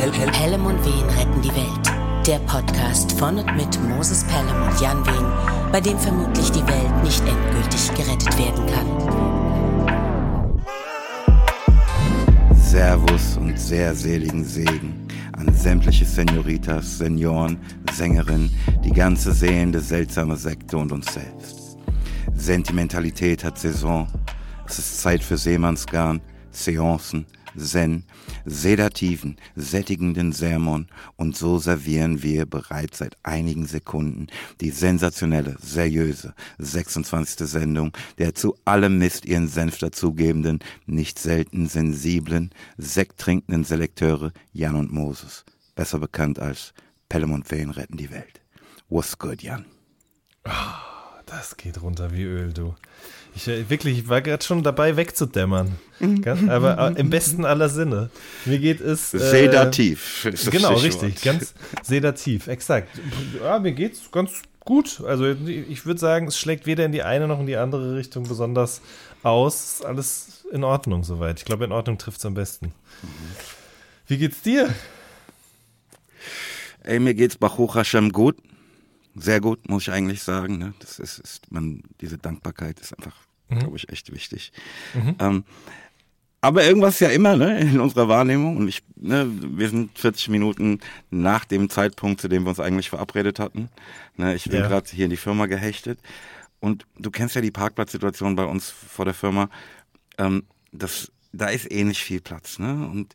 Pelham und Wehen retten die Welt. Der Podcast von und mit Moses Pelham und Jan Wehen, bei dem vermutlich die Welt nicht endgültig gerettet werden kann. Servus und sehr seligen Segen an sämtliche Senoritas, Senioren, Sängerinnen, die ganze sehende, seltsame Sekte und uns selbst. Sentimentalität hat Saison. Es ist Zeit für Seemannsgarn, Seancen, Zen, sedativen, sättigenden Sermon und so servieren wir bereits seit einigen Sekunden die sensationelle, seriöse 26. Sendung der zu allem Mist ihren Senf dazugebenden, nicht selten sensiblen, sekttrinkenden Selekteure Jan und Moses, besser bekannt als Pelham und Wehen retten die Welt. What's good, Jan? Oh, das geht runter wie Öl, du. Ich äh, wirklich, ich war gerade schon dabei wegzudämmern. Ganz, aber äh, im besten aller Sinne. Mir geht es. Äh, sedativ. genau, richtig. Ganz sedativ, exakt. Ja, mir geht es ganz gut. Also ich würde sagen, es schlägt weder in die eine noch in die andere Richtung besonders aus. Alles in Ordnung soweit. Ich glaube, in Ordnung trifft es am besten. Mhm. Wie geht's dir? Ey, mir geht's Baruch Hashem gut sehr gut, muss ich eigentlich sagen. Ne? Das ist, ist man, diese Dankbarkeit ist einfach, mhm. glaube ich, echt wichtig. Mhm. Ähm, aber irgendwas ja immer ne, in unserer Wahrnehmung. Und ich, ne, wir sind 40 Minuten nach dem Zeitpunkt, zu dem wir uns eigentlich verabredet hatten. Ne, ich bin ja. gerade hier in die Firma gehechtet. Und du kennst ja die Parkplatzsituation bei uns vor der Firma. Ähm, das, da ist eh nicht viel Platz. Ne? Und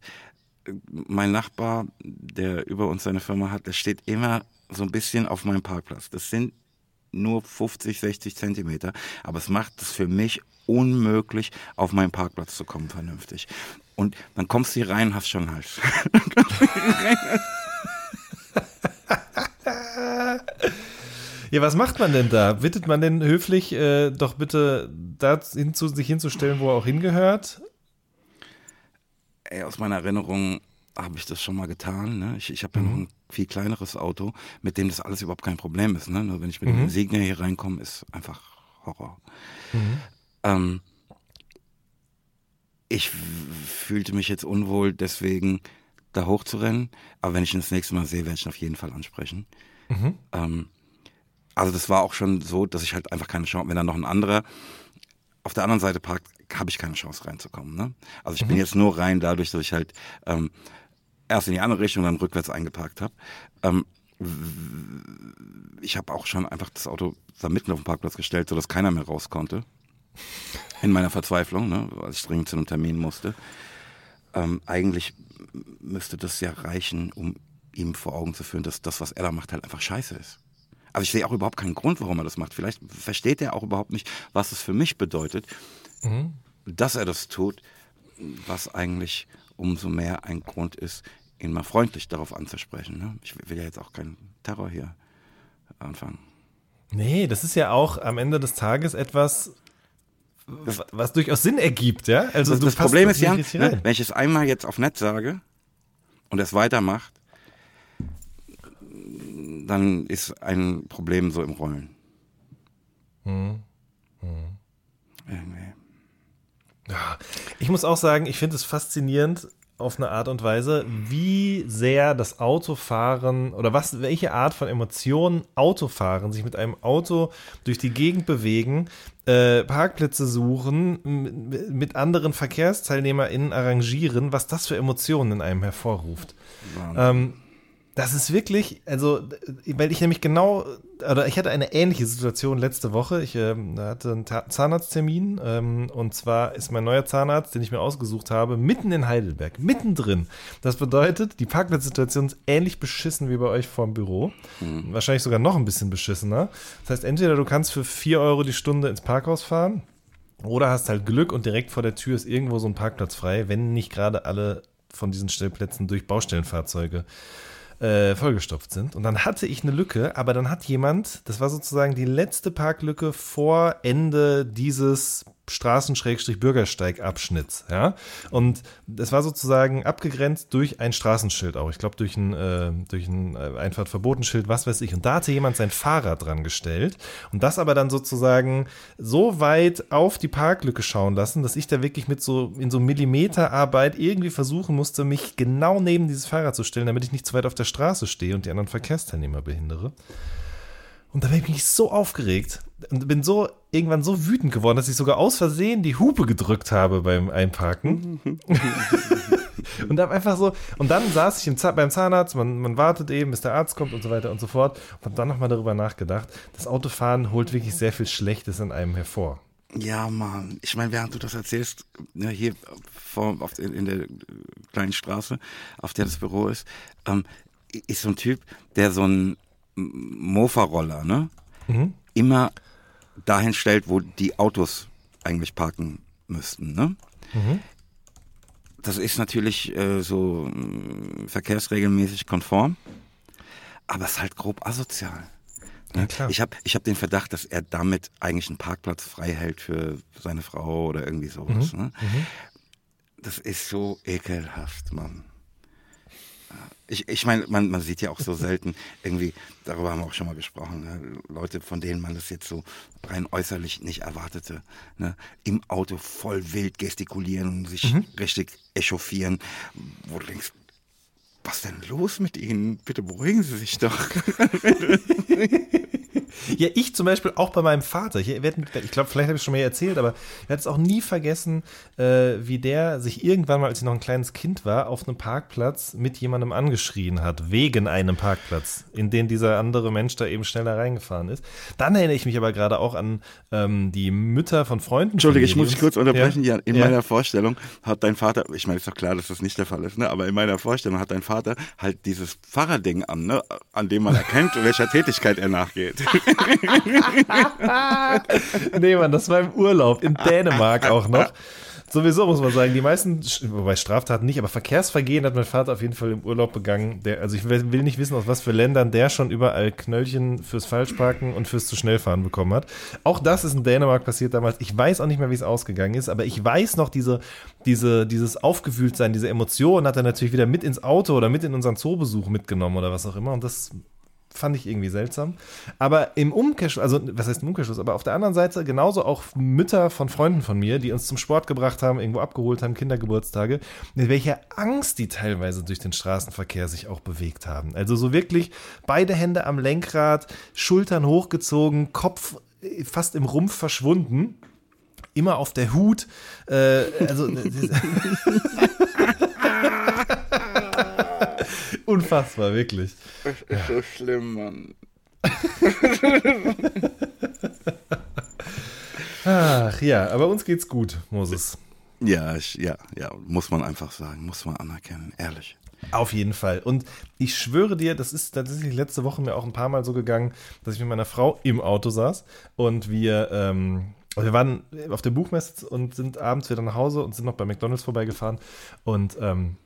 äh, mein Nachbar, der über uns seine Firma hat, der steht immer so ein bisschen auf meinem Parkplatz. Das sind nur 50, 60 Zentimeter, aber es macht es für mich unmöglich, auf meinen Parkplatz zu kommen vernünftig. Und dann kommst du hier rein, hast schon Hals. ja, was macht man denn da? Bittet man denn höflich, äh, doch bitte da hinzu, sich hinzustellen, wo er auch hingehört? Ey, aus meiner Erinnerung habe ich das schon mal getan. Ne? Ich, ich habe ja mhm. noch ein viel kleineres Auto, mit dem das alles überhaupt kein Problem ist. Ne? Nur wenn ich mit mhm. dem Signer hier reinkomme, ist einfach Horror. Mhm. Ähm, ich fühlte mich jetzt unwohl, deswegen da hochzurennen. Aber wenn ich ihn das nächste Mal sehe, werde ich ihn auf jeden Fall ansprechen. Mhm. Ähm, also das war auch schon so, dass ich halt einfach keine Chance, wenn da noch ein anderer auf der anderen Seite parkt, habe ich keine Chance reinzukommen. Ne? Also ich mhm. bin jetzt nur rein dadurch, dass ich halt ähm, erst in die andere Richtung, dann rückwärts eingeparkt habe. Ähm, ich habe auch schon einfach das Auto da mitten auf den Parkplatz gestellt, sodass keiner mehr raus konnte. In meiner Verzweiflung, ne, als ich dringend zu einem Termin musste. Ähm, eigentlich müsste das ja reichen, um ihm vor Augen zu führen, dass das, was er da macht, halt einfach scheiße ist. Also ich sehe auch überhaupt keinen Grund, warum er das macht. Vielleicht versteht er auch überhaupt nicht, was es für mich bedeutet, mhm. dass er das tut, was eigentlich umso mehr ein Grund ist, ihn mal freundlich darauf anzusprechen. Ne? Ich will ja jetzt auch keinen Terror hier anfangen. Nee, das ist ja auch am Ende des Tages etwas, das, was durchaus Sinn ergibt, ja? Also das, das Problem ist ja, ne, wenn ich es einmal jetzt auf Netz sage und es weitermacht, dann ist ein Problem so im Rollen. Hm. Hm. Irgendwie. Ja, ich muss auch sagen, ich finde es faszinierend auf eine Art und Weise, wie sehr das Autofahren oder was, welche Art von Emotionen Autofahren, sich mit einem Auto durch die Gegend bewegen, äh, Parkplätze suchen, mit anderen VerkehrsteilnehmerInnen arrangieren, was das für Emotionen in einem hervorruft. Ähm, das ist wirklich, also, weil ich nämlich genau, oder ich hatte eine ähnliche Situation letzte Woche. Ich ähm, hatte einen Zahnarzttermin ähm, und zwar ist mein neuer Zahnarzt, den ich mir ausgesucht habe, mitten in Heidelberg, mittendrin. Das bedeutet, die Parkplatzsituation ist ähnlich beschissen wie bei euch vorm Büro. Mhm. Wahrscheinlich sogar noch ein bisschen beschissener. Das heißt, entweder du kannst für 4 Euro die Stunde ins Parkhaus fahren oder hast halt Glück und direkt vor der Tür ist irgendwo so ein Parkplatz frei, wenn nicht gerade alle von diesen Stellplätzen durch Baustellenfahrzeuge äh, vollgestopft sind. Und dann hatte ich eine Lücke, aber dann hat jemand, das war sozusagen die letzte Parklücke vor Ende dieses Straßen-Bürgersteig-Abschnitts, ja. Und das war sozusagen abgegrenzt durch ein Straßenschild auch. Ich glaube, durch ein, äh, durch ein äh, Einfahrtverbotenschild, was weiß ich. Und da hatte jemand sein Fahrrad dran gestellt und das aber dann sozusagen so weit auf die Parklücke schauen lassen, dass ich da wirklich mit so in so Millimeterarbeit irgendwie versuchen musste, mich genau neben dieses Fahrrad zu stellen, damit ich nicht zu weit auf der Straße stehe und die anderen Verkehrsteilnehmer behindere. Und da bin ich so aufgeregt und bin so irgendwann so wütend geworden, dass ich sogar aus Versehen die Hupe gedrückt habe beim Einparken. und dann einfach so, und dann saß ich im Zahn, beim Zahnarzt, man, man wartet eben, bis der Arzt kommt und so weiter und so fort. Und habe dann nochmal darüber nachgedacht, das Autofahren holt wirklich sehr viel Schlechtes in einem hervor. Ja, Mann. Ich meine, während du das erzählst, ja, ne, hier vor, auf, in, in, der kleinen Straße, auf der das Büro ist, ähm, ist so ein Typ, der so ein Mofa-Roller, ne? Mhm. Immer dahin stellt, wo die Autos eigentlich parken müssten, ne? Mhm. Das ist natürlich äh, so äh, verkehrsregelmäßig konform, aber es ist halt grob asozial. Ne? Ja, ich habe ich hab den Verdacht, dass er damit eigentlich einen Parkplatz frei hält für seine Frau oder irgendwie sowas. Mhm. Ne? Mhm. Das ist so ekelhaft, Mann. Ich, ich meine, man, man sieht ja auch so selten irgendwie, darüber haben wir auch schon mal gesprochen, ne? Leute, von denen man das jetzt so rein äußerlich nicht erwartete, ne? im Auto voll wild gestikulieren und sich mhm. richtig echauffieren, wo du denkst, was denn los mit Ihnen? Bitte beruhigen Sie sich doch. Ja, ich zum Beispiel auch bei meinem Vater. Ich, ich glaube, vielleicht habe ich es schon mal erzählt, aber ich werde es auch nie vergessen, äh, wie der sich irgendwann mal, als ich noch ein kleines Kind war, auf einem Parkplatz mit jemandem angeschrien hat, wegen einem Parkplatz, in den dieser andere Mensch da eben schneller reingefahren ist. Dann erinnere ich mich aber gerade auch an ähm, die Mütter von Freunden. Entschuldige, ich muss dich kurz unterbrechen. Ja, ja in ja. meiner Vorstellung hat dein Vater, ich meine, ist doch klar, dass das nicht der Fall ist, ne? aber in meiner Vorstellung hat dein Vater halt dieses Fahrradding an, ne? an dem man erkennt, welcher Tätigkeit er nachgeht. nee, Mann, das war im Urlaub in Dänemark auch noch. Sowieso muss man sagen, die meisten, wobei Straftaten nicht, aber Verkehrsvergehen hat mein Vater auf jeden Fall im Urlaub begangen. Der, also ich will nicht wissen, aus was für Ländern der schon überall Knöllchen fürs Falschparken und fürs zu schnell fahren bekommen hat. Auch das ist in Dänemark passiert damals. Ich weiß auch nicht mehr, wie es ausgegangen ist, aber ich weiß noch diese, diese, dieses Aufgewühltsein, diese Emotion hat er natürlich wieder mit ins Auto oder mit in unseren Zoobesuch mitgenommen oder was auch immer. Und das fand ich irgendwie seltsam. Aber im Umkehrschluss, also was heißt im Umkehrschluss, aber auf der anderen Seite genauso auch Mütter von Freunden von mir, die uns zum Sport gebracht haben, irgendwo abgeholt haben, Kindergeburtstage, mit welcher Angst die teilweise durch den Straßenverkehr sich auch bewegt haben. Also so wirklich beide Hände am Lenkrad, Schultern hochgezogen, Kopf fast im Rumpf verschwunden, immer auf der Hut, äh, also Unfassbar, wirklich. Das ist so schlimm, Mann. Ach ja, aber uns geht's gut, Moses. Ja, ich, ja, ja, muss man einfach sagen, muss man anerkennen, ehrlich. Auf jeden Fall. Und ich schwöre dir, das ist tatsächlich letzte Woche mir auch ein paar Mal so gegangen, dass ich mit meiner Frau im Auto saß und wir, ähm, wir waren auf der Buchmesse und sind abends wieder nach Hause und sind noch bei McDonalds vorbeigefahren und ähm,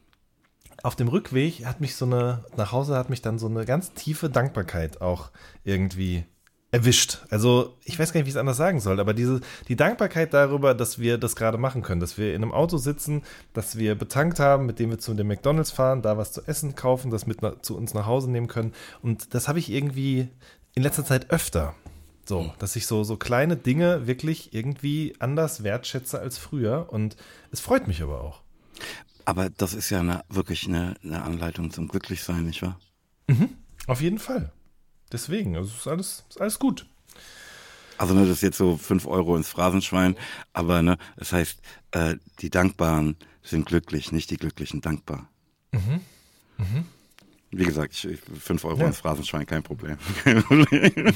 auf dem Rückweg hat mich so eine, nach Hause hat mich dann so eine ganz tiefe Dankbarkeit auch irgendwie erwischt. Also ich weiß gar nicht, wie ich es anders sagen soll, aber diese, die Dankbarkeit darüber, dass wir das gerade machen können, dass wir in einem Auto sitzen, dass wir betankt haben, mit dem wir zu dem McDonalds fahren, da was zu essen kaufen, das mit zu uns nach Hause nehmen können. Und das habe ich irgendwie in letzter Zeit öfter. So, hm. dass ich so, so kleine Dinge wirklich irgendwie anders wertschätze als früher. Und es freut mich aber auch. Aber das ist ja eine, wirklich eine, eine Anleitung zum Glücklichsein, nicht wahr? Mhm, auf jeden Fall. Deswegen, also ist alles, ist alles gut. Also ne, das ist jetzt so fünf Euro ins Phrasenschwein, aber ne, das heißt, äh, die Dankbaren sind glücklich, nicht die Glücklichen dankbar. Mhm. Mhm. Wie gesagt, ich, fünf Euro ja. ins Phrasenschwein, kein Problem.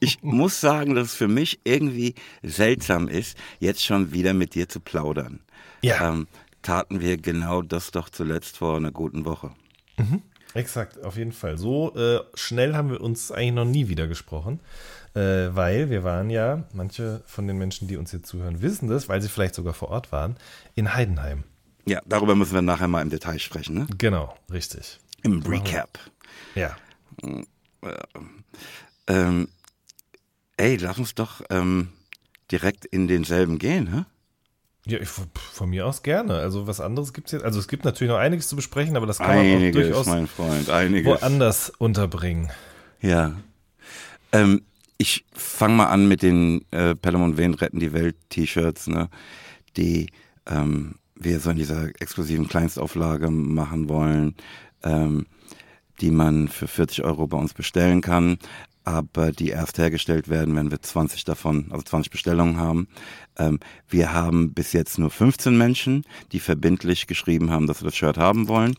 ich muss sagen, dass es für mich irgendwie seltsam ist, jetzt schon wieder mit dir zu plaudern ja. ähm, taten wir genau das doch zuletzt vor einer guten Woche. Mhm. Exakt, auf jeden Fall. So äh, schnell haben wir uns eigentlich noch nie wieder gesprochen, äh, weil wir waren ja, manche von den Menschen, die uns hier zuhören, wissen das, weil sie vielleicht sogar vor Ort waren, in Heidenheim. Ja, darüber müssen wir nachher mal im Detail sprechen. Ne? Genau, richtig. Im Recap. Ja. Äh, ähm, ey, lass uns doch ähm, direkt in denselben gehen, ne? Ja, ich, von mir aus gerne. Also was anderes gibt es jetzt. Also es gibt natürlich noch einiges zu besprechen, aber das kann einiges, man auch durchaus mein Freund, einiges. woanders unterbringen. Ja. Ähm, ich fange mal an mit den äh, Pelham und Wen retten die Welt T-Shirts, ne? Die ähm, wir so in dieser exklusiven Kleinstauflage machen wollen, ähm, die man für 40 Euro bei uns bestellen kann aber die erst hergestellt werden, wenn wir 20 davon, also 20 Bestellungen haben. Ähm, wir haben bis jetzt nur 15 Menschen, die verbindlich geschrieben haben, dass sie das Shirt haben wollen.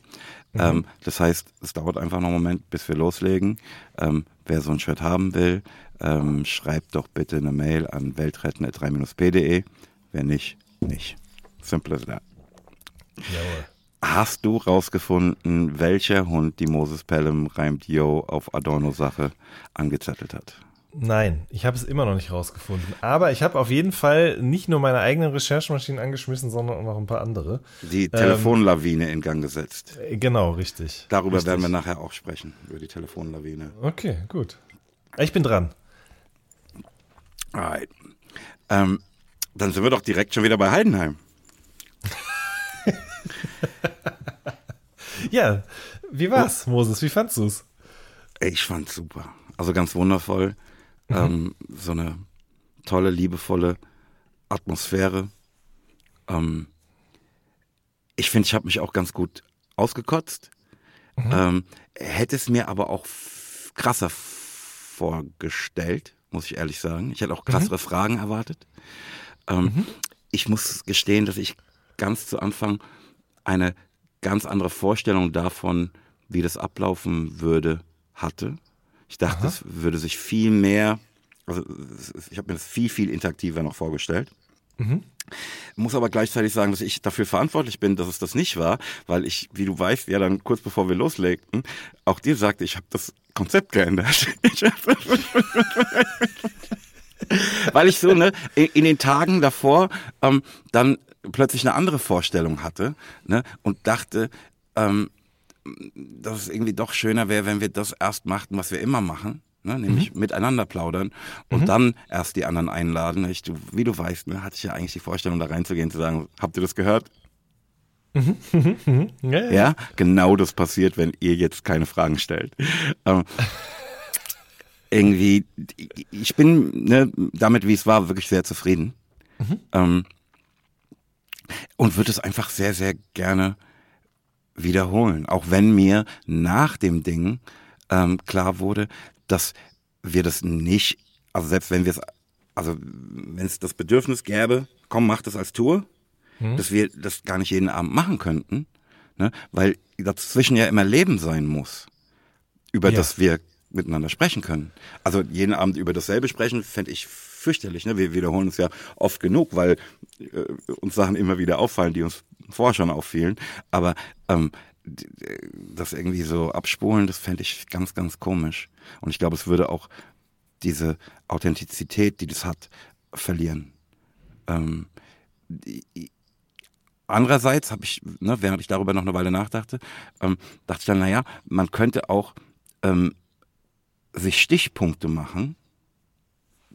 Mhm. Ähm, das heißt, es dauert einfach noch einen Moment, bis wir loslegen. Ähm, wer so ein Shirt haben will, ähm, schreibt doch bitte eine Mail an weltretten.3-p.de. Wer nicht, nicht. Simple as that. Jawohl. Hast du rausgefunden, welcher Hund die Moses Pelham reimt Yo auf Adorno-Sache angezettelt hat? Nein, ich habe es immer noch nicht rausgefunden. Aber ich habe auf jeden Fall nicht nur meine eigenen Recherchemaschinen angeschmissen, sondern auch noch ein paar andere. Die Telefonlawine ähm, in Gang gesetzt. Äh, genau, richtig. Darüber richtig. werden wir nachher auch sprechen, über die Telefonlawine. Okay, gut. Ich bin dran. Alright. Ähm, dann sind wir doch direkt schon wieder bei Heidenheim. ja, wie war's, oh. Moses? Wie fandst du's? Ich fand's super. Also ganz wundervoll. Mhm. Ähm, so eine tolle, liebevolle Atmosphäre. Ähm, ich finde, ich habe mich auch ganz gut ausgekotzt. Mhm. Ähm, hätte es mir aber auch krasser vorgestellt, muss ich ehrlich sagen. Ich hätte auch krassere mhm. Fragen erwartet. Ähm, mhm. Ich muss gestehen, dass ich ganz zu Anfang eine ganz andere Vorstellung davon, wie das ablaufen würde, hatte. Ich dachte, es würde sich viel mehr, also ich habe mir das viel, viel interaktiver noch vorgestellt. Mhm. Muss aber gleichzeitig sagen, dass ich dafür verantwortlich bin, dass es das nicht war, weil ich, wie du weißt, ja dann kurz bevor wir loslegten, auch dir sagte, ich habe das Konzept geändert. weil ich so ne in, in den Tagen davor ähm, dann plötzlich eine andere Vorstellung hatte ne, und dachte, ähm, dass es irgendwie doch schöner wäre, wenn wir das erst machten, was wir immer machen. Ne, nämlich mhm. miteinander plaudern und mhm. dann erst die anderen einladen. Ich, du, wie du weißt, ne, hatte ich ja eigentlich die Vorstellung, da reinzugehen, zu sagen, habt ihr das gehört? Mhm. mhm. Ja, ja. ja, genau das passiert, wenn ihr jetzt keine Fragen stellt. Ähm, irgendwie, ich bin ne, damit, wie es war, wirklich sehr zufrieden. Mhm. Ähm, und würde es einfach sehr, sehr gerne wiederholen. Auch wenn mir nach dem Ding ähm, klar wurde, dass wir das nicht, also selbst wenn wir es, also wenn es das Bedürfnis gäbe, komm, mach das als Tour, hm. dass wir das gar nicht jeden Abend machen könnten, ne? weil dazwischen ja immer Leben sein muss, über ja. das wir miteinander sprechen können. Also jeden Abend über dasselbe sprechen, fände ich fürchterlich. Ne? Wir wiederholen es ja oft genug, weil äh, uns Sachen immer wieder auffallen, die uns vorher schon auffielen. Aber ähm, das irgendwie so abspulen, das fände ich ganz, ganz komisch. Und ich glaube, es würde auch diese Authentizität, die das hat, verlieren. Ähm, andererseits habe ich, ne, während ich darüber noch eine Weile nachdachte, ähm, dachte ich dann, naja, man könnte auch ähm, sich Stichpunkte machen,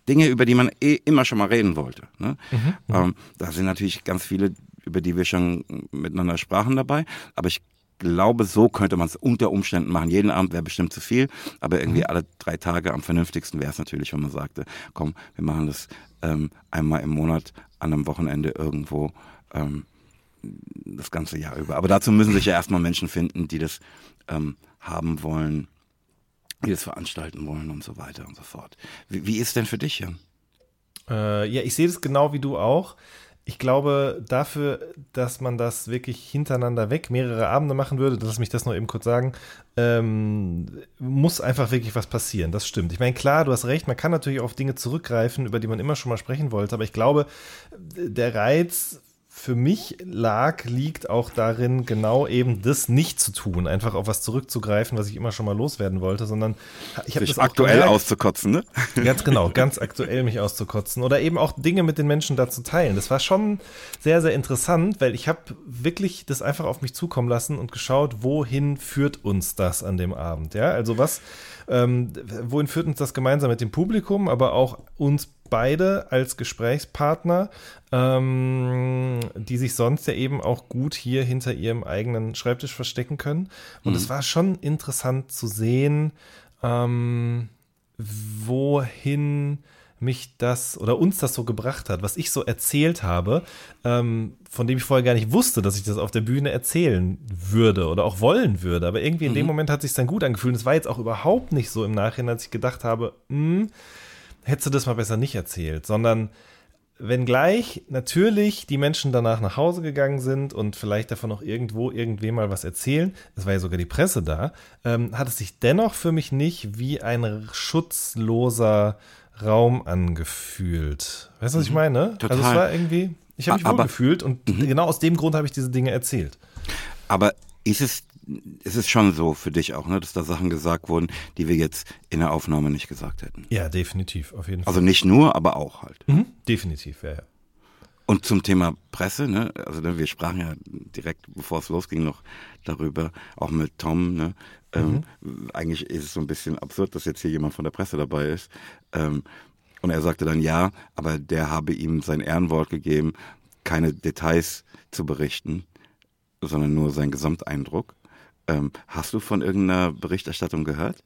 Dinge, über die man eh immer schon mal reden wollte. Ne? Mhm, mhm, ähm, da sind natürlich ganz viele, über die wir schon miteinander sprachen dabei, aber ich glaube, so könnte man es unter Umständen machen. Jeden Abend wäre bestimmt zu viel, aber irgendwie mhm. alle drei Tage am vernünftigsten wäre es natürlich, wenn man sagte, komm, wir machen das ähm, einmal im Monat an einem Wochenende irgendwo ähm, das ganze Jahr über. Aber dazu müssen sich ja erstmal Menschen finden, die das ähm, haben wollen die das veranstalten wollen und so weiter und so fort. Wie, wie ist denn für dich, Jan? Äh, ja, ich sehe das genau wie du auch. Ich glaube, dafür, dass man das wirklich hintereinander weg mehrere Abende machen würde, lass mich das noch eben kurz sagen, ähm, muss einfach wirklich was passieren. Das stimmt. Ich meine, klar, du hast recht, man kann natürlich auf Dinge zurückgreifen, über die man immer schon mal sprechen wollte, aber ich glaube, der Reiz für mich lag, liegt auch darin, genau eben das nicht zu tun, einfach auf was zurückzugreifen, was ich immer schon mal loswerden wollte, sondern ich habe das aktuell gemerkt, auszukotzen, ne? Ganz genau, ganz aktuell mich auszukotzen oder eben auch Dinge mit den Menschen da zu teilen. Das war schon sehr, sehr interessant, weil ich habe wirklich das einfach auf mich zukommen lassen und geschaut, wohin führt uns das an dem Abend, ja? Also was, ähm, wohin führt uns das gemeinsam mit dem Publikum, aber auch uns beide als Gesprächspartner, ähm, die sich sonst ja eben auch gut hier hinter ihrem eigenen Schreibtisch verstecken können. Und mhm. es war schon interessant zu sehen, ähm, wohin mich das oder uns das so gebracht hat, was ich so erzählt habe, ähm, von dem ich vorher gar nicht wusste, dass ich das auf der Bühne erzählen würde oder auch wollen würde. Aber irgendwie in mhm. dem Moment hat sich dann gut angefühlt. Es war jetzt auch überhaupt nicht so im Nachhinein, als ich gedacht habe, hm, hättest du das mal besser nicht erzählt, sondern wenngleich natürlich die Menschen danach nach Hause gegangen sind und vielleicht davon auch irgendwo irgendwem mal was erzählen, es war ja sogar die Presse da, ähm, hat es sich dennoch für mich nicht wie ein schutzloser Raum angefühlt. Weißt du, was ich mhm. meine? Total. Also es war irgendwie, ich habe mich wohl gefühlt und mhm. genau aus dem Grund habe ich diese Dinge erzählt. Aber ist es, ist es schon so für dich auch, ne, dass da Sachen gesagt wurden, die wir jetzt in der Aufnahme nicht gesagt hätten? Ja, definitiv, auf jeden Fall. Also nicht nur, aber auch halt. Mhm. Definitiv, ja, ja. Und zum Thema Presse, ne, also ne, wir sprachen ja direkt, bevor es losging, noch darüber, auch mit Tom, ne, ähm, mhm. eigentlich ist es so ein bisschen absurd, dass jetzt hier jemand von der Presse dabei ist. Ähm, und er sagte dann ja, aber der habe ihm sein Ehrenwort gegeben, keine Details zu berichten, sondern nur seinen Gesamteindruck. Ähm, hast du von irgendeiner Berichterstattung gehört?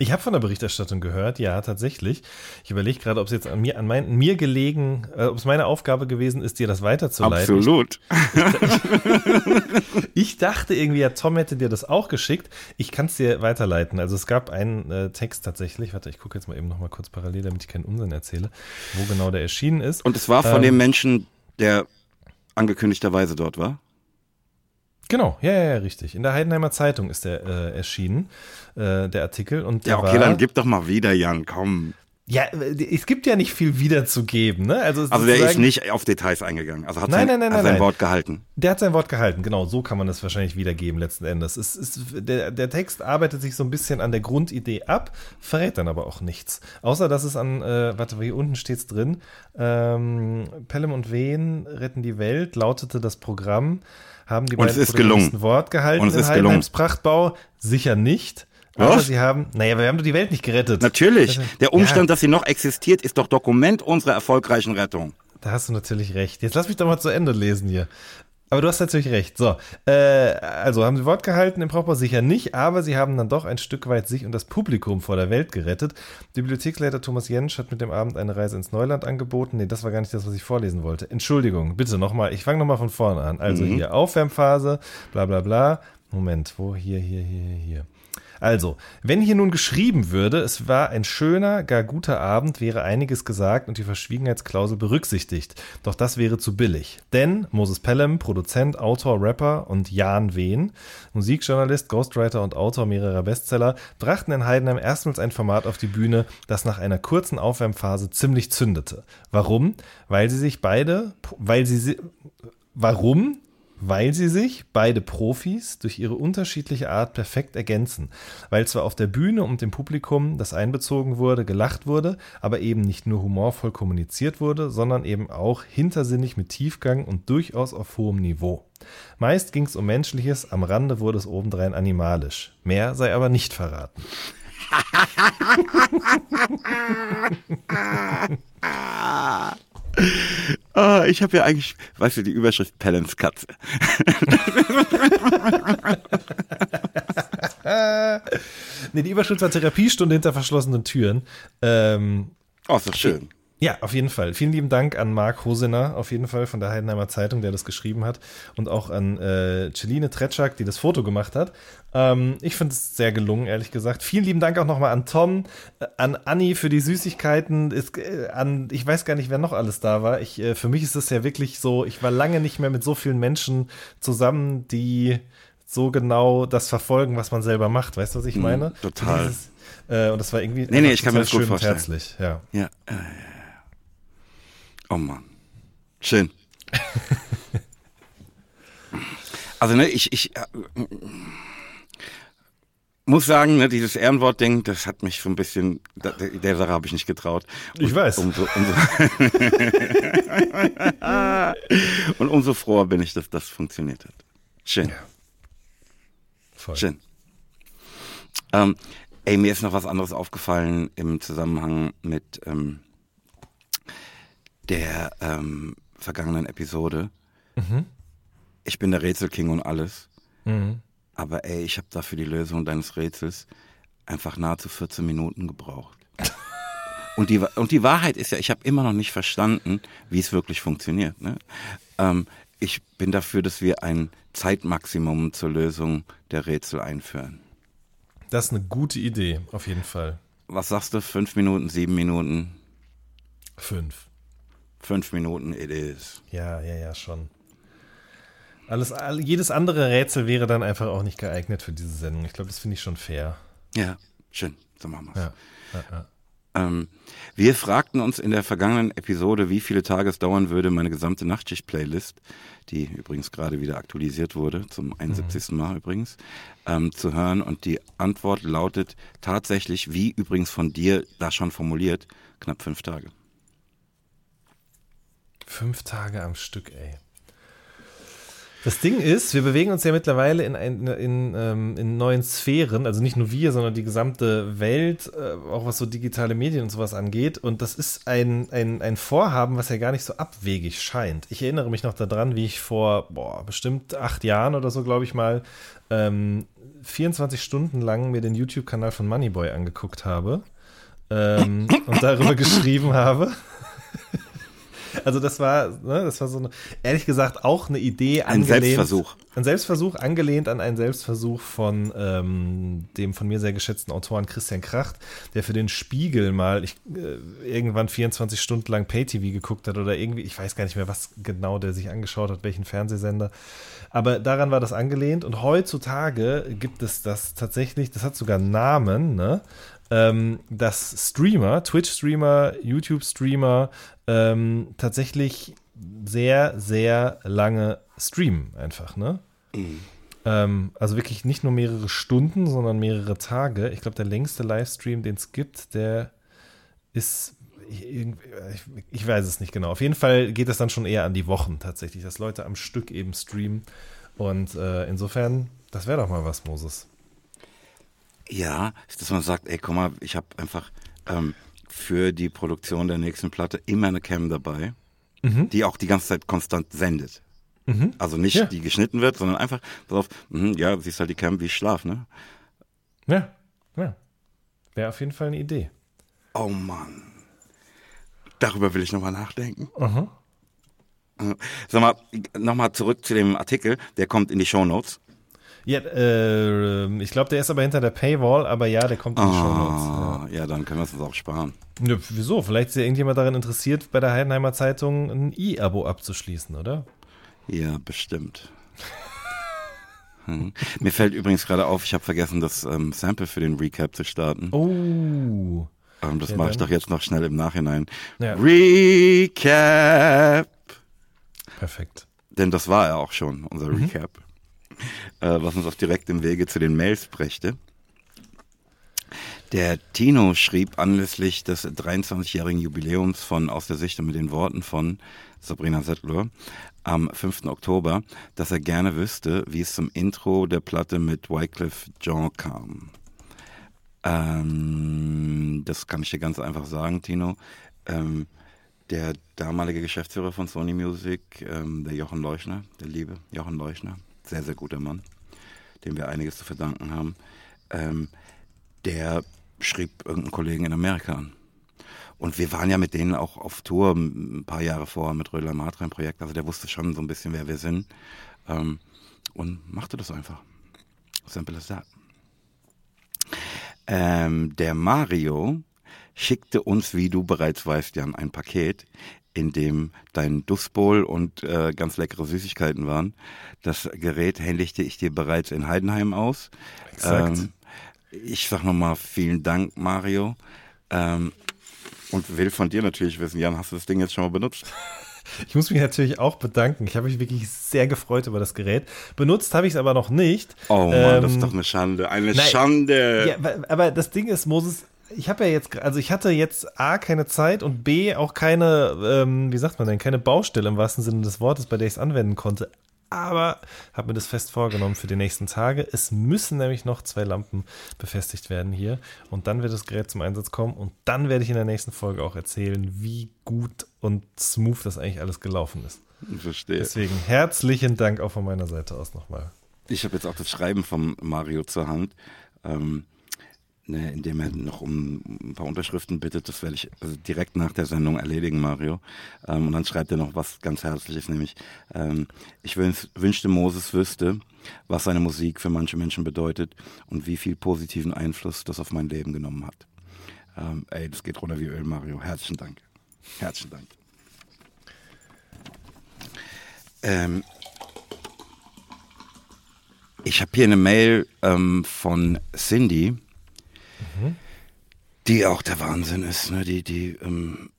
Ich habe von der Berichterstattung gehört, ja, tatsächlich. Ich überlege gerade, ob es jetzt an mir, an mein, mir gelegen, äh, ob es meine Aufgabe gewesen ist, dir das weiterzuleiten. Absolut. Ich, ich, dachte irgendwie, ja, Tom hätte dir das auch geschickt. Ich kann es dir weiterleiten. Also es gab einen äh, Text tatsächlich. Warte, ich gucke jetzt mal eben noch mal kurz parallel, damit ich keinen Unsinn erzähle, wo genau der erschienen ist. Und es war von ähm, dem Menschen, der angekündigterweise dort war? Genau, ja, ja, ja, richtig. In der Heidenheimer Zeitung ist der äh, erschienen, äh, der Artikel. Und ja, okay, war, dann gib doch mal wieder, Jan, komm. Ja, es gibt ja nicht viel wiederzugeben, ne? Also, also der ist nicht auf Details eingegangen. Also hat nein, sein, nein, nein, hat sein Wort gehalten. Der hat sein Wort gehalten, genau. So kann man das wahrscheinlich wiedergeben letzten Endes. Es ist, der, der Text arbeitet sich so ein bisschen an der Grundidee ab, verrät dann aber auch nichts. Außer, dass es an, äh, warte, hier unten steht's drin, ähm, Pelham und Wehen retten die Welt, lautete das Programm haben die und beiden es ist gelungen. Wort gehalten und es ist gelungen. Prachtbau? Sicher nicht. Aber Was? sie haben, naja, wir haben doch die Welt nicht gerettet. Natürlich. Der Umstand, ja. dass sie noch existiert, ist doch Dokument unserer erfolgreichen Rettung. Da hast du natürlich recht. Jetzt lass mich doch mal zu Ende lesen hier. Aber du hast natürlich recht. So, äh, also haben sie Wort gehalten, im Brauchbar sicher nicht, aber sie haben dann doch ein Stück weit sich und das Publikum vor der Welt gerettet. Bibliotheksleiter Thomas Jentsch hat mit dem Abend eine Reise ins Neuland angeboten. Nee, das war gar nicht das, was ich vorlesen wollte. Entschuldigung, bitte nochmal. Ich fange nochmal von vorne an. Also mhm. hier Aufwärmphase, bla bla bla. Moment, wo? Hier, hier, hier, hier. Also, wenn hier nun geschrieben würde, es war ein schöner, gar guter Abend, wäre einiges gesagt und die Verschwiegenheitsklausel berücksichtigt. Doch das wäre zu billig. Denn Moses Pelham, Produzent, Autor, Rapper und Jan Wehn, Musikjournalist, Ghostwriter und Autor mehrerer Bestseller, brachten in Heidenheim erstmals ein Format auf die Bühne, das nach einer kurzen Aufwärmphase ziemlich zündete. Warum? Weil sie sich beide, weil sie, warum? Weil sie sich, beide Profis, durch ihre unterschiedliche Art perfekt ergänzen. Weil zwar auf der Bühne und im Publikum das einbezogen wurde, gelacht wurde, aber eben nicht nur humorvoll kommuniziert wurde, sondern eben auch hintersinnig mit Tiefgang und durchaus auf hohem Niveau. Meist ging es um Menschliches, am Rande wurde es obendrein animalisch. Mehr sei aber nicht verraten. Oh, ich habe ja eigentlich, weißt du, die Überschrift Pellens Katze. nee, die Überschrift war Therapiestunde hinter verschlossenen Türen. Ähm, oh, ist doch schön. Ja, auf jeden Fall. Vielen lieben Dank an Marc Hosener, auf jeden Fall von der Heidenheimer Zeitung, der das geschrieben hat. Und auch an äh, Celine Tretschak, die das Foto gemacht hat. Ähm, ich finde es sehr gelungen, ehrlich gesagt. Vielen lieben Dank auch nochmal an Tom, äh, an Anni für die Süßigkeiten, ist, äh, an, ich weiß gar nicht, wer noch alles da war. Ich, äh, für mich ist es ja wirklich so, ich war lange nicht mehr mit so vielen Menschen zusammen, die so genau das verfolgen, was man selber macht. Weißt du, was ich mhm, meine? Mm, total. Dieses, äh, und das war irgendwie nee, nee, ich kann mir das gut vorstellen. herzlich. Ja. Ja. Äh, Oh Mann. Schön. also, ne, ich, ich äh, muss sagen, ne, dieses Ehrenwort-Ding, das hat mich so ein bisschen, der, der Sache habe ich nicht getraut. Und ich weiß. Umso, umso und umso froher bin ich, dass das funktioniert hat. Schön. Ja. Voll. Schön. Ähm, ey, mir ist noch was anderes aufgefallen im Zusammenhang mit ähm, der ähm, vergangenen Episode. Mhm. Ich bin der Rätselking und alles. Mhm. Aber ey, ich habe dafür die Lösung deines Rätsels einfach nahezu 14 Minuten gebraucht. Und die, und die Wahrheit ist ja, ich habe immer noch nicht verstanden, wie es wirklich funktioniert. Ne? Ähm, ich bin dafür, dass wir ein Zeitmaximum zur Lösung der Rätsel einführen. Das ist eine gute Idee, auf jeden Fall. Was sagst du? Fünf Minuten, sieben Minuten? Fünf. Fünf Minuten, it is. Ja, ja, ja, schon. Alles, jedes andere Rätsel wäre dann einfach auch nicht geeignet für diese Sendung. Ich glaube, das finde ich schon fair. Ja, schön. So machen wir es. Ja, ja, ja. Ähm, wir fragten uns in der vergangenen Episode, wie viele Tage es dauern würde, meine gesamte Nachtschicht-Playlist, die übrigens gerade wieder aktualisiert wurde, zum 71. Mhm. Mal übrigens, ähm, zu hören. Und die Antwort lautet tatsächlich, wie übrigens von dir da schon formuliert, knapp fünf Tage. Fünf Tage am Stück, ey. Das Ding ist, wir bewegen uns ja mittlerweile in, ein, in, ähm, in neuen Sphären, also nicht nur wir, sondern die gesamte Welt, äh, auch was so digitale Medien und sowas angeht. Und das ist ein, ein, ein Vorhaben, was ja gar nicht so abwegig scheint. Ich erinnere mich noch daran, wie ich vor boah, bestimmt acht Jahren oder so, glaube ich mal, ähm, 24 Stunden lang mir den YouTube-Kanal von Moneyboy angeguckt habe ähm, und darüber geschrieben habe. Also das war, ne, das war so eine, ehrlich gesagt auch eine Idee ein angelehnt. Ein Selbstversuch. Ein Selbstversuch angelehnt an einen Selbstversuch von ähm, dem von mir sehr geschätzten Autoren Christian Kracht, der für den Spiegel mal ich, äh, irgendwann 24 Stunden lang Pay-TV geguckt hat oder irgendwie, ich weiß gar nicht mehr, was genau der sich angeschaut hat, welchen Fernsehsender. Aber daran war das angelehnt und heutzutage gibt es das tatsächlich, das hat sogar Namen, ne? ähm, dass Streamer, Twitch-Streamer, YouTube-Streamer ähm, tatsächlich sehr, sehr lange streamen einfach, ne? Mhm. Ähm, also wirklich nicht nur mehrere Stunden, sondern mehrere Tage. Ich glaube, der längste Livestream, den es gibt, der ist ich, ich, weiß es nicht genau. Auf jeden Fall geht es dann schon eher an die Wochen tatsächlich, dass Leute am Stück eben streamen. Und äh, insofern, das wäre doch mal was, Moses. Ja, dass man sagt, ey, guck mal, ich habe einfach ähm, für die Produktion der nächsten Platte immer eine Cam dabei, mhm. die auch die ganze Zeit konstant sendet. Mhm. Also nicht, ja. die geschnitten wird, sondern einfach drauf, mh, ja, siehst halt die Cam, wie ich schlaf, ne? Ja, ja. Wäre auf jeden Fall eine Idee. Oh Mann. Darüber will ich nochmal nachdenken. Mhm. Sag mal, nochmal zurück zu dem Artikel, der kommt in die Show Notes. Ja, äh, ich glaube, der ist aber hinter der Paywall, aber ja, der kommt in die oh, Show Notes. Ja. ja. dann können wir es uns auch sparen. Ja, wieso? Vielleicht ist ja irgendjemand daran interessiert, bei der Heidenheimer Zeitung ein E-Abo abzuschließen, oder? Ja, bestimmt. hm. Mir fällt übrigens gerade auf, ich habe vergessen, das ähm, Sample für den Recap zu starten. Oh. Ähm, das ja, mache ich doch jetzt noch schnell im Nachhinein. Ja. Recap. Perfekt. Denn das war ja auch schon, unser mhm. Recap was uns auf direktem Wege zu den Mails brächte. Der Tino schrieb anlässlich des 23-jährigen Jubiläums von Aus der Sicht und mit den Worten von Sabrina Settler am 5. Oktober, dass er gerne wüsste, wie es zum Intro der Platte mit Wycliffe Jean kam. Ähm, das kann ich dir ganz einfach sagen, Tino. Ähm, der damalige Geschäftsführer von Sony Music, ähm, der Jochen Leuchner, der liebe Jochen Leuchner, sehr, sehr guter Mann, dem wir einiges zu verdanken haben, ähm, der schrieb irgendeinen Kollegen in Amerika an. Und wir waren ja mit denen auch auf Tour ein paar Jahre vorher mit Rödler Martrein Projekt. Also der wusste schon so ein bisschen, wer wir sind. Ähm, und machte das einfach. Simple as that. Ähm, der Mario schickte uns, wie du bereits weißt, Jan, ein Paket, in dem dein Dussbowl und äh, ganz leckere Süßigkeiten waren. Das Gerät händigte ich dir bereits in Heidenheim aus. Exakt. Ähm, ich sag nochmal vielen Dank, Mario. Ähm, und will von dir natürlich wissen, Jan, hast du das Ding jetzt schon mal benutzt? Ich muss mich natürlich auch bedanken. Ich habe mich wirklich sehr gefreut über das Gerät. Benutzt habe ich es aber noch nicht. Oh Mann, ähm, das ist doch eine Schande. Eine nein, Schande. Ja, aber das Ding ist, Moses, ich habe ja jetzt, also ich hatte jetzt A, keine Zeit und B, auch keine, ähm, wie sagt man denn, keine Baustelle im wahrsten Sinne des Wortes, bei der ich es anwenden konnte. aber habe mir das fest vorgenommen für die nächsten Tage. Es müssen nämlich noch zwei Lampen befestigt werden hier und dann wird das Gerät zum Einsatz kommen und dann werde ich in der nächsten Folge auch erzählen, wie gut und smooth das eigentlich alles gelaufen ist. Ich verstehe. Deswegen herzlichen Dank auch von meiner Seite aus nochmal. Ich habe jetzt auch das Schreiben von Mario zur Hand. Ähm, ne, indem er noch um ein paar Unterschriften bittet. Das werde ich also direkt nach der Sendung erledigen, Mario. Ähm, und dann schreibt er noch was ganz Herzliches, nämlich ähm, ich wünschte, Moses wüsste, was seine Musik für manche Menschen bedeutet und wie viel positiven Einfluss das auf mein Leben genommen hat. Ähm, ey, das geht runter wie Öl, Mario. Herzlichen Dank. Herzlichen Dank. Ähm, ich habe hier eine Mail ähm, von Cindy. Die auch der Wahnsinn ist. Ne? Die, die ähm,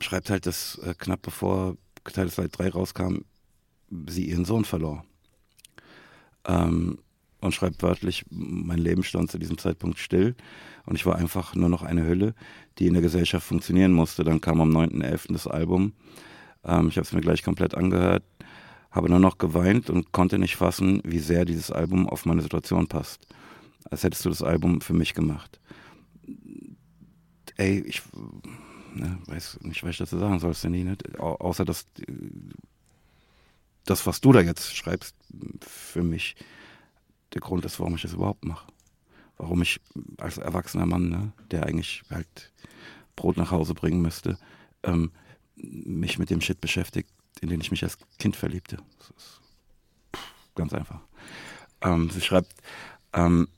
schreibt halt, dass äh, knapp bevor Teil 3 rauskam, sie ihren Sohn verlor. Ähm, und schreibt wörtlich, mein Leben stand zu diesem Zeitpunkt still und ich war einfach nur noch eine Hülle, die in der Gesellschaft funktionieren musste. Dann kam am 9.11. das Album. Ähm, ich habe es mir gleich komplett angehört, habe nur noch geweint und konnte nicht fassen, wie sehr dieses Album auf meine Situation passt als hättest du das Album für mich gemacht. Ey, ich ne, weiß nicht, was ich dazu sagen soll, Cindy, ne? außer dass das, was du da jetzt schreibst, für mich der Grund ist, warum ich das überhaupt mache. Warum ich als erwachsener Mann, ne, der eigentlich halt Brot nach Hause bringen müsste, ähm, mich mit dem Shit beschäftigt, in den ich mich als Kind verliebte. Ganz einfach. Ähm, sie schreibt, ähm,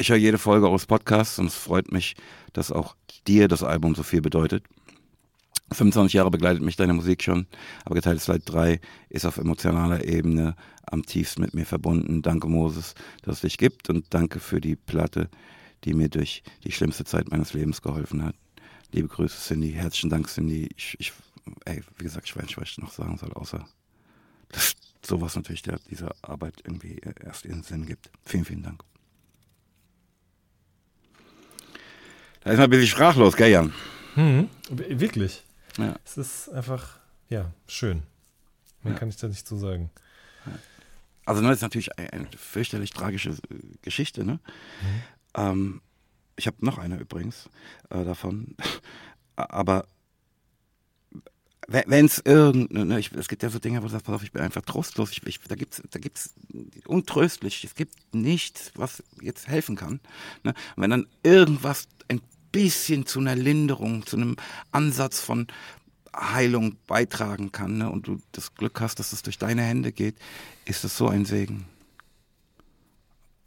ich höre jede Folge eures Podcasts und es freut mich, dass auch dir das Album so viel bedeutet. 25 Jahre begleitet mich deine Musik schon, aber geteiltes Leid 3 ist auf emotionaler Ebene am tiefsten mit mir verbunden. Danke, Moses, dass es dich gibt und danke für die Platte, die mir durch die schlimmste Zeit meines Lebens geholfen hat. Liebe Grüße, Cindy. Herzlichen Dank, Cindy. Ich, ich ey, wie gesagt, ich weiß nicht, was ich noch sagen soll, außer dass sowas natürlich der, dieser Arbeit irgendwie erst ihren Sinn gibt. Vielen, vielen Dank. Da ist man ein bisschen sprachlos, gell, Jan? Mhm, wirklich. Ja. Es ist einfach, ja, schön. Mehr ja. kann ich da nicht zu sagen. Also, das ist natürlich eine fürchterlich tragische äh, Geschichte, ne? Mhm. Ähm, ich habe noch eine übrigens äh, davon. Aber wenn es irgendeine, ne, es gibt ja so Dinge, wo du sagst, pass auf, ich bin einfach trostlos, ich, ich, da gibt's, da gibt's untröstlich, es gibt nichts, was jetzt helfen kann. Ne? Und wenn dann irgendwas ein bisschen zu einer Linderung, zu einem Ansatz von Heilung beitragen kann ne? und du das Glück hast, dass es durch deine Hände geht, ist das so ein Segen.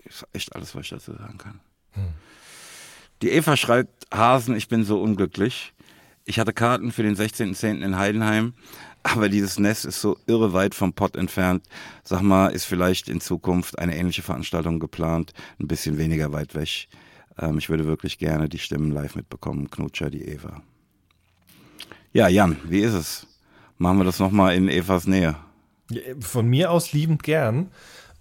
Ist echt alles, was ich dazu sagen kann. Hm. Die Eva schreibt, Hasen, ich bin so unglücklich. Ich hatte Karten für den 16.10. in Heidenheim, aber dieses Nest ist so irre weit vom Pott entfernt. Sag mal, ist vielleicht in Zukunft eine ähnliche Veranstaltung geplant, ein bisschen weniger weit weg. Ähm, ich würde wirklich gerne die Stimmen live mitbekommen. Knutscher, die Eva. Ja, Jan, wie ist es? Machen wir das nochmal in Evas Nähe. Von mir aus liebend gern.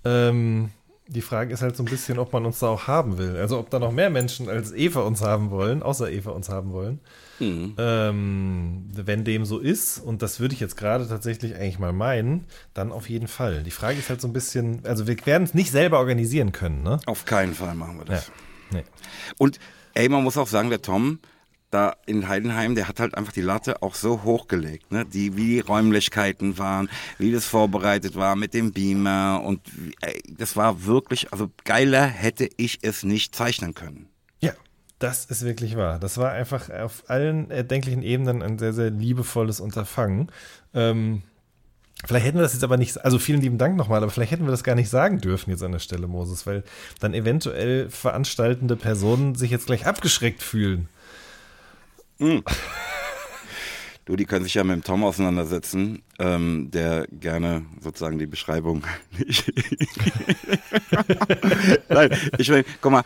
Ähm, die Frage ist halt so ein bisschen, ob man uns da auch haben will. Also ob da noch mehr Menschen als Eva uns haben wollen, außer Eva uns haben wollen. Mhm. Ähm, wenn dem so ist, und das würde ich jetzt gerade tatsächlich eigentlich mal meinen, dann auf jeden Fall. Die Frage ist halt so ein bisschen, also wir werden es nicht selber organisieren können, ne? Auf keinen Fall machen wir das. Ja. Nee. Und ey, man muss auch sagen, der Tom, da in Heidenheim, der hat halt einfach die Latte auch so hochgelegt, ne? Die, wie die Räumlichkeiten waren, wie das vorbereitet war mit dem Beamer und ey, das war wirklich, also geiler hätte ich es nicht zeichnen können. Ja, das ist wirklich wahr. Das war einfach auf allen erdenklichen Ebenen ein sehr, sehr liebevolles Unterfangen. Ähm, Vielleicht hätten wir das jetzt aber nicht, also vielen lieben Dank nochmal, aber vielleicht hätten wir das gar nicht sagen dürfen jetzt an der Stelle, Moses, weil dann eventuell veranstaltende Personen sich jetzt gleich abgeschreckt fühlen. Mhm. Du, die können sich ja mit dem Tom auseinandersetzen, ähm, der gerne sozusagen die Beschreibung nicht. Nein, ich meine, guck mal,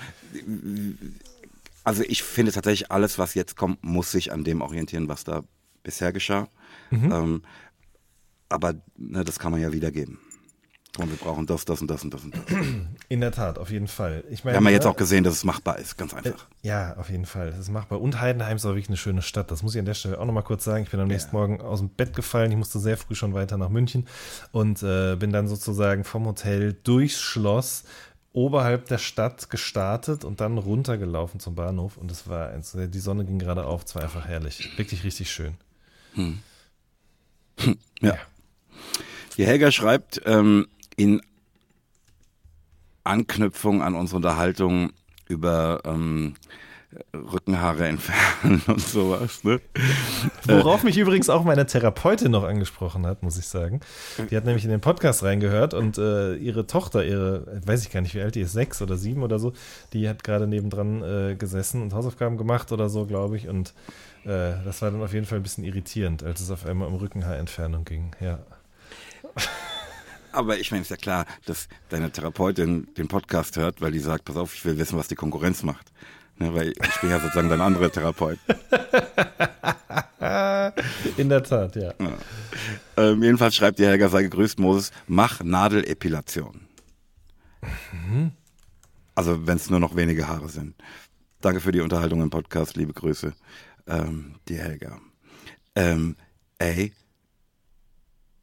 also ich finde tatsächlich, alles, was jetzt kommt, muss sich an dem orientieren, was da bisher geschah. Mhm. Ähm, aber ne, das kann man ja wiedergeben. Und wir brauchen das, das und das und das und das. In der Tat, auf jeden Fall. Ich meine, wir haben ja jetzt ne, auch gesehen, dass es machbar ist, ganz einfach. Äh, ja, auf jeden Fall. Das ist machbar. Und Heidenheim ist auch wirklich eine schöne Stadt. Das muss ich an der Stelle auch nochmal kurz sagen. Ich bin am nächsten Morgen aus dem Bett gefallen. Ich musste sehr früh schon weiter nach München und äh, bin dann sozusagen vom Hotel durchs Schloss oberhalb der Stadt gestartet und dann runtergelaufen zum Bahnhof. Und es war, die Sonne ging gerade auf. Es war einfach herrlich. Wirklich richtig schön. Hm. Ja. ja. Die Helga schreibt, ähm, in Anknüpfung an unsere Unterhaltung über ähm, Rückenhaare entfernen und sowas. Ne? Worauf mich übrigens auch meine Therapeutin noch angesprochen hat, muss ich sagen. Die hat nämlich in den Podcast reingehört und äh, ihre Tochter, ihre, weiß ich gar nicht, wie alt die ist, sechs oder sieben oder so, die hat gerade nebendran äh, gesessen und Hausaufgaben gemacht oder so, glaube ich. Und äh, das war dann auf jeden Fall ein bisschen irritierend, als es auf einmal um Rückenhaarentfernung ging. Ja. Aber ich meine, ist ja klar, dass deine Therapeutin den Podcast hört, weil die sagt, pass auf, ich will wissen, was die Konkurrenz macht. Ne, weil ich bin ja sozusagen dein anderer Therapeut. In der Tat, ja. ja. Ähm, jedenfalls schreibt die Helga, sei gegrüßt, Moses, mach Nadelepilation. Mhm. Also wenn es nur noch wenige Haare sind. Danke für die Unterhaltung im Podcast, liebe Grüße, ähm, die Helga. Ähm, ey,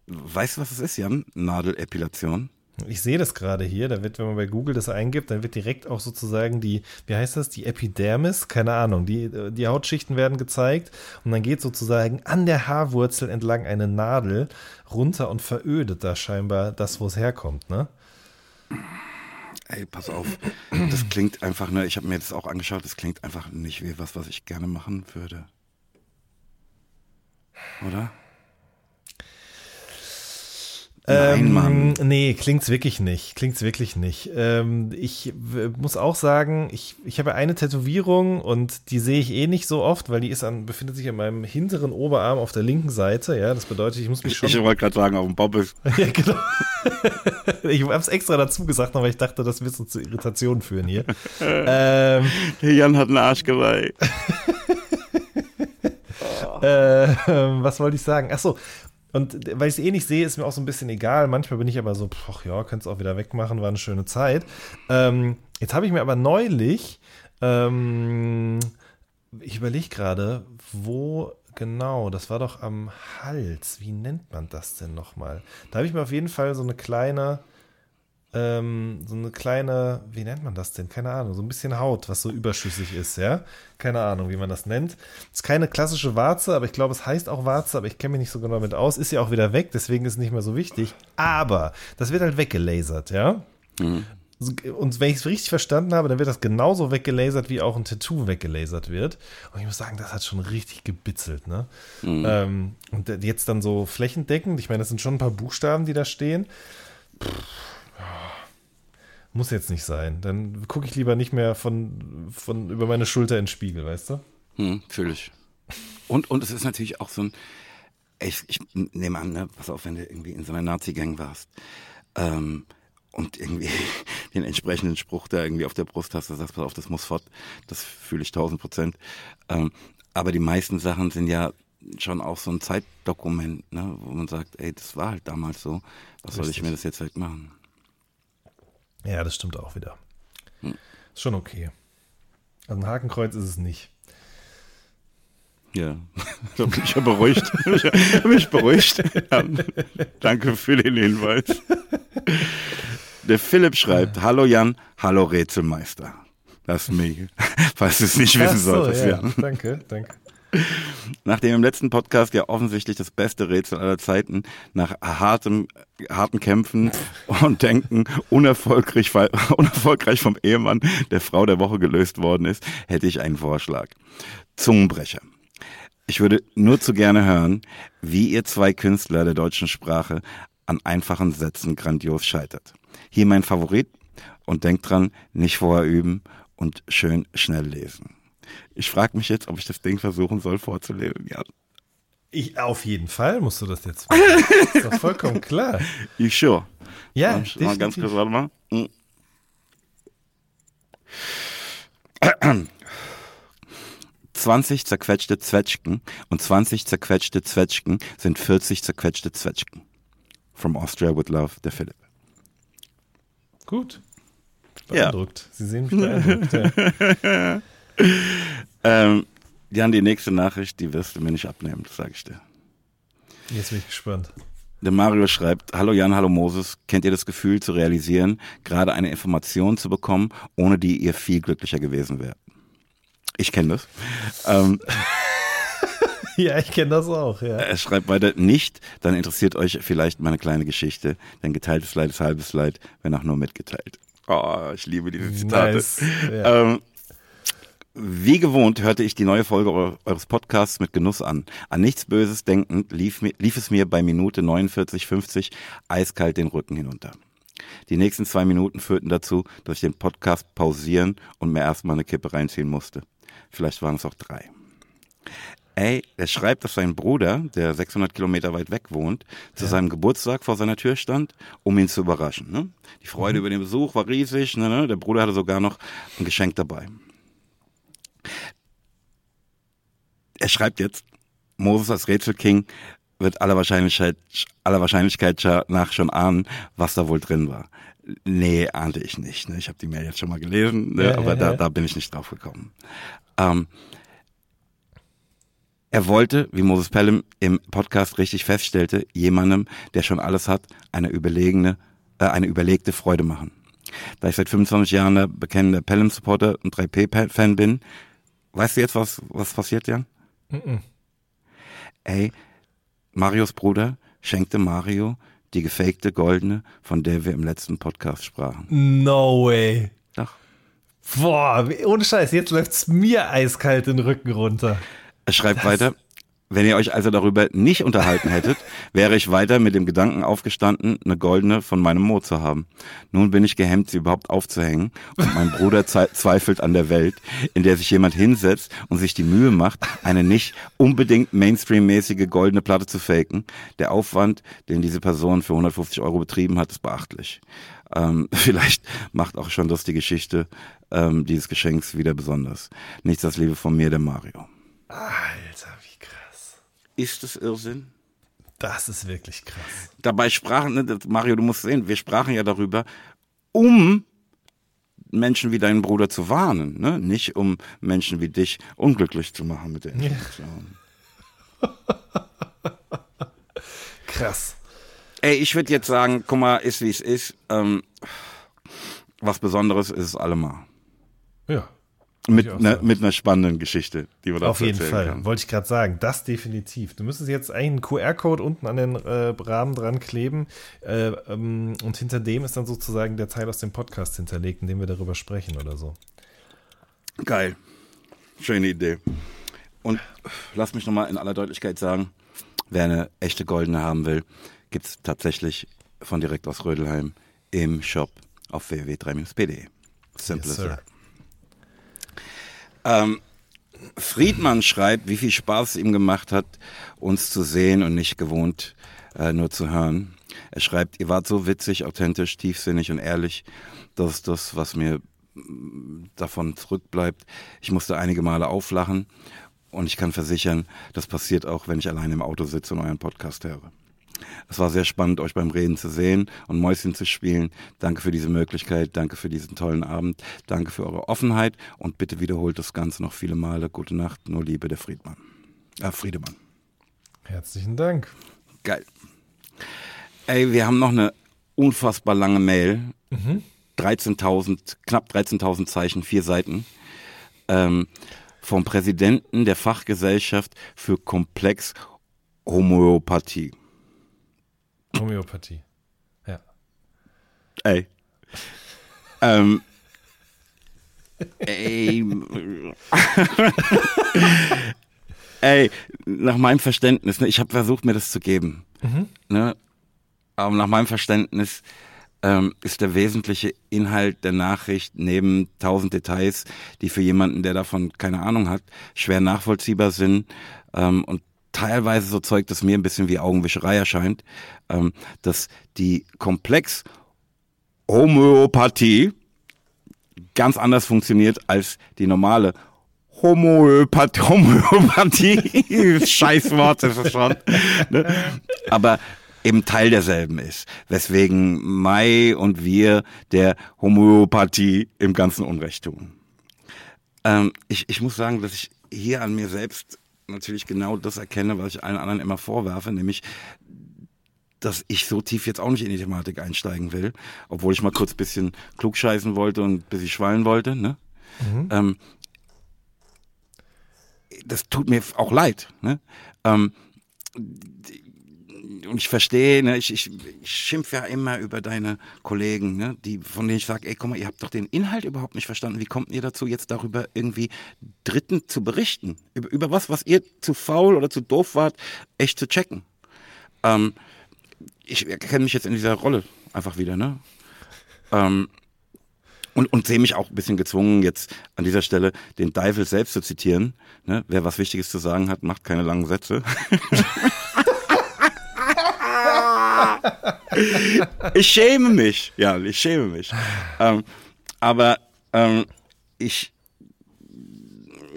Weißt du, was es ist, Jan? Nadelepilation? Ich sehe das gerade hier, da wird, wenn man bei Google das eingibt, dann wird direkt auch sozusagen die, wie heißt das, die Epidermis, keine Ahnung, die, die Hautschichten werden gezeigt und dann geht sozusagen an der Haarwurzel entlang eine Nadel runter und verödet da scheinbar das, wo es herkommt, ne? Ey, pass auf, das klingt einfach, ne, ich habe mir das auch angeschaut, das klingt einfach nicht wie was, was ich gerne machen würde. Oder? Nein, ähm, Mann. Nee, klingt's wirklich nicht. Klingt's wirklich nicht. Ähm, ich muss auch sagen, ich, ich habe eine Tätowierung und die sehe ich eh nicht so oft, weil die ist an, befindet sich an meinem hinteren Oberarm auf der linken Seite. Ja, das bedeutet, ich muss mich schon. Ich wollte gerade sagen, auf dem Bobbes. ja, genau. ich habe es extra dazu gesagt, aber ich dachte, das wird so zu Irritationen führen hier. ähm, Der Jan hat einen Arschgeweih. äh, was wollte ich sagen? Achso, und weil ich es eh nicht sehe, ist mir auch so ein bisschen egal. Manchmal bin ich aber so, ach ja, könntest auch wieder wegmachen, war eine schöne Zeit. Ähm, jetzt habe ich mir aber neulich, ähm, ich überlege gerade, wo genau, das war doch am Hals. Wie nennt man das denn nochmal? Da habe ich mir auf jeden Fall so eine kleine, ähm, so eine kleine, wie nennt man das denn? Keine Ahnung, so ein bisschen Haut, was so überschüssig ist, ja? Keine Ahnung, wie man das nennt. Ist keine klassische Warze, aber ich glaube, es heißt auch Warze, aber ich kenne mich nicht so genau damit aus. Ist ja auch wieder weg, deswegen ist es nicht mehr so wichtig. Aber das wird halt weggelasert, ja? Mhm. Und wenn ich es richtig verstanden habe, dann wird das genauso weggelasert, wie auch ein Tattoo weggelasert wird. Und ich muss sagen, das hat schon richtig gebitzelt, ne? Mhm. Ähm, und jetzt dann so flächendeckend, ich meine, das sind schon ein paar Buchstaben, die da stehen. Pff muss jetzt nicht sein. Dann gucke ich lieber nicht mehr von, von über meine Schulter in den Spiegel, weißt du? Hm, fühle ich. Und, und es ist natürlich auch so ein, ich, ich nehme an, ne, pass auf, wenn du irgendwie in so einer Nazi-Gang warst ähm, und irgendwie den entsprechenden Spruch da irgendwie auf der Brust hast, du sagst, pass auf, das muss fort, das fühle ich tausend Prozent. Ähm, aber die meisten Sachen sind ja schon auch so ein Zeitdokument, ne, wo man sagt, ey, das war halt damals so, was Richtig. soll ich mir das jetzt halt machen? Ja, das stimmt auch wieder. Hm. Ist schon okay. Also ein Hakenkreuz ist es nicht. Ja, da bin ich ja beruhigt. ich habe mich beruhigt. Ja, danke für den Hinweis. Der Philipp schreibt, hallo Jan, hallo Rätselmeister. Das ist mich, falls du es nicht wissen so, solltest. Ja. ja. Danke, danke. Nachdem im letzten Podcast ja offensichtlich das beste Rätsel aller Zeiten nach hartem, harten Kämpfen und Denken unerfolgreich, unerfolgreich vom Ehemann der Frau der Woche gelöst worden ist, hätte ich einen Vorschlag. Zungenbrecher. Ich würde nur zu gerne hören, wie ihr zwei Künstler der deutschen Sprache an einfachen Sätzen grandios scheitert. Hier mein Favorit und denkt dran, nicht vorher üben und schön schnell lesen. Ich frage mich jetzt, ob ich das Ding versuchen soll vorzulesen. Ja. Ich, auf jeden Fall musst du das jetzt machen. Das ist doch vollkommen klar. Ich sure. Ja, mal, mal ganz kurz, warte mal. Zwanzig zerquetschte Zwetschgen und 20 zerquetschte Zwetschgen sind 40 zerquetschte Zwetschgen. From Austria with Love, der Philipp. Gut. Beeindruckt. Ja. Sie sehen mich beeindruckt. ja. ähm, Jan, die nächste Nachricht, die wirst du mir nicht abnehmen, das sage ich dir. Jetzt bin ich gespannt. Der Mario schreibt, hallo Jan, hallo Moses, kennt ihr das Gefühl zu realisieren, gerade eine Information zu bekommen, ohne die ihr viel glücklicher gewesen wärt? Ich kenne das. Ähm, ja, ich kenne das auch, ja. Er schreibt weiter, nicht, dann interessiert euch vielleicht meine kleine Geschichte, denn geteiltes Leid ist halbes Leid, wenn auch nur mitgeteilt. Oh, ich liebe diese Zitate. Nice. Ja. Ähm, wie gewohnt hörte ich die neue Folge eures Podcasts mit Genuss an. An nichts Böses denkend lief, lief es mir bei Minute 49,50 eiskalt den Rücken hinunter. Die nächsten zwei Minuten führten dazu, dass ich den Podcast pausieren und mir erstmal eine Kippe reinziehen musste. Vielleicht waren es auch drei. Ey, er schreibt, dass sein Bruder, der 600 Kilometer weit weg wohnt, zu ja. seinem Geburtstag vor seiner Tür stand, um ihn zu überraschen. Ne? Die Freude mhm. über den Besuch war riesig. Ne, ne? Der Bruder hatte sogar noch ein Geschenk dabei. Er schreibt jetzt, Moses als Rätselking wird aller Wahrscheinlichkeit, aller Wahrscheinlichkeit nach schon ahnen, was da wohl drin war. Nee, ahnte ich nicht. Ne? Ich habe die Mail jetzt schon mal gelesen, ne? ja, aber ja, da, ja. da bin ich nicht drauf gekommen. Ähm, er wollte, wie Moses Pelham im Podcast richtig feststellte, jemandem, der schon alles hat, eine überlegene, äh, eine überlegte Freude machen. Da ich seit 25 Jahren der bekennende Pelham-Supporter und 3P-Fan bin, weißt du jetzt, was, was passiert, Jan? Mm -mm. Ey, Marios Bruder schenkte Mario die gefakte goldene, von der wir im letzten Podcast sprachen. No way. Ach. Boah, ohne Scheiß, jetzt läuft's mir eiskalt den Rücken runter. Er schreibt das weiter, wenn ihr euch also darüber nicht unterhalten hättet, wäre ich weiter mit dem Gedanken aufgestanden, eine goldene von meinem Mo zu haben. Nun bin ich gehemmt, sie überhaupt aufzuhängen und mein Bruder zweifelt an der Welt, in der sich jemand hinsetzt und sich die Mühe macht, eine nicht unbedingt Mainstream-mäßige goldene Platte zu faken. Der Aufwand, den diese Person für 150 Euro betrieben hat, ist beachtlich. Ähm, vielleicht macht auch schon das die Geschichte ähm, dieses Geschenks wieder besonders. Nichts als Liebe von mir, der Mario. Alter, ist es Irrsinn? Das ist wirklich krass. Dabei sprachen, ne, Mario, du musst sehen, wir sprachen ja darüber, um Menschen wie deinen Bruder zu warnen, ne? nicht um Menschen wie dich unglücklich zu machen mit der Information. Ja. krass. Ey, ich würde jetzt sagen, guck mal, ist wie es ist. Ähm, was Besonderes ist es allemal. Ja. Mit, ne, mit einer spannenden Geschichte, die wir da Auf jeden Fall, kann. wollte ich gerade sagen, das definitiv. Du müsstest jetzt einen QR-Code unten an den äh, Rahmen dran kleben äh, ähm, und hinter dem ist dann sozusagen der Teil aus dem Podcast hinterlegt, in dem wir darüber sprechen oder so. Geil. Schöne Idee. Und lass mich nochmal in aller Deutlichkeit sagen, wer eine echte goldene haben will, gibt es tatsächlich von direkt aus Rödelheim im Shop auf www.3-pd. Simple yes, ähm, Friedmann schreibt, wie viel Spaß es ihm gemacht hat, uns zu sehen und nicht gewohnt äh, nur zu hören. Er schreibt, ihr wart so witzig, authentisch, tiefsinnig und ehrlich. Das ist das, was mir davon zurückbleibt. Ich musste einige Male auflachen und ich kann versichern, das passiert auch, wenn ich allein im Auto sitze und euren Podcast höre. Es war sehr spannend, euch beim Reden zu sehen und Mäuschen zu spielen. Danke für diese Möglichkeit, danke für diesen tollen Abend, danke für eure Offenheit und bitte wiederholt das Ganze noch viele Male. Gute Nacht, nur Liebe, der Friedmann. Äh, Friedemann. Herzlichen Dank. Geil. Ey, wir haben noch eine unfassbar lange Mail. Mhm. 13.000, knapp 13.000 Zeichen, vier Seiten. Ähm, vom Präsidenten der Fachgesellschaft für Komplex Homöopathie. Homöopathie. Ja. Ey. ähm. Ey. Ey, nach meinem Verständnis, ne, ich habe versucht, mir das zu geben. Mhm. Ne, aber nach meinem Verständnis ähm, ist der wesentliche Inhalt der Nachricht neben tausend Details, die für jemanden, der davon keine Ahnung hat, schwer nachvollziehbar sind ähm, und teilweise so Zeug, das mir ein bisschen wie Augenwischerei erscheint, ähm, dass die Komplex Homöopathie ganz anders funktioniert als die normale Homöopathie. Homöopathie. Scheiß Wort ist es schon. Ne? Aber eben Teil derselben ist. Weswegen Mai und wir der Homöopathie im ganzen Unrecht tun. Ähm, ich, ich muss sagen, dass ich hier an mir selbst natürlich genau das erkenne, was ich allen anderen immer vorwerfe, nämlich dass ich so tief jetzt auch nicht in die Thematik einsteigen will, obwohl ich mal kurz ein bisschen klugscheißen wollte und ein bisschen schwallen wollte. Ne? Mhm. Ähm, das tut mir auch leid. Ne? Ähm, und ich verstehe, ne, ich, ich, ich schimpfe ja immer über deine Kollegen, ne, die, von denen ich sage, ey, guck mal, ihr habt doch den Inhalt überhaupt nicht verstanden. Wie kommt ihr dazu, jetzt darüber irgendwie Dritten zu berichten? Über, über was, was ihr zu faul oder zu doof wart, echt zu checken. Ähm, ich erkenne mich jetzt in dieser Rolle einfach wieder, ne? Ähm, und, und sehe mich auch ein bisschen gezwungen, jetzt an dieser Stelle den Teufel selbst zu zitieren. Ne? Wer was Wichtiges zu sagen hat, macht keine langen Sätze. ich schäme mich. Ja, ich schäme mich. Ähm, aber ähm, ich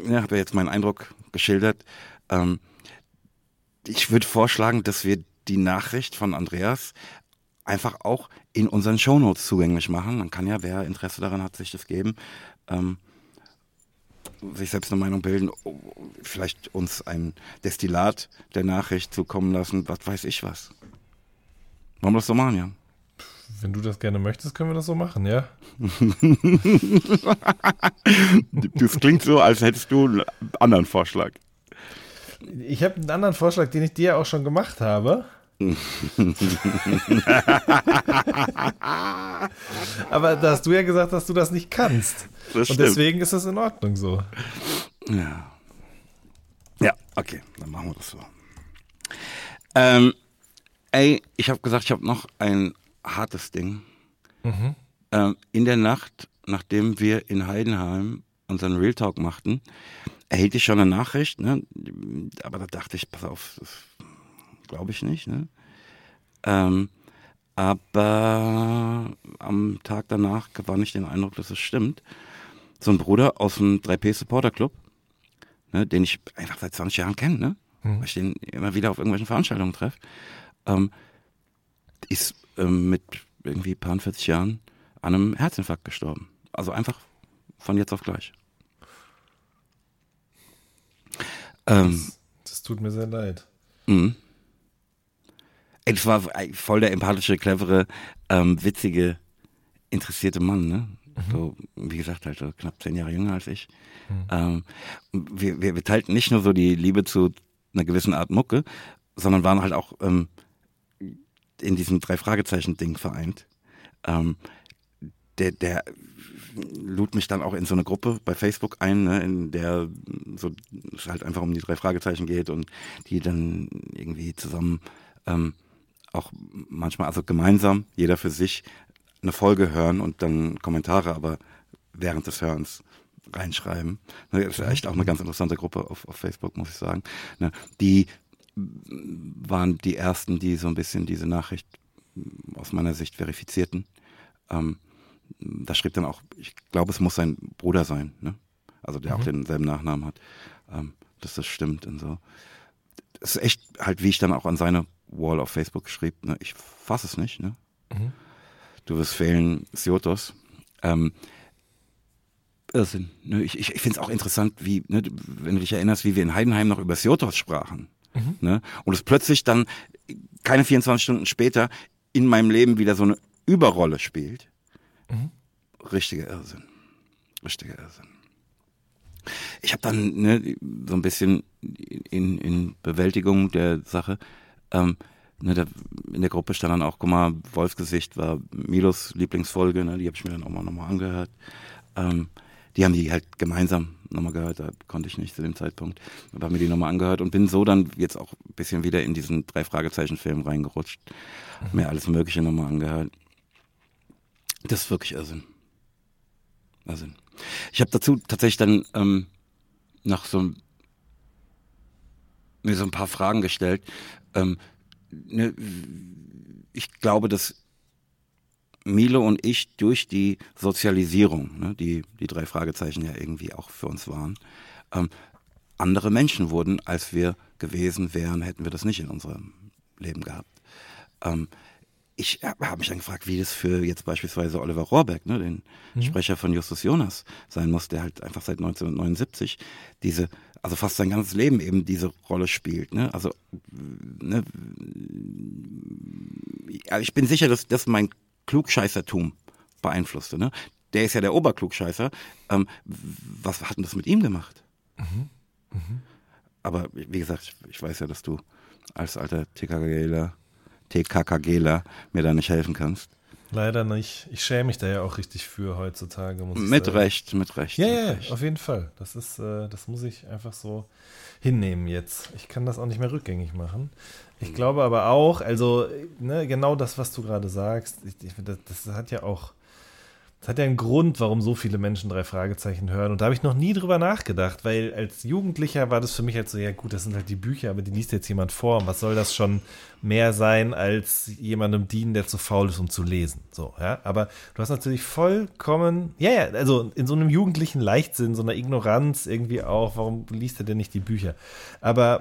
ja, habe ja jetzt meinen Eindruck geschildert. Ähm, ich würde vorschlagen, dass wir die Nachricht von Andreas einfach auch in unseren Shownotes zugänglich machen. Dann kann ja, wer Interesse daran hat, sich das geben, ähm, sich selbst eine Meinung bilden, vielleicht uns ein Destillat der Nachricht zukommen lassen, was weiß ich was. Wollen wir das so machen, ja? Wenn du das gerne möchtest, können wir das so machen, ja? das klingt so, als hättest du einen anderen Vorschlag. Ich habe einen anderen Vorschlag, den ich dir auch schon gemacht habe. Aber da hast du ja gesagt, dass du das nicht kannst. Das Und deswegen ist es in Ordnung so. Ja. Ja, okay, dann machen wir das so. Ähm, ey, ich habe gesagt, ich habe noch ein hartes Ding. Mhm. Ähm, in der Nacht, nachdem wir in Heidenheim unseren Real Talk machten, erhielt ich schon eine Nachricht, ne? aber da dachte ich, pass auf, das glaube ich nicht. Ne? Ähm, aber am Tag danach gewann ich den Eindruck, dass es stimmt. So ein Bruder aus dem 3P Supporter Club, ne, den ich einfach seit 20 Jahren kenne, ne? Mhm. weil ich den immer wieder auf irgendwelchen Veranstaltungen treffe, ähm, ist ähm, mit irgendwie paar 40 Jahren an einem Herzinfarkt gestorben. Also einfach von jetzt auf gleich. Ähm, das, das, tut mir sehr leid. Mhm. Das war voll der empathische, clevere, ähm, witzige, interessierte Mann, ne? Mhm. So, wie gesagt, halt so knapp zehn Jahre jünger als ich. Mhm. Ähm, wir, wir, wir teilten nicht nur so die Liebe zu einer gewissen Art Mucke, sondern waren halt auch ähm, in diesem drei Fragezeichen Ding vereint. Ähm, der, der lud mich dann auch in so eine Gruppe bei Facebook ein, ne, in der so es halt einfach um die drei Fragezeichen geht und die dann irgendwie zusammen ähm, auch manchmal, also gemeinsam, jeder für sich, eine Folge hören und dann Kommentare, aber während des Hörens reinschreiben. Das ist echt auch eine ganz interessante Gruppe auf, auf Facebook, muss ich sagen. Ne, die waren die ersten, die so ein bisschen diese Nachricht aus meiner Sicht verifizierten. Ähm, da schrieb dann auch, ich glaube, es muss sein Bruder sein, ne? also der mhm. auch denselben Nachnamen hat, ähm, dass das stimmt und so. Das ist echt halt, wie ich dann auch an seine Wall auf Facebook schrieb, ne? ich fasse es nicht. Ne? Mhm. Du wirst fehlen, Siotos. Ähm, Irrsinn. Ne? Ich, ich, ich finde es auch interessant, wie, ne, wenn du dich erinnerst, wie wir in Heidenheim noch über Siotos sprachen. Mhm. Ne? Und es plötzlich dann keine 24 Stunden später in meinem Leben wieder so eine Überrolle spielt. Mhm. Richtiger Irrsinn. Richtiger Irrsinn. Ich habe dann ne, so ein bisschen in, in Bewältigung der Sache, ähm, ne, der, in der Gruppe stand dann auch, guck mal, Wolfsgesicht war Milos Lieblingsfolge, ne, die habe ich mir dann auch mal nochmal angehört. Ähm, die haben die halt gemeinsam nochmal gehört, da konnte ich nicht zu dem Zeitpunkt, aber habe mir die nochmal angehört und bin so dann jetzt auch ein bisschen wieder in diesen drei Fragezeichen-Film reingerutscht, mhm. mir alles Mögliche nochmal angehört. Das ist wirklich Irrsinn. Irrsinn. Ich habe dazu tatsächlich dann ähm, noch so mir so ein paar Fragen gestellt. Ähm, ne, ich glaube, dass Milo und ich durch die Sozialisierung, ne, die die drei Fragezeichen ja irgendwie auch für uns waren, ähm, andere Menschen wurden, als wir gewesen wären, hätten wir das nicht in unserem Leben gehabt. ähm, ich habe mich dann gefragt, wie das für jetzt beispielsweise Oliver Rohrbeck, ne, den mhm. Sprecher von Justus Jonas, sein muss, der halt einfach seit 1979 diese, also fast sein ganzes Leben eben diese Rolle spielt. Ne? Also ne, ich bin sicher, dass das mein Klugscheißertum beeinflusste. Ne? Der ist ja der Oberklugscheißer. Ähm, was hat denn das mit ihm gemacht? Mhm. Mhm. Aber wie gesagt, ich weiß ja, dass du als alter TKGler TKKGler mir da nicht helfen kannst. Leider nicht. Ich schäme mich da ja auch richtig für heutzutage. mit Recht, mit Recht. Ja, ja, auf jeden Fall. Das ist, äh, das muss ich einfach so hinnehmen jetzt. Ich kann das auch nicht mehr rückgängig machen. Ich glaube aber auch, also ne, genau das, was du gerade sagst, ich, ich, das, das hat ja auch das hat ja einen Grund, warum so viele Menschen drei Fragezeichen hören. Und da habe ich noch nie drüber nachgedacht, weil als Jugendlicher war das für mich halt so, ja gut, das sind halt die Bücher, aber die liest jetzt jemand vor. Und was soll das schon mehr sein, als jemandem dienen, der zu faul ist, um zu lesen? So, ja. Aber du hast natürlich vollkommen, ja, ja, also in so einem jugendlichen Leichtsinn, so einer Ignoranz irgendwie auch, warum liest er denn nicht die Bücher? Aber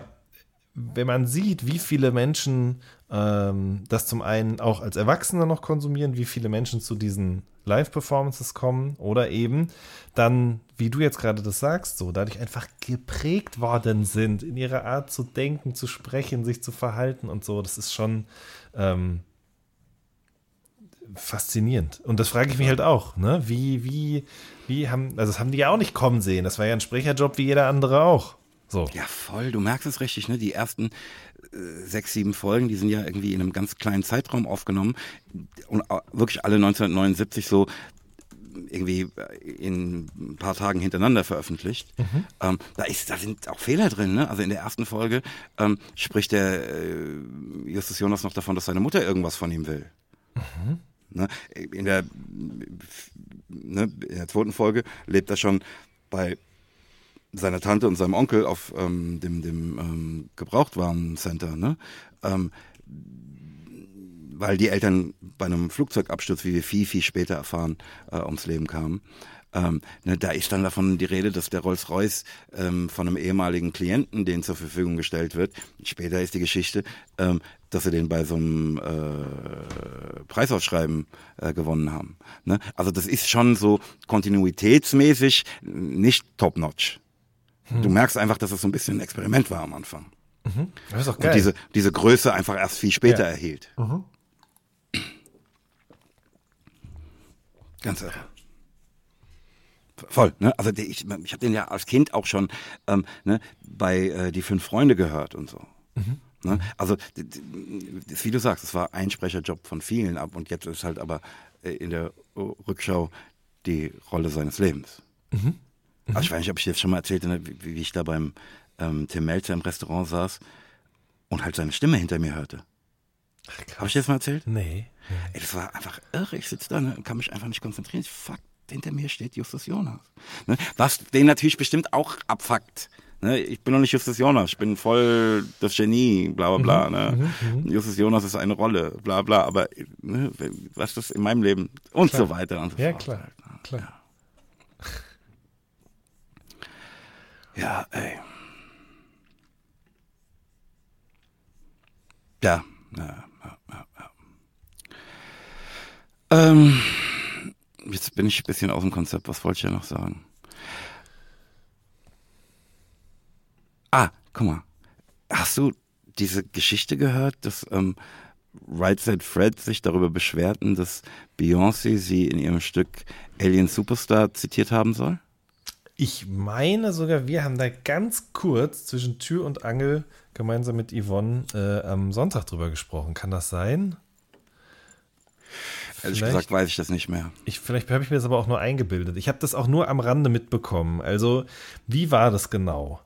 wenn man sieht, wie viele Menschen ähm, das zum einen auch als Erwachsene noch konsumieren, wie viele Menschen zu diesen Live-Performances kommen oder eben dann, wie du jetzt gerade das sagst, so dadurch einfach geprägt worden sind in ihrer Art zu denken, zu sprechen, sich zu verhalten und so. Das ist schon ähm, faszinierend. Und das frage ich mich halt auch, ne? Wie, wie, wie haben, also das haben die ja auch nicht kommen sehen. Das war ja ein Sprecherjob wie jeder andere auch. So. Ja, voll. Du merkst es richtig, ne? Die ersten sechs, sieben Folgen, die sind ja irgendwie in einem ganz kleinen Zeitraum aufgenommen und wirklich alle 1979 so irgendwie in ein paar Tagen hintereinander veröffentlicht. Mhm. Ähm, da, ist, da sind auch Fehler drin. Ne? Also in der ersten Folge ähm, spricht der äh, Justus Jonas noch davon, dass seine Mutter irgendwas von ihm will. Mhm. Ne? In, der, ne, in der zweiten Folge lebt er schon bei seiner Tante und seinem Onkel auf ähm, dem, dem ähm, Gebrauchtwarencenter, ne? Ähm, weil die Eltern bei einem Flugzeugabsturz, wie wir viel, viel später erfahren, äh, ums Leben kamen. Ähm, ne, da ist dann davon die Rede, dass der Rolls-Royce ähm, von einem ehemaligen Klienten den zur Verfügung gestellt wird. Später ist die Geschichte, ähm, dass sie den bei so einem äh, Preisausschreiben äh, gewonnen haben. Ne? Also das ist schon so kontinuitätsmäßig nicht top-notch. Hm. Du merkst einfach, dass es so ein bisschen ein Experiment war am Anfang. Mhm. Das ist auch geil. Und diese, diese Größe einfach erst viel später ja. erhielt. Mhm. Ganz irre. Voll, ne? Also ich, ich habe den ja als Kind auch schon ähm, ne, bei äh, die fünf Freunde gehört und so. Mhm. Ne? Also das, wie du sagst, es war ein Sprecherjob von vielen ab und jetzt ist halt aber äh, in der Rückschau die Rolle seines Lebens. Mhm. Mhm. Also ich weiß nicht, ob ich dir jetzt schon mal erzählte, ne, wie, ich da beim ähm, Tim Melzer im Restaurant saß und halt seine Stimme hinter mir hörte. Habe ich dir das mal erzählt? Nee. Ey, das war einfach irre. Ich sitze da ne, und kann mich einfach nicht konzentrieren. Fuck, hinter mir steht Justus Jonas. Ne? Was den natürlich bestimmt auch abfuckt. Ne? Ich bin noch nicht Justus Jonas, ich bin voll das Genie, bla bla bla. Mhm, ne? Mhm, mhm. Justus Jonas ist eine Rolle, bla bla. Aber ne, was ist das in meinem Leben und klar. so weiter und so ja, fort. Klar, halt, ne? klar. Ja. Ey. Ja, ja, ja, ja. ja. Ähm, jetzt bin ich ein bisschen aus dem Konzept. Was wollte ich ja noch sagen? Ah, guck mal. Hast du diese Geschichte gehört, dass ähm, Right Said Fred sich darüber beschwerten, dass Beyoncé sie in ihrem Stück Alien Superstar zitiert haben soll? Ich meine sogar, wir haben da ganz kurz zwischen Tür und Angel gemeinsam mit Yvonne äh, am Sonntag drüber gesprochen. Kann das sein? Ehrlich vielleicht, gesagt weiß ich das nicht mehr. Ich, vielleicht habe ich mir das aber auch nur eingebildet. Ich habe das auch nur am Rande mitbekommen. Also, wie war das genau?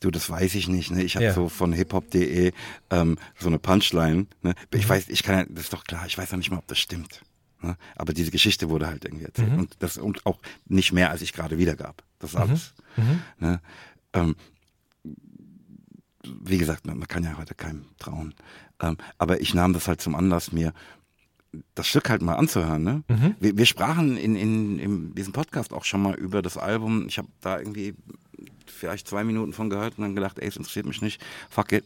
Du, das weiß ich nicht. Ne? Ich habe ja. so von hiphop.de ähm, so eine Punchline. Ne? Ich mhm. weiß, ich kann, das ist doch klar. Ich weiß noch nicht mal, ob das stimmt. Ne? Aber diese Geschichte wurde halt irgendwie erzählt. Mhm. Und das und auch nicht mehr, als ich gerade wiedergab. Das ist mhm. alles. Mhm. Ne? Ähm, wie gesagt, man kann ja heute keinem trauen. Ähm, aber ich nahm das halt zum Anlass, mir das Stück halt mal anzuhören. Ne? Mhm. Wir, wir, sprachen in, in, in diesem Podcast auch schon mal über das Album. Ich habe da irgendwie vielleicht zwei Minuten von gehört und dann gedacht, ey, es interessiert mich nicht, fuck it.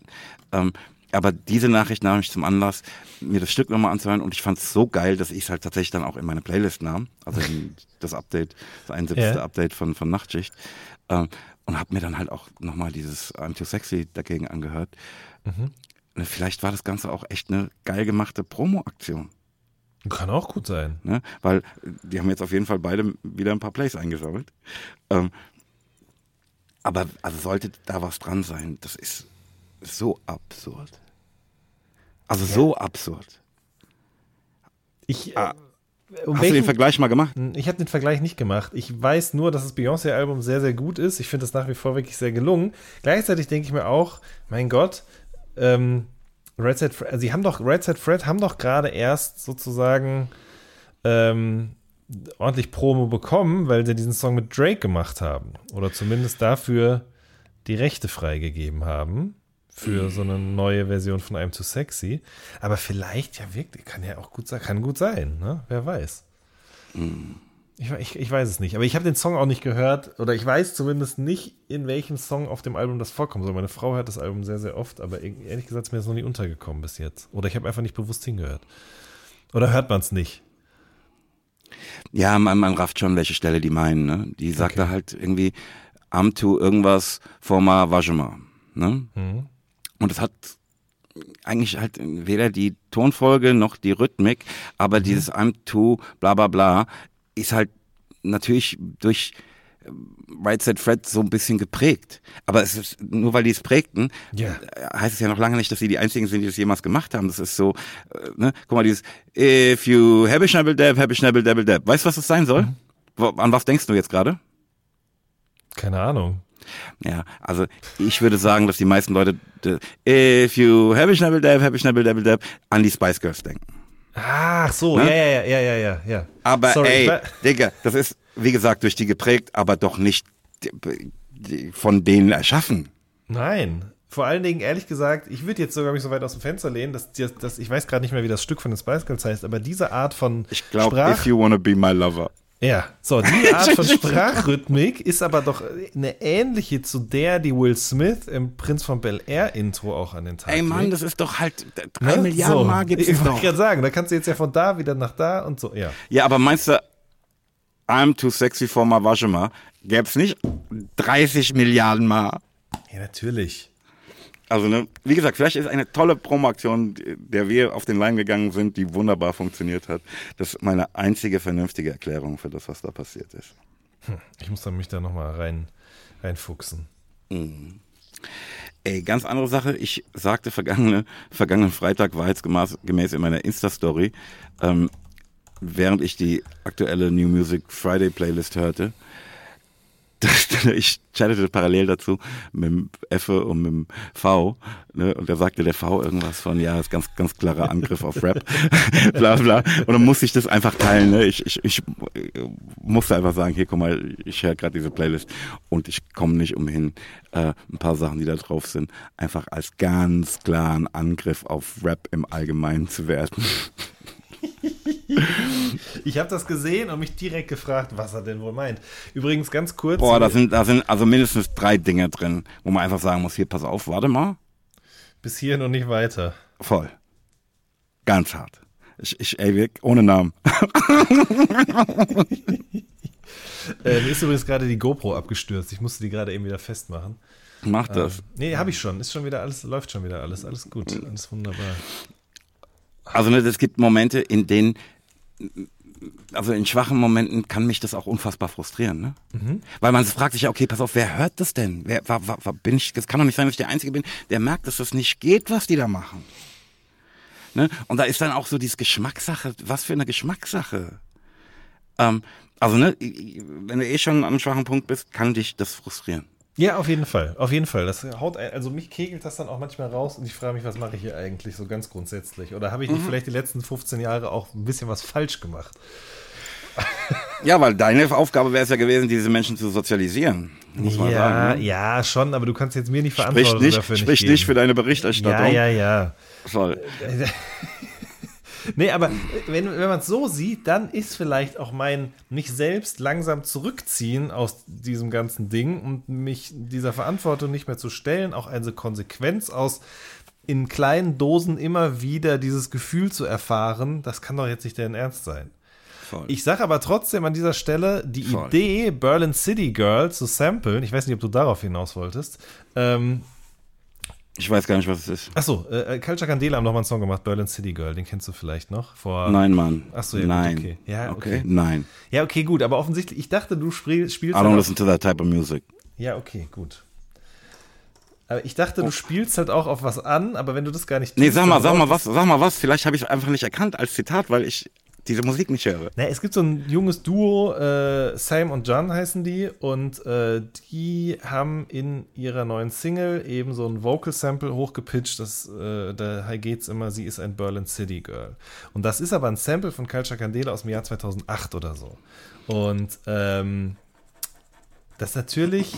Ähm, aber diese Nachricht nahm ich zum Anlass, mir das Stück nochmal anzuhören und ich fand es so geil, dass ich es halt tatsächlich dann auch in meine Playlist nahm. Also das Update, das 71. Yeah. Update von, von Nachtschicht. Ähm, und habe mir dann halt auch nochmal dieses I'm Too Sexy dagegen angehört. Mhm. Vielleicht war das Ganze auch echt eine geil gemachte Promo-Aktion. Kann auch gut sein. Ne? Weil die haben jetzt auf jeden Fall beide wieder ein paar Plays eingesammelt. Ähm, aber also sollte da was dran sein, das ist so absurd. Also ja. so absurd. Ich, ah, um Hast welchen, du den Vergleich mal gemacht? Ich habe den Vergleich nicht gemacht. Ich weiß nur, dass das Beyoncé-Album sehr, sehr gut ist. Ich finde das nach wie vor wirklich sehr gelungen. Gleichzeitig denke ich mir auch, mein Gott, ähm, Red Set Fred, also sie haben doch, Red Set Fred haben doch gerade erst sozusagen ähm, ordentlich Promo bekommen, weil sie diesen Song mit Drake gemacht haben. Oder zumindest dafür die Rechte freigegeben haben für so eine neue Version von I'm Too Sexy. Aber vielleicht ja wirklich, kann ja auch gut sein, kann gut sein, ne? Wer weiß. Mhm. Ich, ich, ich, weiß es nicht, aber ich habe den Song auch nicht gehört oder ich weiß zumindest nicht, in welchem Song auf dem Album das vorkommen soll. Meine Frau hört das Album sehr, sehr oft, aber ehrlich gesagt ist mir das noch nie untergekommen bis jetzt. Oder ich habe einfach nicht bewusst hingehört. Oder hört man es nicht? Ja, man, man rafft schon, welche Stelle die meinen. Ne? Die sagt okay. da halt irgendwie am to irgendwas forma vajema. Ne? Mhm. Und es hat eigentlich halt weder die Tonfolge noch die Rhythmik, aber mhm. dieses I'm to bla bla bla ist halt natürlich durch äh, Right Set Fred so ein bisschen geprägt. Aber es ist, nur weil die es prägten, yeah. heißt es ja noch lange nicht, dass sie die einzigen sind, die das jemals gemacht haben. Das ist so, äh, ne, guck mal, dieses If you have a schnabel dab, have a schnabel dabble dab. Weißt du, was das sein soll? Mhm. An was denkst du jetzt gerade? Keine Ahnung. Ja, also ich würde sagen, dass die meisten Leute If you have a schnabel dab, have a schnabel dabble dab an die Spice Girls denken. Ach so, ne? ja, ja, ja, ja, ja, ja. Aber Sorry, ey, Digga, das ist, wie gesagt, durch die geprägt, aber doch nicht von denen erschaffen. Nein. Vor allen Dingen, ehrlich gesagt, ich würde jetzt sogar mich so weit aus dem Fenster lehnen, dass, dass ich weiß gerade nicht mehr, wie das Stück von den Spice Girls heißt, aber diese Art von Ich glaube, If You Wanna Be My Lover. Ja, so, die Art von Sprachrhythmik ist aber doch eine ähnliche zu der, die Will Smith im Prinz von Bel Air Intro auch an den Tag Ey Mann, das ist doch halt drei ne? Milliarden so, Mal gibt's Ich wollte gerade sagen, da kannst du jetzt ja von da wieder nach da und so, ja. Ja, aber meinst du, I'm too sexy for my Wajima, gäbe es nicht 30 Milliarden Mal? Ja, natürlich. Also, ne, wie gesagt, vielleicht ist eine tolle Promoaktion, der wir auf den Leim gegangen sind, die wunderbar funktioniert hat. Das ist meine einzige vernünftige Erklärung für das, was da passiert ist. Hm, ich muss dann mich da nochmal rein, reinfuchsen. Mhm. Ey, ganz andere Sache. Ich sagte vergangene, vergangenen Freitag war jetzt gemäß, gemäß in meiner Insta-Story, ähm, während ich die aktuelle New Music Friday Playlist hörte, ich chattete parallel dazu mit dem F und mit dem V, ne, und da sagte der V irgendwas von, ja, ist ganz, ganz klarer Angriff auf Rap, bla, bla. Und dann musste ich das einfach teilen, ne, ich, ich, ich musste einfach sagen, hier, guck mal, ich höre gerade diese Playlist und ich komme nicht umhin, äh, ein paar Sachen, die da drauf sind, einfach als ganz klaren Angriff auf Rap im Allgemeinen zu werten. ich habe das gesehen und mich direkt gefragt, was er denn wohl meint. Übrigens ganz kurz. Boah, da sind, da sind also mindestens drei Dinge drin, wo man einfach sagen muss, hier, pass auf, warte mal. Bis hierhin und nicht weiter. Voll. Ganz hart. Ich, ich ey, ohne Namen. äh, mir ist übrigens gerade die GoPro abgestürzt. Ich musste die gerade eben wieder festmachen. Mach das. Ähm, nee, habe ich schon. Ist schon wieder alles, läuft schon wieder alles. Alles gut. Alles wunderbar. Also ne, es gibt Momente, in denen, also in schwachen Momenten kann mich das auch unfassbar frustrieren, ne? Mhm. Weil man fragt sich ja, okay, pass auf, wer hört das denn? Wer, war, war, bin ich, das kann doch nicht sein, dass ich der Einzige bin, der merkt, dass das nicht geht, was die da machen. Ne? Und da ist dann auch so diese Geschmackssache, was für eine Geschmackssache. Ähm, also, ne, wenn du eh schon am schwachen Punkt bist, kann dich das frustrieren. Ja, auf jeden Fall. Auf jeden Fall. Das haut ein, also mich kegelt das dann auch manchmal raus und ich frage mich, was mache ich hier eigentlich so ganz grundsätzlich? Oder habe ich nicht mhm. vielleicht die letzten 15 Jahre auch ein bisschen was falsch gemacht? Ja, weil deine Aufgabe wäre es ja gewesen, diese Menschen zu sozialisieren. Muss man ja, sagen, ne? ja, schon, aber du kannst jetzt mir nicht verantworten sprich nicht, dafür Sprich nicht, nicht für deine Berichterstattung. Ja, ja, ja. Voll. Nee, aber wenn, wenn man es so sieht, dann ist vielleicht auch mein mich selbst langsam zurückziehen aus diesem ganzen Ding und mich dieser Verantwortung nicht mehr zu stellen, auch eine Konsequenz aus in kleinen Dosen immer wieder dieses Gefühl zu erfahren, das kann doch jetzt nicht dein Ernst sein. Voll. Ich sage aber trotzdem an dieser Stelle, die Voll. Idee, Berlin City Girl zu samplen, ich weiß nicht, ob du darauf hinaus wolltest, ähm, ich weiß gar nicht, was es ist. Achso, äh, Culture Candela haben nochmal einen Song gemacht, Berlin City Girl, den kennst du vielleicht noch? Vor Nein, Mann. Achso, ja, Nein. Gut, okay. Ja, okay. okay. Nein. Ja, okay, gut, aber offensichtlich, ich dachte, du spielst. I don't listen to that type of music. Ja, okay, gut. Aber ich dachte, du oh. spielst halt auch auf was an, aber wenn du das gar nicht tust, Nee, sag mal, sag mal was, sag mal was, vielleicht habe ich es einfach nicht erkannt als Zitat, weil ich diese Musik nicht höre. Na, es gibt so ein junges Duo, äh, Sam und John heißen die, und äh, die haben in ihrer neuen Single eben so ein Vocal Sample hochgepitcht, das, äh, da geht's immer, sie ist ein Berlin City Girl. Und das ist aber ein Sample von Culture Candela aus dem Jahr 2008 oder so. Und ähm, das ist natürlich.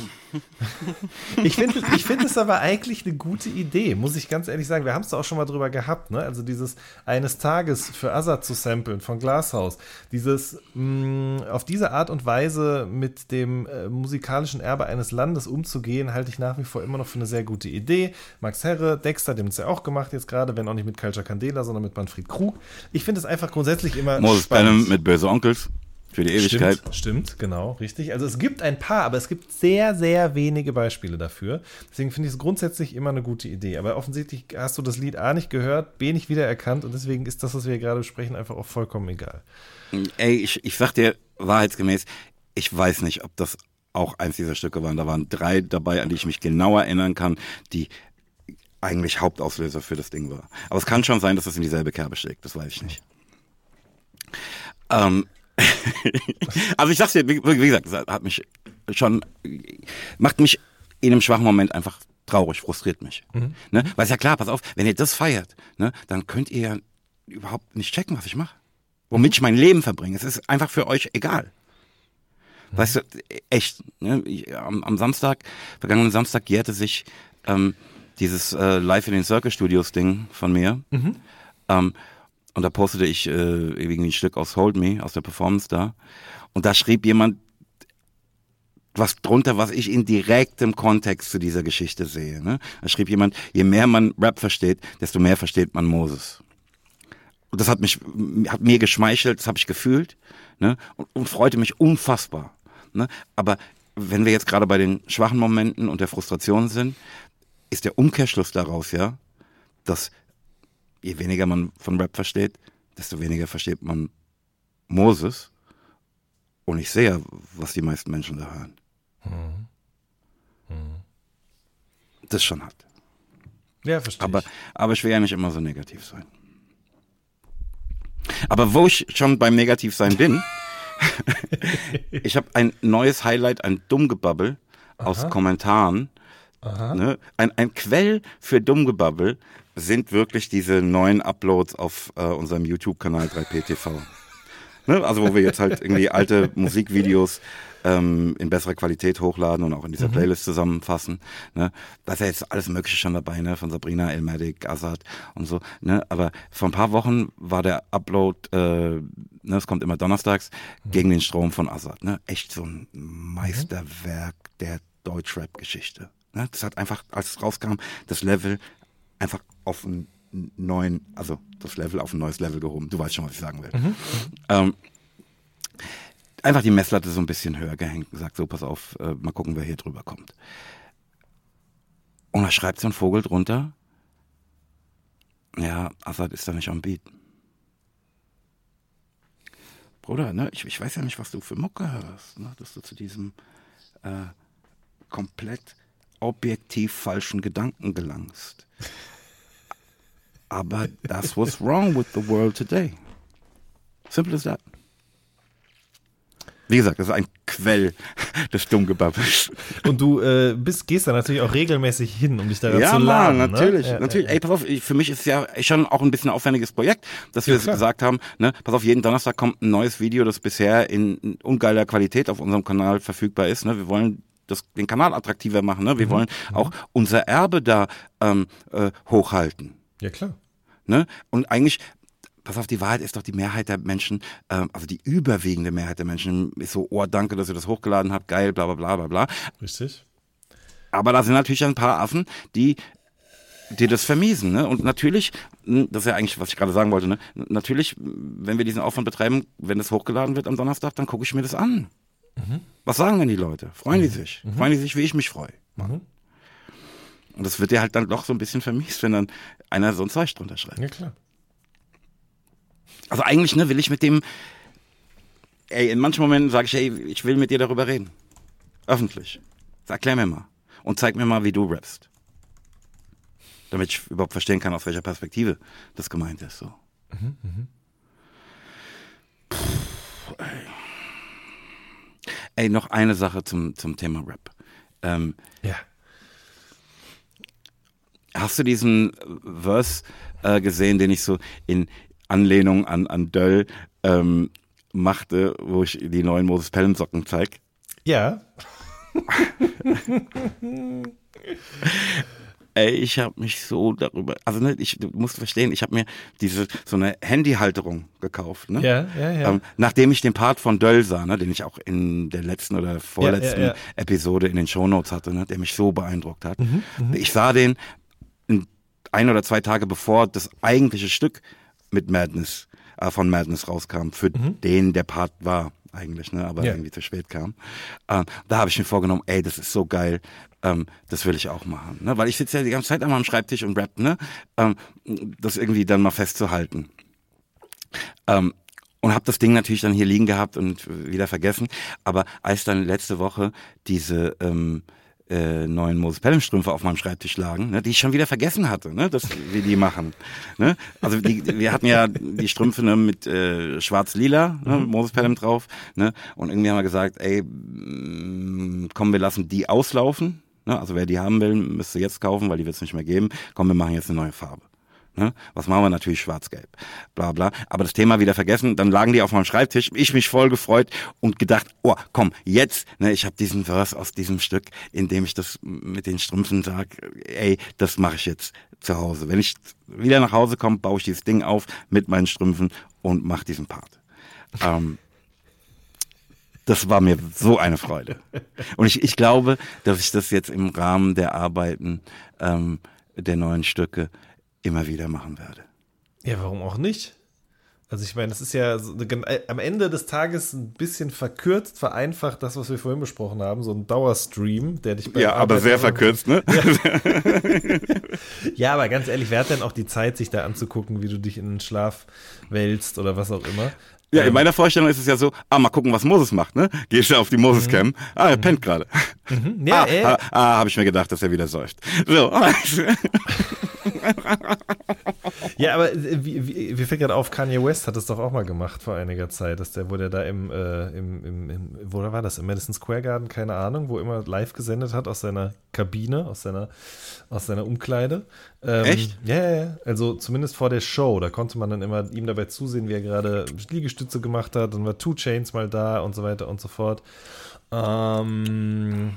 ich finde ich find es aber eigentlich eine gute Idee, muss ich ganz ehrlich sagen. Wir haben es da auch schon mal drüber gehabt, ne? Also dieses eines Tages für Azad zu samplen von Glashaus. Dieses mh, mm, auf diese Art und Weise mit dem äh, musikalischen Erbe eines Landes umzugehen, halte ich nach wie vor immer noch für eine sehr gute Idee. Max Herre, Dexter, dem es ja auch gemacht jetzt gerade, wenn auch nicht mit Culture Candela, sondern mit Manfred Krug. Ich finde es einfach grundsätzlich immer. Moses spannend. mit Böse Onkels. Für die Ewigkeit. Stimmt, stimmt, genau, richtig. Also es gibt ein paar, aber es gibt sehr, sehr wenige Beispiele dafür. Deswegen finde ich es grundsätzlich immer eine gute Idee. Aber offensichtlich hast du das Lied A nicht gehört, B nicht wiedererkannt und deswegen ist das, was wir gerade besprechen, einfach auch vollkommen egal. Ey, ich, ich sag dir wahrheitsgemäß, ich weiß nicht, ob das auch eins dieser Stücke waren. Da waren drei dabei, an die ich mich genau erinnern kann, die eigentlich Hauptauslöser für das Ding war. Aber es kann schon sein, dass es in dieselbe Kerbe schlägt, das weiß ich nicht. Ähm, also ich sag's dir, wie, wie gesagt, hat mich schon, macht mich in einem schwachen Moment einfach traurig, frustriert mich. Mhm. Ne? Weil es ja klar, pass auf, wenn ihr das feiert, ne, dann könnt ihr ja überhaupt nicht checken, was ich mache. Womit ich mein Leben verbringe. Es ist einfach für euch egal. Mhm. Weißt du, echt, ne? Ich, am, am, Samstag, vergangenen Samstag jährte sich ähm, dieses äh, Live in den Circle Studios Ding von mir. Mhm. Ähm, und da postete ich äh, irgendwie ein Stück aus Hold Me, aus der Performance da. Und da schrieb jemand was drunter, was ich in direktem Kontext zu dieser Geschichte sehe. Ne? Da schrieb jemand, je mehr man Rap versteht, desto mehr versteht man Moses. Und das hat mich, hat mir geschmeichelt, das habe ich gefühlt ne? und, und freute mich unfassbar. Ne? Aber wenn wir jetzt gerade bei den schwachen Momenten und der Frustration sind, ist der Umkehrschluss daraus ja, dass je weniger man von Rap versteht, desto weniger versteht man Moses. Und ich sehe, was die meisten Menschen da hören. Mhm. Mhm. Das schon hart. Ja, verstehe. Aber, aber ich will ja nicht immer so negativ sein. Aber wo ich schon beim Negativsein bin, ich habe ein neues Highlight, ein Dummgebabbel aus Kommentaren. Ne? Ein, ein Quell für Dummgebabbel sind wirklich diese neuen Uploads auf äh, unserem YouTube-Kanal 3PTV. ne? Also wo wir jetzt halt irgendwie alte Musikvideos ähm, in besserer Qualität hochladen und auch in dieser mhm. Playlist zusammenfassen. Ne? Da ist ja jetzt alles Mögliche schon dabei, ne? Von Sabrina, Elmatic, Azad und so. Ne? Aber vor ein paar Wochen war der Upload, äh, ne, es kommt immer donnerstags, mhm. gegen den Strom von Azad. Ne? Echt so ein Meisterwerk der Deutschrap-Geschichte. Ne? Das hat einfach, als es rauskam, das Level einfach auf einen neuen, also das Level auf ein neues Level gehoben. Du weißt schon, was ich sagen will. Mhm. Ähm, einfach die Messlatte so ein bisschen höher gehängt und gesagt, so pass auf, äh, mal gucken, wer hier drüber kommt. Und da schreibt so ein Vogel drunter, ja, Assad ist da nicht am Beat. Bruder, ne, ich, ich weiß ja nicht, was du für Mucke hörst, ne, dass du zu diesem äh, komplett objektiv falschen Gedanken gelangst. Aber that's what's wrong with the world today. Simple as that. Wie gesagt, das ist ein Quell des Dummgebabbels. Und du äh, bist, gehst da natürlich auch regelmäßig hin, um dich daran ja, zu laden. Ja, natürlich, ne? ja, natürlich. Ja, Ey, pass auf, für mich ist es ja schon auch ein bisschen ein aufwendiges Projekt, dass wir gesagt haben, ne, pass auf, jeden Donnerstag kommt ein neues Video, das bisher in ungeiler Qualität auf unserem Kanal verfügbar ist. Ne? Wir wollen das, den Kanal attraktiver machen. Ne? Wir mhm. wollen mhm. auch unser Erbe da ähm, äh, hochhalten. Ja, klar. Ne? Und eigentlich, pass auf, die Wahrheit ist doch, die Mehrheit der Menschen, ähm, also die überwiegende Mehrheit der Menschen ist so, oh, danke, dass ihr das hochgeladen habt, geil, bla bla bla bla bla. Richtig. Aber da sind natürlich ein paar Affen, die die das vermiesen. Ne? Und natürlich, hm, das ist ja eigentlich, was ich gerade sagen wollte, ne? natürlich, wenn wir diesen Aufwand betreiben, wenn es hochgeladen wird am Donnerstag, dann gucke ich mir das an. Mhm. Was sagen denn die Leute? Freuen die sich? Mhm. Freuen die sich, wie ich mich freue? Mhm. Und das wird ja halt dann doch so ein bisschen vermiest, wenn dann einer so ein Zeug drunter schreibt. Ja, klar. Also eigentlich ne, will ich mit dem, ey, in manchen Momenten sage ich, ey, ich will mit dir darüber reden. Öffentlich. Erklär mir mal. Und zeig mir mal, wie du rappst. Damit ich überhaupt verstehen kann, aus welcher Perspektive das gemeint ist. So. Mhm, mh. Puh, ey. Ey. noch eine Sache zum, zum Thema Rap. Ähm, ja. Hast du diesen Verse äh, gesehen, den ich so in Anlehnung an, an Döll ähm, machte, wo ich die neuen Moses Pelham Socken zeig? Ja. Ey, ich habe mich so darüber, also ne, ich, du musst verstehen, ich habe mir diese so eine Handyhalterung gekauft, ne? Ja, ja, ja. Ähm, nachdem ich den Part von Döll sah, ne, den ich auch in der letzten oder vorletzten ja, ja, ja. Episode in den Shownotes hatte, ne, der mich so beeindruckt hat. Mhm, mhm. ich sah den ein oder zwei Tage bevor das eigentliche Stück mit Madness äh, von Madness rauskam, für mhm. den der Part war eigentlich, ne, aber ja. irgendwie zu spät kam. Ähm, da habe ich mir vorgenommen, ey, das ist so geil, ähm, das will ich auch machen, ne, weil ich sitze ja die ganze Zeit an meinem Schreibtisch und rap, ne, ähm, das irgendwie dann mal festzuhalten. Ähm, und habe das Ding natürlich dann hier liegen gehabt und wieder vergessen. Aber als dann letzte Woche diese ähm, äh, neuen Moses Pelham Strümpfe auf meinem Schreibtisch lagen, ne, die ich schon wieder vergessen hatte, ne, dass wir die machen. Ne? Also die, wir hatten ja die Strümpfe ne, mit äh, schwarz-lila, ne, mhm. Moses Pelham drauf, ne, und irgendwie haben wir gesagt, ey, mm, komm, wir lassen die auslaufen. Ne? Also wer die haben will, müsste jetzt kaufen, weil die wird es nicht mehr geben. Komm, wir machen jetzt eine neue Farbe. Ne? Was machen wir natürlich schwarz-gelb, bla bla. Aber das Thema wieder vergessen, dann lagen die auf meinem Schreibtisch, ich mich voll gefreut und gedacht, oh, komm, jetzt, ne, ich habe diesen Vers aus diesem Stück, in dem ich das mit den Strümpfen sag, ey, das mache ich jetzt zu Hause. Wenn ich wieder nach Hause komme, baue ich dieses Ding auf mit meinen Strümpfen und mache diesen Part. Ähm, das war mir so eine Freude. Und ich, ich glaube, dass ich das jetzt im Rahmen der Arbeiten ähm, der neuen Stücke immer wieder machen werde. Ja, warum auch nicht? Also ich meine, das ist ja so, äh, am Ende des Tages ein bisschen verkürzt, vereinfacht, das, was wir vorhin besprochen haben, so ein Dauerstream, der dich bei Ja, aber sehr verkürzt, ne? Ja. ja, aber ganz ehrlich, wer hat denn auch die Zeit, sich da anzugucken, wie du dich in den Schlaf wälzt oder was auch immer? Ja, in ähm. meiner Vorstellung ist es ja so, ah, mal gucken, was Moses macht, ne? Gehst du auf die Moses-Cam, mhm. ah, er pennt gerade. Mhm. Ja, ah, ah, ah habe ich mir gedacht, dass er wieder säuft. So. ja, aber äh, wie, wie, wir fällt gerade auf, Kanye West hat das doch auch mal gemacht vor einiger Zeit, dass der, wo der da im, äh, im, im, im, wo war das, im Madison Square Garden, keine Ahnung, wo immer live gesendet hat aus seiner Kabine, aus seiner, aus seiner Umkleide. Ähm, Echt? Ja, ja, ja, also zumindest vor der Show, da konnte man dann immer ihm dabei zusehen, wie er gerade Liegestütze gemacht hat, dann war Two Chains mal da und so weiter und so fort. Ähm,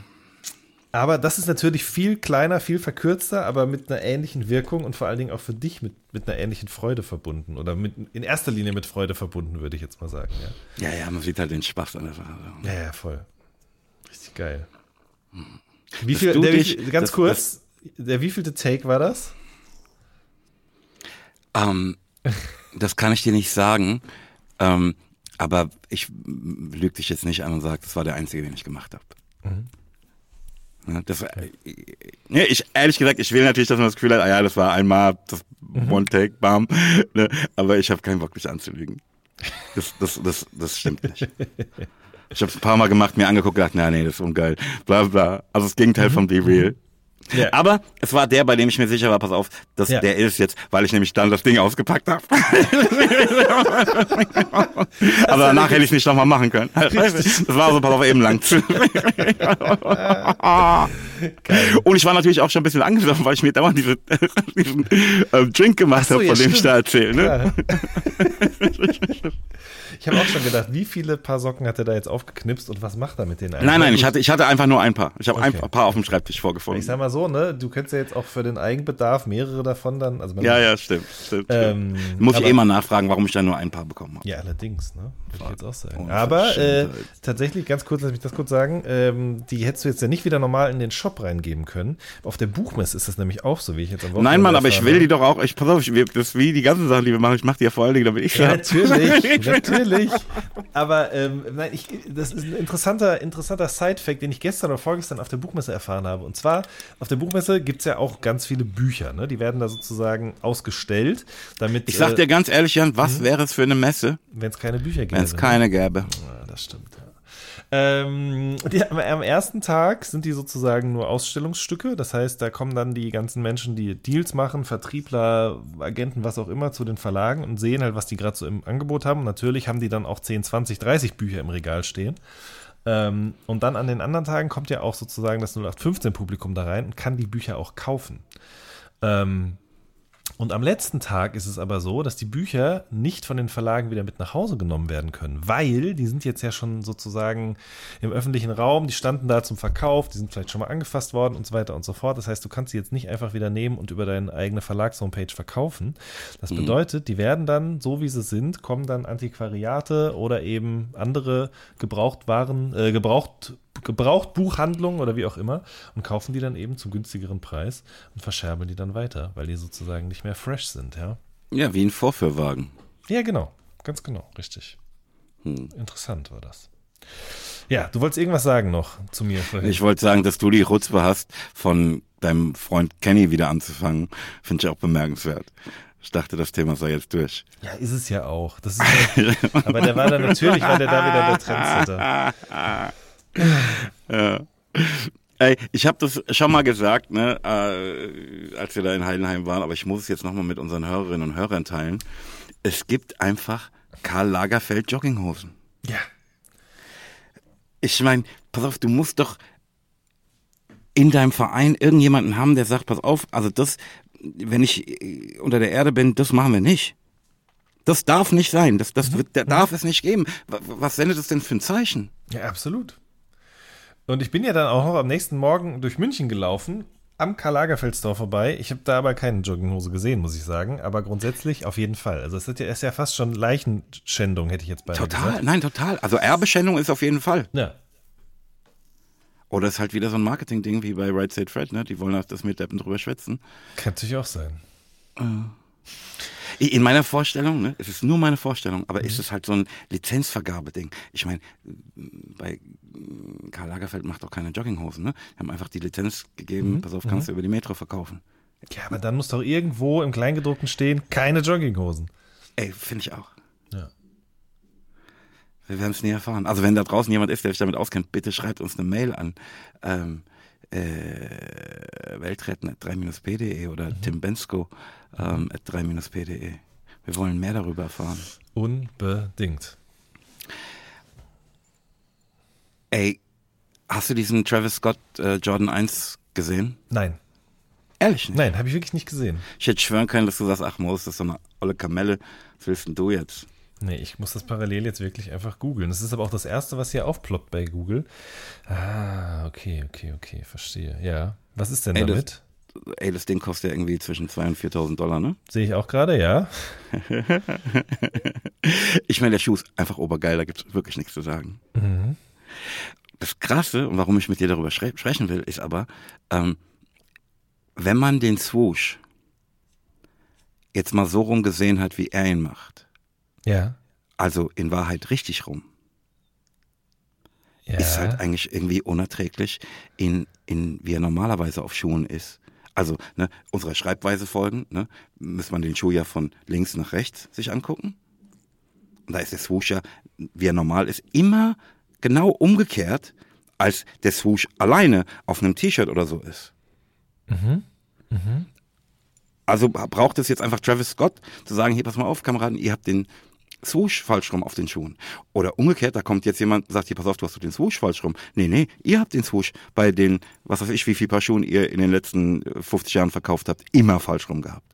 aber das ist natürlich viel kleiner, viel verkürzter, aber mit einer ähnlichen Wirkung und vor allen Dingen auch für dich mit, mit einer ähnlichen Freude verbunden. Oder mit, in erster Linie mit Freude verbunden, würde ich jetzt mal sagen. Ja, ja, ja man sieht halt den Spaß an der Sache. Ja, ja, voll. Richtig geil. Wie viel, der, dich, ganz das, kurz, das, der wievielte Take war das? Ähm, das kann ich dir nicht sagen. Ähm, aber ich lüge dich jetzt nicht an und sage, das war der einzige, den ich gemacht habe. Mhm. Ne, das, okay. ne, ich, ehrlich gesagt, ich will natürlich, dass man das Gefühl hat, ah ja, das war einmal das mhm. One-Take, bam. Ne, aber ich habe keinen Bock, mich anzulügen. Das, das, das, das stimmt nicht. Ich habe es ein paar Mal gemacht, mir angeguckt, gedacht, na nee, das ist ungeil. Bla bla. Also das Gegenteil mhm. von Be Real. Ja. Aber es war der, bei dem ich mir sicher war, pass auf, dass ja. der ist jetzt, weil ich nämlich dann das Ding ausgepackt habe. Aber danach hätte ich es nicht nochmal machen können. Das war so, pass auf, eben lang. Und ich war natürlich auch schon ein bisschen angesoffen, weil ich mir dauernd diese, diesen äh, Drink gemacht so, habe, von ja, dem stimmt. ich da erzähle. Ne? Ich habe auch schon gedacht, wie viele Paar Socken hat er da jetzt aufgeknipst und was macht er mit denen eigentlich? Nein, nein, ich hatte, ich hatte einfach nur ein Paar. Ich habe okay. ein Paar auf dem Schreibtisch vorgefunden. Ich sag mal so, ne, du könntest ja jetzt auch für den Eigenbedarf mehrere davon dann. Also ja, ja, stimmt, stimmt. Ähm, Muss ich eh mal nachfragen, warum ich da nur ein Paar bekommen habe. Ja, allerdings, ne? Würde ich jetzt auch sagen. Aber äh, tatsächlich, ganz kurz, lass mich das kurz sagen, ähm, die hättest du jetzt ja nicht wieder normal in den Shop reingeben können. Auf der Buchmesse ist das nämlich auch so, wie ich jetzt am Wochenende Nein, Mann, aber ich will die doch auch, ich pass auf, ich, das wie die ganzen Sachen, die wir machen, ich mache die ja vor allen Dingen, damit ich Ja, natürlich, natürlich. Aber ähm, nein, ich, das ist ein interessanter, interessanter Side-Fact, den ich gestern oder vorgestern auf der Buchmesse erfahren habe. Und zwar, auf der Buchmesse gibt es ja auch ganz viele Bücher, ne? Die werden da sozusagen ausgestellt, damit. Ich sag dir ganz ehrlich, Jan, was mhm. wäre es für eine Messe? Wenn es keine Bücher gäbe. Wenn es keine gäbe. Ja, das stimmt. Ähm, die, am ersten Tag sind die sozusagen nur Ausstellungsstücke. Das heißt, da kommen dann die ganzen Menschen, die Deals machen, Vertriebler, Agenten, was auch immer, zu den Verlagen und sehen halt, was die gerade so im Angebot haben. Und natürlich haben die dann auch 10, 20, 30 Bücher im Regal stehen. Ähm, und dann an den anderen Tagen kommt ja auch sozusagen das 0815-Publikum da rein und kann die Bücher auch kaufen. Ähm, und am letzten Tag ist es aber so, dass die Bücher nicht von den Verlagen wieder mit nach Hause genommen werden können, weil die sind jetzt ja schon sozusagen im öffentlichen Raum, die standen da zum Verkauf, die sind vielleicht schon mal angefasst worden und so weiter und so fort. Das heißt, du kannst sie jetzt nicht einfach wieder nehmen und über deine eigene Verlagshomepage verkaufen. Das mhm. bedeutet, die werden dann, so wie sie sind, kommen dann Antiquariate oder eben andere Gebrauchtwaren, äh, Gebraucht Gebrauchtbuchhandlungen oder wie auch immer und kaufen die dann eben zum günstigeren Preis und verscherbeln die dann weiter, weil die sozusagen nicht mehr fresh sind, ja. Ja, wie ein Vorführwagen. Ja, genau. Ganz genau, richtig. Hm. Interessant war das. Ja, du wolltest irgendwas sagen noch zu mir vorhin. Ich wollte sagen, dass du die Rutzpe hast, von deinem Freund Kenny wieder anzufangen. Finde ich auch bemerkenswert. Ich dachte, das Thema sei jetzt durch. Ja, ist es ja auch. Das ist ja, aber der war dann natürlich, war der da wieder der Trendsetter. ja. Ey, ich habe das schon mal gesagt, ne, äh, als wir da in Heidenheim waren, aber ich muss es jetzt nochmal mit unseren Hörerinnen und Hörern teilen. Es gibt einfach Karl Lagerfeld Jogginghosen. Ja. Ich meine, pass auf, du musst doch in deinem Verein irgendjemanden haben, der sagt, pass auf, also das, wenn ich äh, unter der Erde bin, das machen wir nicht. Das darf nicht sein. Das, das mhm. wird, da darf es nicht geben. Was sendet es denn für ein Zeichen? Ja, absolut. Und ich bin ja dann auch noch am nächsten Morgen durch München gelaufen, am Karl Lagerfeld Store vorbei. Ich habe da aber keine Jogginghose gesehen, muss ich sagen. Aber grundsätzlich auf jeden Fall. Also es ist ja, ist ja fast schon Leichenschändung, hätte ich jetzt bei Total, gesagt. nein, total. Also Erbeschändung ist auf jeden Fall. Ja. Oder es ist halt wieder so ein Marketing-Ding wie bei Right State Fred, ne? Die wollen halt das mit Deppen drüber schwätzen. Kann natürlich auch sein. Äh. In meiner Vorstellung, ne, es ist nur meine Vorstellung, aber mhm. ist es halt so ein Lizenzvergabeding. Ich meine, bei Karl Lagerfeld macht auch keine Jogginghosen, ne? Die haben einfach die Lizenz gegeben, mhm. pass auf, kannst mhm. du über die Metro verkaufen. Ja, aber dann muss doch irgendwo im Kleingedruckten stehen, keine Jogginghosen. Ey, finde ich auch. Ja. Wir werden es nie erfahren. Also wenn da draußen jemand ist, der sich damit auskennt, bitte schreibt uns eine Mail an ähm, äh, weltretten 3-p.de oder mhm. Tim Bensko ähm, 3-p.de. Wir wollen mehr darüber erfahren. Unbedingt. Ey, hast du diesen Travis Scott äh, Jordan 1 gesehen? Nein. Ehrlich nicht? Nein, habe ich wirklich nicht gesehen. Ich hätte schwören können, dass du sagst, ach Mo, das ist so eine olle Kamelle. Was willst denn du jetzt? Nee, ich muss das parallel jetzt wirklich einfach googeln. Das ist aber auch das Erste, was hier aufploppt bei Google. Ah, okay, okay, okay, verstehe. Ja. Was ist denn ey, damit? Das, ey, das Ding kostet ja irgendwie zwischen 2.000 und 4.000 Dollar, ne? Sehe ich auch gerade, ja. ich meine, der Schuh ist einfach obergeil, da gibt es wirklich nichts zu sagen. Mhm. Das Krasse, und warum ich mit dir darüber sprechen will, ist aber, ähm, wenn man den Swoosh jetzt mal so rumgesehen hat, wie er ihn macht, ja. Also in Wahrheit richtig rum. Ja. Ist halt eigentlich irgendwie unerträglich, in, in, wie er normalerweise auf Schuhen ist. Also, ne, unserer Schreibweise folgen, ne, muss man den Schuh ja von links nach rechts sich angucken. Und da ist der Swoosh ja, wie er normal ist, immer genau umgekehrt, als der Swoosh alleine auf einem T-Shirt oder so ist. Mhm. Mhm. Also braucht es jetzt einfach Travis Scott zu sagen, hier, pass mal auf, Kameraden, ihr habt den Swoosh falsch rum auf den Schuhen. Oder umgekehrt, da kommt jetzt jemand, sagt hier, pass auf, du hast den Swoosh falsch rum. Nee, nee, ihr habt den Swoosh bei den, was weiß ich, wie viel Paar Schuhen ihr in den letzten 50 äh, Jahren verkauft habt, immer falsch rum gehabt.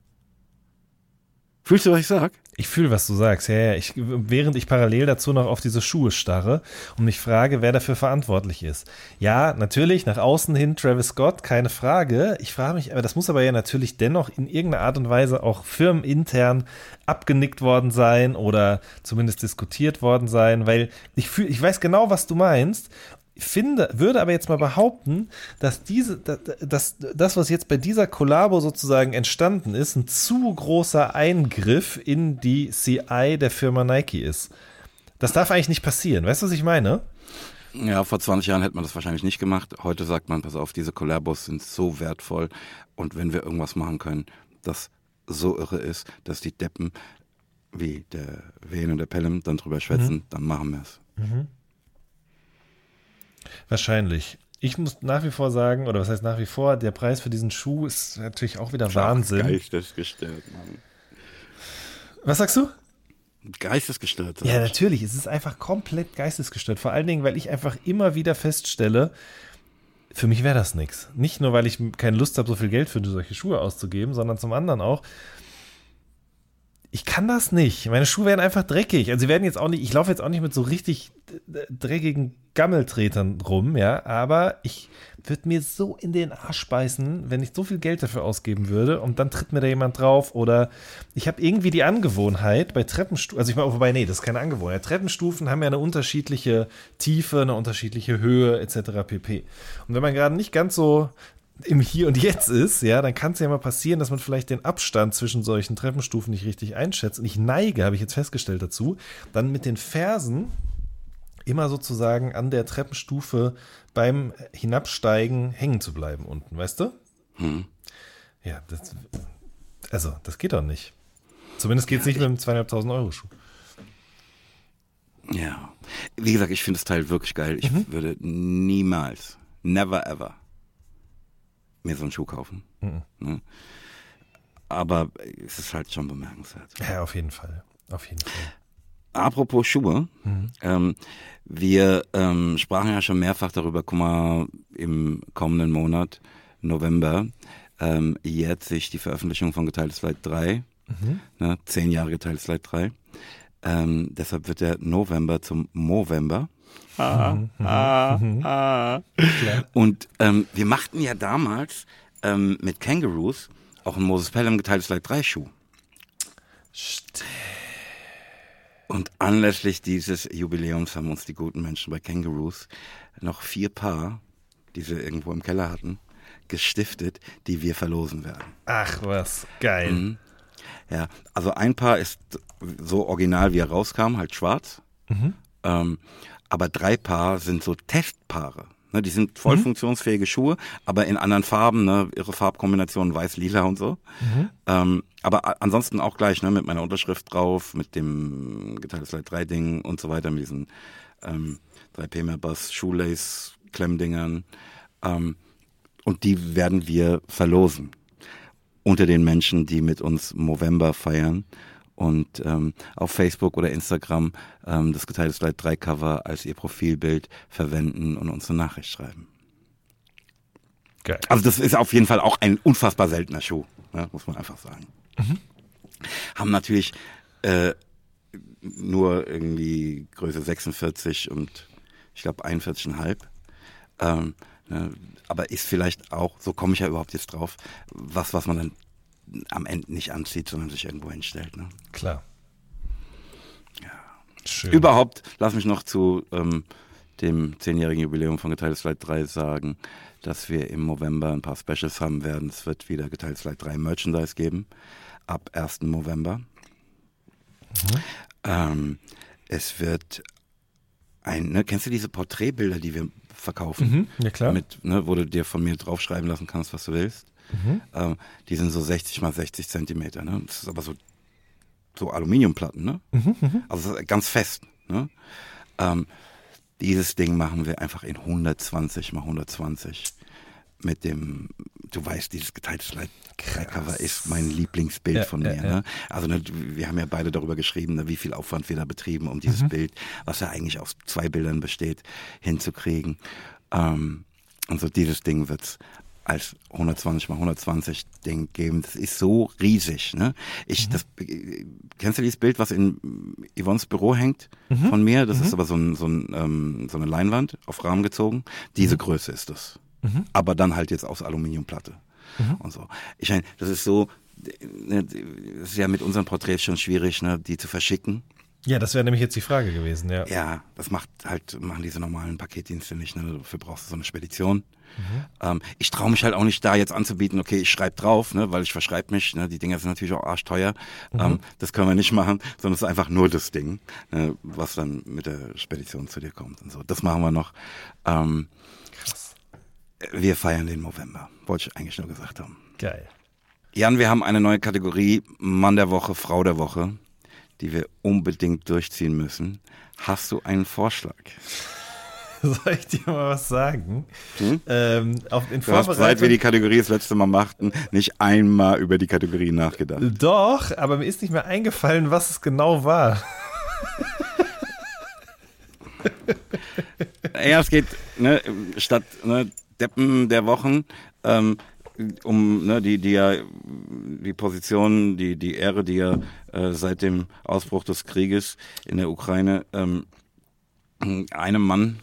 Fühlst du, was ich sag? Ich fühle, was du sagst. Ja, ja. Ich, während ich parallel dazu noch auf diese Schuhe starre und mich frage, wer dafür verantwortlich ist. Ja, natürlich, nach außen hin Travis Scott, keine Frage. Ich frage mich, aber das muss aber ja natürlich dennoch in irgendeiner Art und Weise auch firmenintern abgenickt worden sein oder zumindest diskutiert worden sein, weil ich fühle, ich weiß genau, was du meinst finde, würde aber jetzt mal behaupten, dass diese, dass, das, was jetzt bei dieser Kollabo sozusagen entstanden ist, ein zu großer Eingriff in die CI der Firma Nike ist. Das darf eigentlich nicht passieren. Weißt du, was ich meine? Ja, vor 20 Jahren hätte man das wahrscheinlich nicht gemacht. Heute sagt man, pass auf, diese Kollabos sind so wertvoll und wenn wir irgendwas machen können, das so irre ist, dass die Deppen wie der Wehen und der Pelham dann drüber schwätzen, mhm. dann machen wir es. Mhm. Wahrscheinlich. Ich muss nach wie vor sagen, oder was heißt nach wie vor, der Preis für diesen Schuh ist natürlich auch wieder Wahnsinn. Geistesgestört, Mann. Was sagst du? Geistesgestört. Ja, natürlich. Es ist einfach komplett geistesgestört. Vor allen Dingen, weil ich einfach immer wieder feststelle, für mich wäre das nichts. Nicht nur, weil ich keine Lust habe, so viel Geld für solche Schuhe auszugeben, sondern zum anderen auch, ich kann das nicht. Meine Schuhe werden einfach dreckig. Also sie werden jetzt auch nicht, ich laufe jetzt auch nicht mit so richtig dreckigen Gammeltretern rum, ja, aber ich würde mir so in den Arsch beißen, wenn ich so viel Geld dafür ausgeben würde und dann tritt mir da jemand drauf oder ich habe irgendwie die Angewohnheit bei Treppenstufen, also ich meine, wobei, nee, das ist keine Angewohnheit. Treppenstufen haben ja eine unterschiedliche Tiefe, eine unterschiedliche Höhe etc. pp. Und wenn man gerade nicht ganz so im Hier und Jetzt ist, ja, dann kann es ja mal passieren, dass man vielleicht den Abstand zwischen solchen Treppenstufen nicht richtig einschätzt. Und ich neige, habe ich jetzt festgestellt dazu, dann mit den Fersen immer sozusagen an der Treppenstufe beim Hinabsteigen hängen zu bleiben unten, weißt du? Hm. Ja, das, also, das geht doch nicht. Zumindest geht es nicht mit einem zweieinhalbtausend Euro Schuh. Ja. Wie gesagt, ich finde das Teil wirklich geil. Ich mhm. würde niemals, never ever mir so einen Schuh kaufen. Mhm. Ne? Aber es ist halt schon bemerkenswert. Ja, auf jeden Fall. Auf jeden Fall. Apropos Schuhe, mhm. ähm, wir ähm, sprachen ja schon mehrfach darüber, guck mal, im kommenden Monat, November, ähm, jährt sich die Veröffentlichung von Geteiltes Leid 3, mhm. ne, zehn Jahre Geteiltes Leid 3. Ähm, deshalb wird der November zum Movember. Ah, ah, ah. Und ähm, wir machten ja damals ähm, mit Kangaroos auch ein Moses Pelham geteiltes Leid 3 Schuh. Und anlässlich dieses Jubiläums haben uns die guten Menschen bei Kangaroos noch vier Paar, die sie irgendwo im Keller hatten, gestiftet, die wir verlosen werden. Ach was, geil. Mhm. Ja, also ein Paar ist so original, wie er rauskam, halt schwarz. Mhm. Ähm, aber drei Paar sind so Testpaare. Ne, die sind voll mhm. funktionsfähige Schuhe, aber in anderen Farben, ne, ihre Farbkombinationen weiß, lila und so. Mhm. Ähm, aber ansonsten auch gleich, ne, mit meiner Unterschrift drauf, mit dem geteiltes Leit 3 Ding und so weiter, mit diesen ähm, 3P Mappers, Shoelace Klemmdingern. Ähm, und die werden wir verlosen unter den Menschen, die mit uns Movember feiern und ähm, auf Facebook oder Instagram ähm, das geteilte Slide 3 Cover als ihr Profilbild verwenden und uns eine Nachricht schreiben. Geil. Also das ist auf jeden Fall auch ein unfassbar seltener Schuh, ne, muss man einfach sagen. Mhm. Haben natürlich äh, nur irgendwie Größe 46 und ich glaube 41,5. Ähm, ne, aber ist vielleicht auch, so komme ich ja überhaupt jetzt drauf, was, was man dann am Ende nicht anzieht, sondern sich irgendwo hinstellt. Ne? Klar. Ja. Schön. Überhaupt, lass mich noch zu ähm, dem zehnjährigen Jubiläum von Geteiltes Slide 3 sagen, dass wir im November ein paar Specials haben werden. Es wird wieder Geteiltes Slide 3 Merchandise geben, ab 1. November. Mhm. Ähm, es wird ein, ne, kennst du diese Porträtbilder, die wir verkaufen? Mhm, ja klar. Mit, ne, wo du dir von mir draufschreiben lassen kannst, was du willst. Mhm. Ähm, die sind so 60 mal 60 Zentimeter. Ne? Das ist aber so, so Aluminiumplatten. Ne? Mhm, mhm. also ganz fest. Ne? Ähm, dieses Ding machen wir einfach in 120 mal 120 mit dem, du weißt, dieses geteilte Slide-Cover ist mein Lieblingsbild ja, von mir. Ja, ja. Ne? Also ne, wir haben ja beide darüber geschrieben, ne, wie viel Aufwand wir da betrieben, um dieses mhm. Bild, was ja eigentlich aus zwei Bildern besteht, hinzukriegen. Ähm, und so dieses Ding wird's als 120 mal 120 Ding geben. Das ist so riesig. Ne? Ich, mhm. das, kennst du dieses Bild, was in Yvonnes Büro hängt mhm. von mir? Das mhm. ist aber so, ein, so, ein, ähm, so eine Leinwand auf Rahmen gezogen. Diese mhm. Größe ist das. Mhm. Aber dann halt jetzt aus Aluminiumplatte mhm. und so. Ich meine, das ist so, ne, das ist ja mit unseren Porträts schon schwierig, ne, die zu verschicken. Ja, das wäre nämlich jetzt die Frage gewesen, ja. Ja, das macht halt, machen diese normalen Paketdienste nicht, ne? Dafür brauchst du so eine Spedition. Mhm. Ähm, ich traue mich halt auch nicht da jetzt anzubieten, okay, ich schreibe drauf, ne, weil ich verschreibe mich, ne, die Dinger sind natürlich auch arschteuer. Mhm. Ähm, das können wir nicht machen, sondern es ist einfach nur das Ding, ne, was dann mit der Spedition zu dir kommt und so. Das machen wir noch. Ähm. Wir feiern den November, wollte ich eigentlich nur gesagt haben. Geil. Jan, wir haben eine neue Kategorie, Mann der Woche, Frau der Woche die wir unbedingt durchziehen müssen. Hast du einen Vorschlag? Soll ich dir mal was sagen? Hm? Ähm, auf, in du hast, seit wir die Kategorie das letzte Mal machten, nicht einmal über die Kategorie nachgedacht. Doch, aber mir ist nicht mehr eingefallen, was es genau war. ja, es geht ne, statt ne, Deppen der Wochen ähm, um ne, die, die ja die Position, die, die Ehre, die ja äh, seit dem Ausbruch des Krieges in der Ukraine ähm, einem Mann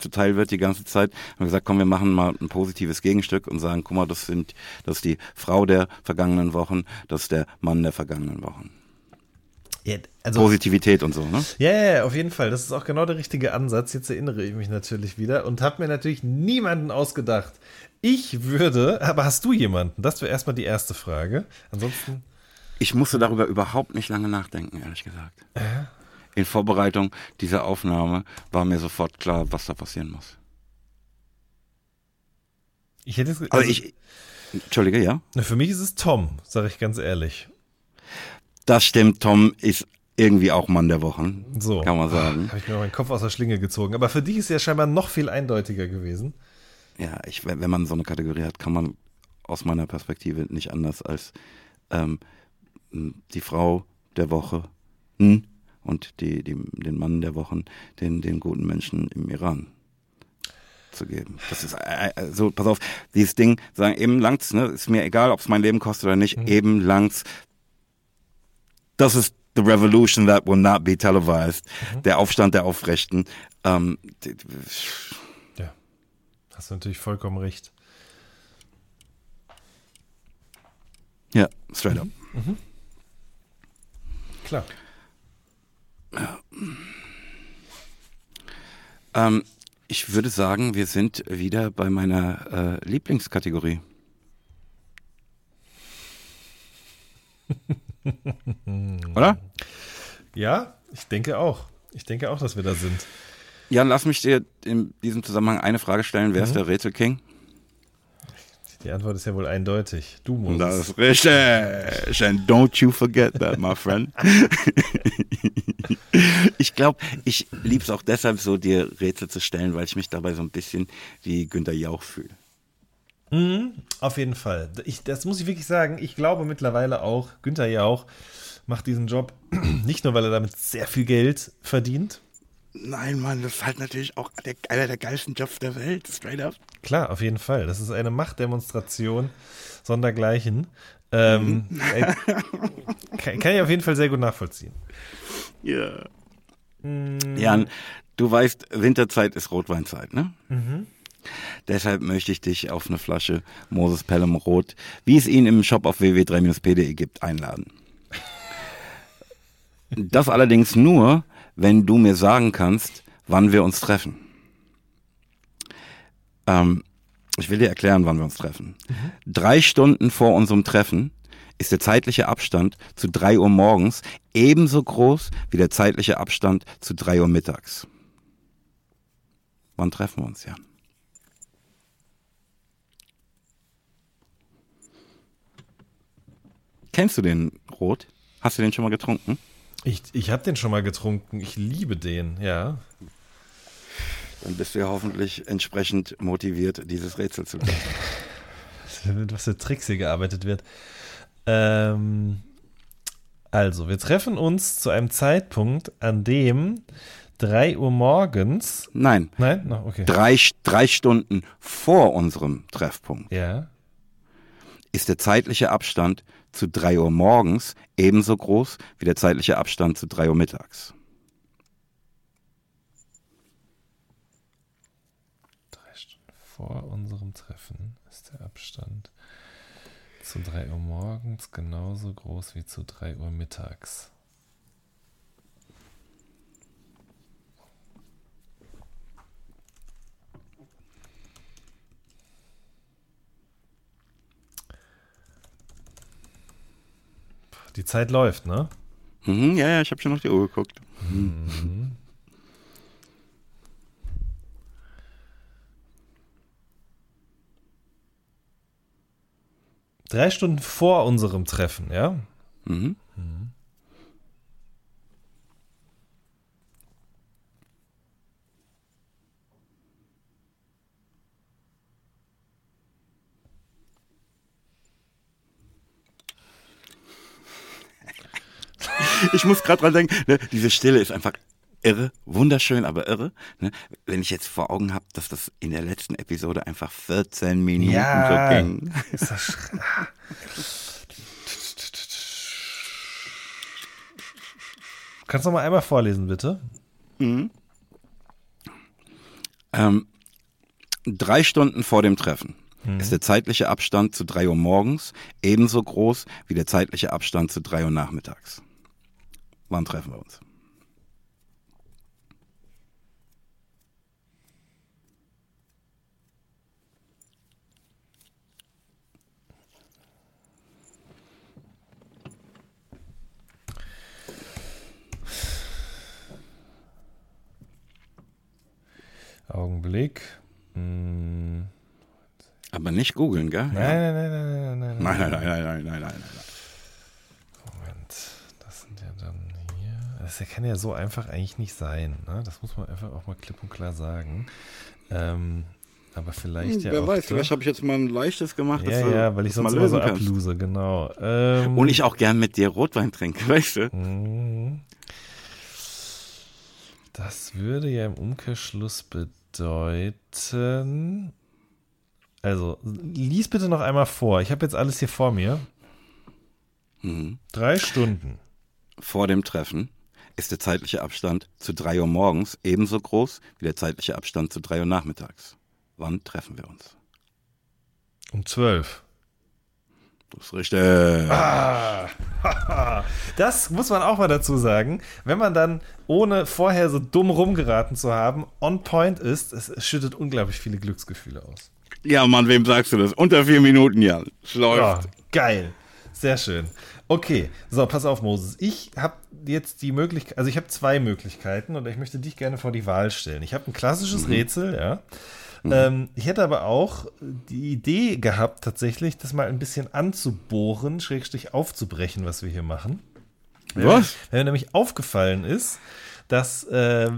zuteil wird die ganze Zeit. Haben wir gesagt, komm, wir machen mal ein positives Gegenstück und sagen, guck mal, das sind, das ist die Frau der vergangenen Wochen, das ist der Mann der vergangenen Wochen. Ja, also, Positivität und so, ne? Ja, ja, auf jeden Fall. Das ist auch genau der richtige Ansatz. Jetzt erinnere ich mich natürlich wieder und habe mir natürlich niemanden ausgedacht. Ich würde, aber hast du jemanden? Das wäre erstmal die erste Frage. Ansonsten. Ich musste darüber überhaupt nicht lange nachdenken, ehrlich gesagt. Äh? In Vorbereitung dieser Aufnahme war mir sofort klar, was da passieren muss. Ich hätte es. Also, also ich. Entschuldige, ja? Für mich ist es Tom, sage ich ganz ehrlich. Das stimmt, Tom ist irgendwie auch Mann der Woche. So. Kann man sagen. Habe ich mir meinen Kopf aus der Schlinge gezogen. Aber für dich ist ja scheinbar noch viel eindeutiger gewesen ja, ich, wenn man so eine Kategorie hat, kann man aus meiner Perspektive nicht anders als ähm, die Frau der Woche hm, und die, die, den Mann der Wochen, den, den guten Menschen im Iran zu geben. Das ist äh, äh, so, pass auf, dieses Ding, sagen, eben langt's, ne, ist mir egal, ob es mein Leben kostet oder nicht, mhm. eben langt's. Das ist the revolution that will not be televised. Mhm. Der Aufstand der Aufrechten. Ähm, Hast du natürlich vollkommen recht. Ja, straight up. Mhm. Mhm. Klar. Ähm, ich würde sagen, wir sind wieder bei meiner äh, Lieblingskategorie. Oder? Ja, ich denke auch. Ich denke auch, dass wir da sind. Jan, lass mich dir in diesem Zusammenhang eine Frage stellen. Wer mhm. ist der Rätselking? Die Antwort ist ja wohl eindeutig. Du musst. Das ist richtig. And don't you forget that, my friend. ich glaube, ich liebe es auch deshalb so, dir Rätsel zu stellen, weil ich mich dabei so ein bisschen wie Günter Jauch fühle. Mhm, auf jeden Fall. Ich, das muss ich wirklich sagen. Ich glaube mittlerweile auch, Günther Jauch macht diesen Job nicht nur, weil er damit sehr viel Geld verdient, Nein, Mann, das ist halt natürlich auch der, einer der geilsten Jobs der Welt, straight up. Klar, auf jeden Fall. Das ist eine Machtdemonstration sondergleichen. Ähm, mhm. äh, kann, kann, ich auf jeden Fall sehr gut nachvollziehen. Ja. Mm. Jan, du weißt, Winterzeit ist Rotweinzeit, ne? Mhm. Deshalb möchte ich dich auf eine Flasche Moses Pelham Rot, wie es ihn im Shop auf www.3-p.de gibt, einladen. Das allerdings nur, wenn du mir sagen kannst, wann wir uns treffen. Ähm, ich will dir erklären, wann wir uns treffen. Mhm. Drei Stunden vor unserem Treffen ist der zeitliche Abstand zu drei Uhr morgens ebenso groß wie der zeitliche Abstand zu drei Uhr mittags. Wann treffen wir uns, Jan? Kennst du den Rot? Hast du den schon mal getrunken? Ich, ich habe den schon mal getrunken. Ich liebe den, ja. Dann bist du ja hoffentlich entsprechend motiviert, dieses Rätsel zu lösen. Was für Tricks hier gearbeitet wird. Ähm, also, wir treffen uns zu einem Zeitpunkt, an dem 3 Uhr morgens. Nein. Nein? No, okay. Drei, drei Stunden vor unserem Treffpunkt Ja. Ist der zeitliche Abstand zu 3 Uhr morgens ebenso groß wie der zeitliche Abstand zu 3 Uhr mittags. Drei Stunden vor unserem Treffen ist der Abstand zu 3 Uhr morgens genauso groß wie zu 3 Uhr mittags. Die Zeit läuft, ne? Mhm, ja, ja, ich habe schon auf die Uhr geguckt. Drei Stunden vor unserem Treffen, ja? Mhm. Ich muss gerade dran denken, ne, diese Stille ist einfach irre, wunderschön, aber irre. Ne? Wenn ich jetzt vor Augen habe, dass das in der letzten Episode einfach 14 Minuten Ja. so ging. Ist das Kannst du noch mal einmal vorlesen, bitte? Ähm, drei Stunden vor dem Treffen ist der zeitliche Abstand zu drei Uhr morgens ebenso groß wie der zeitliche Abstand zu drei Uhr nachmittags. Wann treffen wir uns? Augenblick. Hm. Aber nicht googeln, gell? Nein, nein, nein, nein, nein, nein, Nein, nein, nein, nein, nein, nein, nein, nein. Moment, das sind ja dann hier. Das kann ja so einfach eigentlich nicht sein. Ne? Das muss man einfach auch mal klipp und klar sagen. Ähm, aber vielleicht ja Hm, Wer auch. weiß, vielleicht habe ich jetzt mal ein leichtes gemacht, ja, ja, weil ich sonst immer so kannst. ablose, genau. Ähm, Und ich auch gern mit dir Rotwein trinke, weißt du? Mhm. Das würde ja im Umkehrschluss bedeuten. Also, lies bitte noch einmal vor. Ich habe jetzt alles hier vor mir. Mhm. Drei Stunden. Vor dem Treffen ist der zeitliche Abstand zu drei Uhr morgens ebenso groß wie der zeitliche Abstand zu drei Uhr nachmittags. Wann treffen wir uns? Um zwölf. Das ist richtig. Das muss man auch mal dazu sagen. Wenn man dann, ohne vorher so dumm rumgeraten zu haben, on point ist, es, schüttet unglaublich viele Glücksgefühle aus. Ja, Mann, wem sagst du das? Unter vier Minuten, Jan. Es Ja, läuft. geil. Sehr schön. Okay, so, pass auf, Moses. Ich habe jetzt die Möglichkeit, also ich habe zwei Möglichkeiten und ich möchte dich gerne vor die Wahl stellen. Ich habe ein klassisches Rätsel, ja. Ähm, ich hätte aber auch die Idee gehabt, tatsächlich das mal ein bisschen anzubohren, schrägstrich aufzubrechen, was wir hier machen. Was? Wenn mir nämlich aufgefallen ist, dass äh,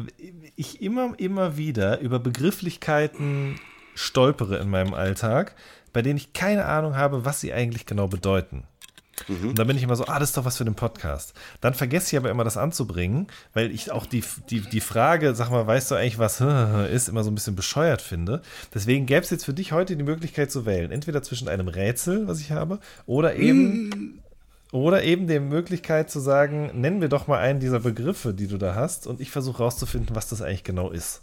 ich immer, immer wieder über Begrifflichkeiten stolpere in meinem Alltag, bei denen ich keine Ahnung habe, was sie eigentlich genau bedeuten. Und dann bin ich immer so, ah, das ist doch was für den Podcast. Dann vergesse ich aber immer das anzubringen, weil ich auch die, die, die Frage, sag mal, weißt du eigentlich, was ist, immer so ein bisschen bescheuert finde. Deswegen gäbe es jetzt für dich heute die Möglichkeit zu wählen. Entweder zwischen einem Rätsel, was ich habe, oder eben, oder eben der Möglichkeit zu sagen, nennen wir doch mal einen dieser Begriffe, die du da hast, und ich versuche rauszufinden, was das eigentlich genau ist.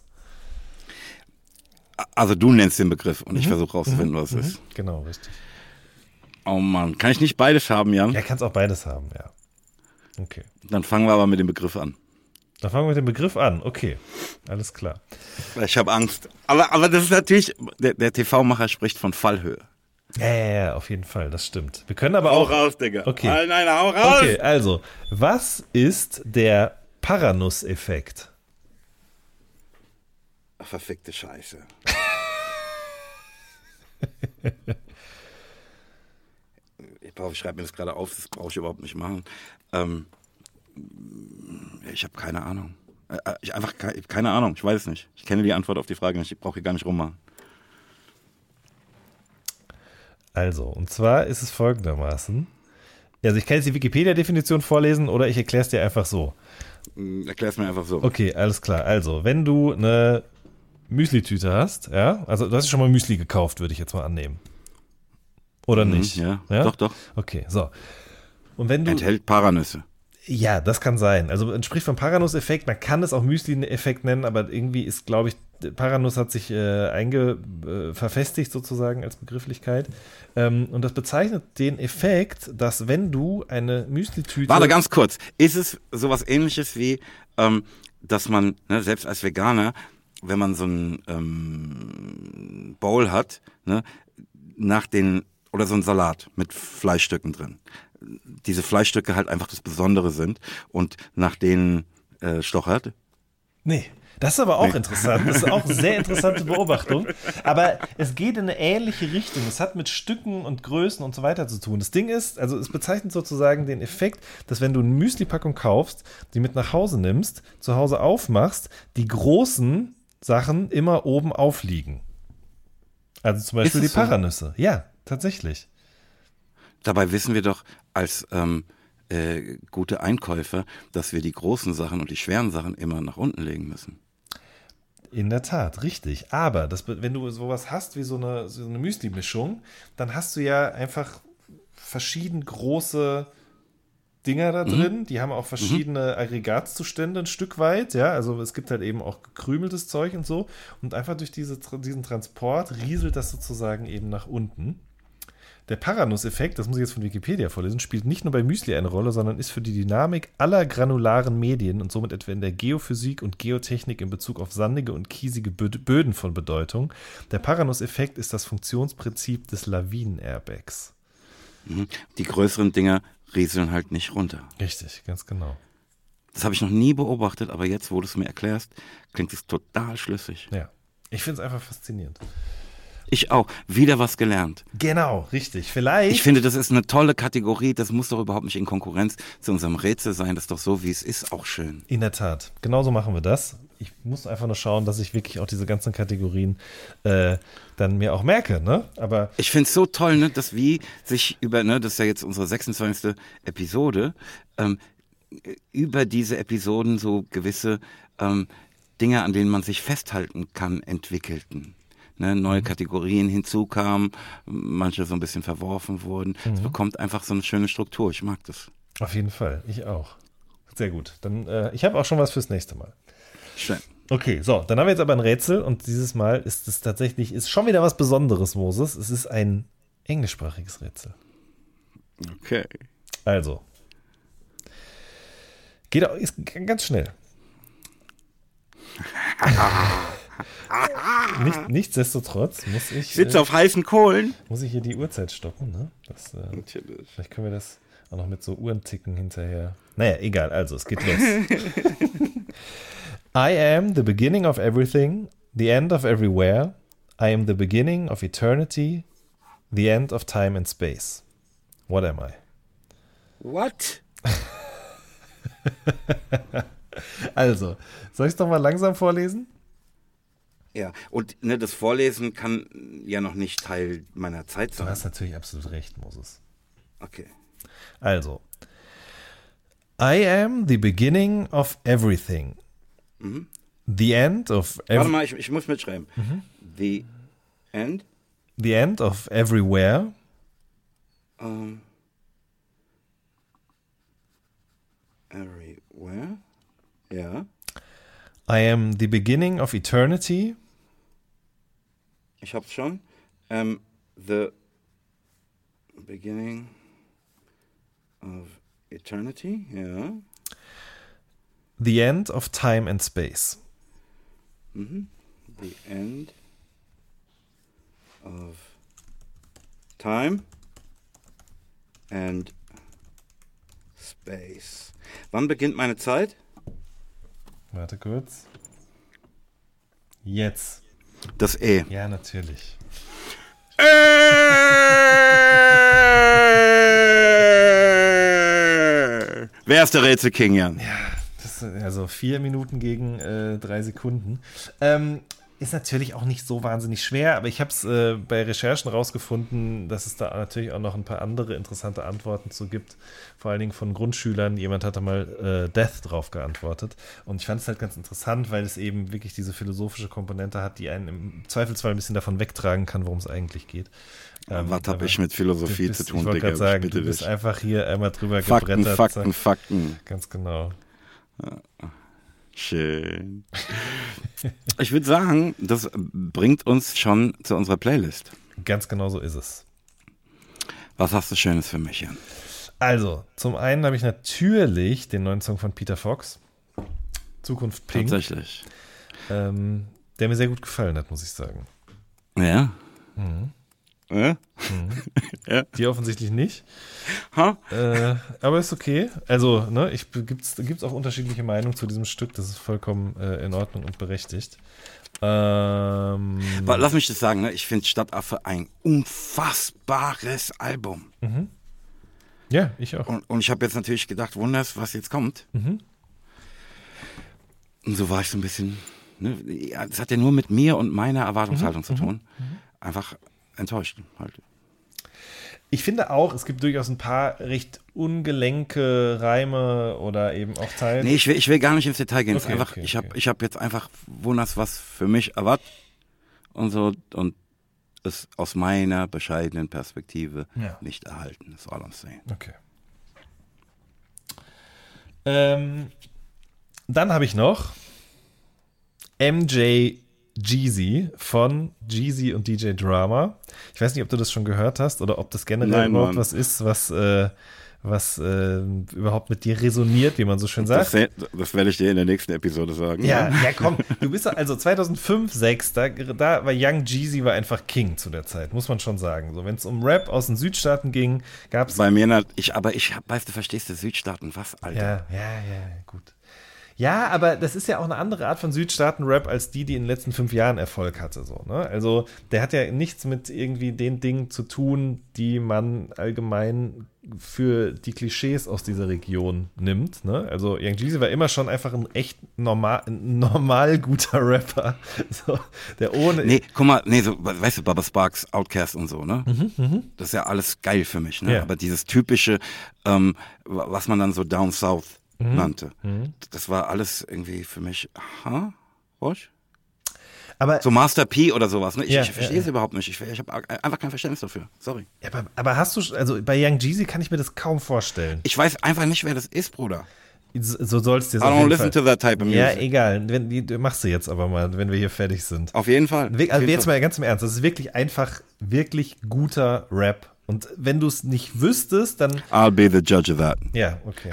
Also du nennst den Begriff und ich versuche rauszufinden, was es ist. Genau, richtig. Oh Mann, kann ich nicht beides haben, Jan? Er kann es auch beides haben, ja. Okay. Dann fangen wir aber mit dem Begriff an. Dann fangen wir mit dem Begriff an. Okay, alles klar. Ich habe Angst. Aber, aber das ist natürlich, der, der TV-Macher spricht von Fallhöhe. Ja, ja, ja, auf jeden Fall, das stimmt. Wir können aber auch. raus, Digga. Okay. Nein, nein, hau raus. Okay, also, was ist der Paranuss-Effekt? Ach, verfickte Scheiße. ich brauche, ich schreibe mir das gerade auf, das brauche ich überhaupt nicht machen. Ähm, ich habe keine Ahnung. Äh, äh, Ich einfach ke- keine Ahnung, ich weiß es nicht. Ich kenne die Antwort auf die Frage nicht, ich brauche hier gar nicht rummachen. Also, und zwar ist es folgendermaßen: Also ich kann jetzt die Wikipedia-Definition vorlesen oder ich erkläre es dir einfach so. Hm, Erklär es mir einfach so. Okay, alles klar. Also, wenn du eine Müsli-Tüte hast, ja, also du hast schon mal Müsli gekauft, würde ich jetzt mal annehmen. Oder Mhm, nicht? Ja, doch, doch. Okay, so. Und wenn du. Enthält Paranüsse. Ja, das kann sein. Also entspricht vom Paranuss-Effekt. Man kann es auch Müsli-Effekt nennen, aber irgendwie ist, glaube ich, Paranuss hat sich äh, einge, äh, verfestigt sozusagen als Begrifflichkeit. Ähm, und das bezeichnet den Effekt, dass wenn du eine Müsli-Tüte. Warte ganz kurz. Ist es sowas ähnliches wie, ähm, dass man, ne, selbst als Veganer, wenn man so ein ähm, Bowl hat, ne, nach den, oder so ein Salat mit Fleischstücken drin, diese Fleischstücke halt einfach das Besondere sind und nach denen äh, stochert. Nee. Das ist aber auch interessant. Das ist auch eine sehr interessante Beobachtung. Aber es geht in eine ähnliche Richtung. Es hat mit Stücken und Größen und so weiter zu tun. Das Ding ist, also es bezeichnet sozusagen den Effekt, dass wenn du eine Müsli-Packung kaufst, die mit nach Hause nimmst, zu Hause aufmachst, die großen Sachen immer oben aufliegen. Also zum Beispiel die so? Paranüsse. Ja, tatsächlich. Dabei wissen wir doch als ähm, äh, gute Einkäufer, dass wir die großen Sachen und die schweren Sachen immer nach unten legen müssen. In der Tat, richtig. Aber das, wenn du sowas hast wie so eine, so eine Müsli-Mischung, dann hast du ja einfach verschieden große Dinger da drin. Die haben auch verschiedene Aggregatzustände ein Stück weit. Ja, also es gibt halt eben auch gekrümeltes Zeug und so. Und einfach durch diese, diesen Transport rieselt das sozusagen eben nach unten. Der Paranuss-Effekt, das muss ich jetzt von Wikipedia vorlesen, spielt nicht nur bei Müsli eine Rolle, sondern ist für die Dynamik aller granularen Medien und somit etwa in der Geophysik und Geotechnik in Bezug auf sandige und kiesige Bö- Böden von Bedeutung. Der Paranuss-Effekt ist das Funktionsprinzip des Lawinen-Airbags. Mhm. Die größeren Dinger rieseln halt nicht runter. Richtig, ganz genau. Das habe ich noch nie beobachtet, aber jetzt, wo du es mir erklärst, klingt es total schlüssig. Ja. Ich finde es einfach faszinierend. Ich auch. Wieder was gelernt. Genau, richtig. Vielleicht. Ich finde, das ist eine tolle Kategorie. Das muss doch überhaupt nicht in Konkurrenz zu unserem Rätsel sein. Das ist doch so, wie es ist, auch schön. In der Tat. Genauso machen wir das. Ich muss einfach nur schauen, dass ich wirklich auch diese ganzen Kategorien äh, dann mir auch merke, ne? Aber Ich finde es so toll, ne, dass wie sich über, ne, das ist ja jetzt unsere 26. Episode, ähm, über diese Episoden so gewisse ähm, Dinge, an denen man sich festhalten kann, entwickelten. Ne, neue Kategorien hinzukamen, manche so ein bisschen verworfen wurden. Es bekommt einfach so eine schöne Struktur. Ich mag das. auf jeden Fall, ich auch. Sehr gut. Dann, äh, ich habe auch schon was fürs nächste Mal. Schön. Okay, so, dann haben wir jetzt aber ein Rätsel und dieses Mal ist es tatsächlich, ist schon wieder was Besonderes, Moses. Es ist ein englischsprachiges Rätsel. Okay. Also. Geht auch, ist ganz schnell. Nicht, nichtsdestotrotz muss ich, Sitze äh, auf heißen Kohlen. muss ich hier die Uhrzeit stoppen. Ne? Das, äh, Natürlich. vielleicht können wir das auch noch mit so Uhrenticken hinterher. Naja, egal, also es geht los. I am the beginning of everything, the end of everywhere. I am the beginning of eternity, the end of time and space. What am I? What? Also, soll ich es doch mal langsam vorlesen? Ja, und ne, das Vorlesen kann ja noch nicht Teil meiner Zeit Du sein. hast natürlich absolut recht, Moses. Okay. Also, I am the beginning of everything, the end of Warte every, mal, ich, ich muss mitschreiben. The end the end of everywhere, um, everywhere. Ja. I am the beginning of eternity, Ich hab's schon. Um, the beginning of eternity. Ja. the end of time and space. The end of time and space. Wann beginnt meine Zeit? Warte kurz. Jetzt. Das E. Ja, natürlich. Wer ist der Rätselking, Jan? Das, sind also vier Minuten gegen äh, drei Sekunden. Ähm, ist natürlich auch nicht so wahnsinnig schwer, aber ich habe es äh, bei Recherchen rausgefunden, dass es da natürlich auch noch ein paar andere interessante Antworten zu gibt. Vor allen Dingen von Grundschülern. Jemand hat da mal äh, Death drauf geantwortet. Und ich fand es halt ganz interessant, weil es eben wirklich diese philosophische Komponente hat, die einen im Zweifelsfall ein bisschen davon wegtragen kann, worum es eigentlich geht. Ähm, Was habe ich mit Philosophie bist, zu tun, Ich wollte gerade sagen, bitte du bist dich. einfach hier einmal drüber Fakten, gebrettert. Fakten, Fakten. Ganz genau. Schön. Ich würde sagen, das bringt uns schon zu unserer Playlist. Ganz genau so ist es. Was hast du Schönes für mich, Jan? Also, zum einen habe ich natürlich den neuen Song von Peter Fox, Zukunft Pink, Tatsächlich. ähm, der mir sehr gut gefallen hat, muss ich sagen. Ja? Mhm. Ja? Die offensichtlich nicht, äh, aber ist okay. Also, ne, ich gibt's gibt's auch unterschiedliche Meinungen zu diesem Stück. Das ist vollkommen äh, in Ordnung und berechtigt. Ähm, Aber lass mich das sagen, ne? ich finde Stadtaffe ein unfassbares Album. ja, ich auch. Und, und ich habe jetzt natürlich gedacht, wunders, was jetzt kommt. Mhm. Und so war ich so ein bisschen, ne? das hat ja nur mit mir und meiner Erwartungshaltung Mhm. zu tun. Einfach enttäuscht halt. Ich finde auch, es gibt durchaus ein paar recht ungelenke Reime oder eben auch Teile. Nee, ich will, ich will gar nicht ins Detail gehen. Okay, einfach, okay, ich habe okay. ich hab jetzt einfach wunders, was für mich erwartet und so und es aus meiner bescheidenen Perspektive Ja. nicht erhalten. Das ist all I'm saying. Okay. Ähm, dann habe ich noch MJ Jeezy von Jeezy und DJ Drama. Ich weiß nicht, ob du das schon gehört hast oder ob das generell Nein, überhaupt Mann. was ist, was, äh, was äh, überhaupt mit dir resoniert, wie man so schön sagt. Das, das werde ich dir in der nächsten Episode sagen. Ja, ja, komm. Du bist also 2005, 6, da, da war Young Jeezy war einfach King zu der Zeit, muss man schon sagen. So, wenn es um Rap aus den Südstaaten ging, gab es Bei mir, ich, aber ich weißt du, verstehst du, Südstaaten, was, Alter? Ja, ja, ja, gut. Ja, aber das ist ja auch eine andere Art von Südstaaten-Rap als die, die in den letzten fünf Jahren Erfolg hatte. So, ne? Also der hat ja nichts mit irgendwie den Dingen zu tun, die man allgemein für die Klischees aus dieser Region nimmt. Ne? Also Young Jeezy war immer schon einfach ein echt normal, ein normal guter Rapper. So, der ohne. Nee, guck mal, nee, so, weißt du, Baba Sparks, Outcast und so, ne? Das ist ja alles geil für mich, ne? Ja. Aber dieses typische, ähm, wa- was man dann so Down South nannte, das war alles irgendwie für mich, aha, was? aber, So Master P oder sowas, ne? Ich, Ja, ich verstehe ja, es überhaupt nicht. Ich, ich habe einfach kein Verständnis dafür. Sorry. ja, aber, aber hast du, also bei Young Jeezy kann ich mir das kaum vorstellen. Ich weiß einfach nicht, wer das ist, Bruder. So sollst du I don't listen to that type of music. Ja, egal. Wenn, die, machst du jetzt aber mal, wenn wir hier fertig sind. Auf jeden Fall. Also jeden jetzt Fall. mal ganz im Ernst, das ist wirklich einfach, wirklich guter Rap. Und wenn du es nicht wüsstest, dann. I'll be the judge of that. Ja, okay.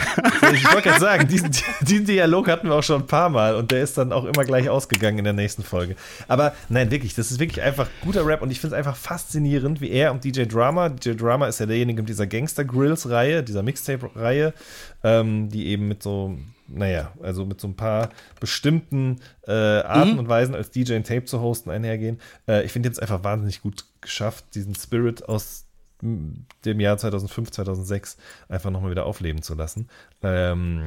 Ich wollte gerade sagen, diesen, diesen Dialog hatten wir auch schon ein paar Mal und der ist dann auch immer gleich ausgegangen in der nächsten Folge. Aber nein, wirklich, das ist wirklich einfach guter Rap und ich finde es einfach faszinierend, wie er und DJ Drama, DJ Drama ist ja derjenige mit dieser Gangster Grills Reihe, dieser Mixtape-Reihe, ähm, die eben mit so, naja, also mit so ein paar bestimmten äh, Arten und Weisen als DJ ein Tape zu hosten einhergehen. Äh, ich finde jetzt einfach wahnsinnig gut geschafft, diesen Spirit aus dem Jahr 2005, 2006 einfach nochmal wieder aufleben zu lassen, ähm,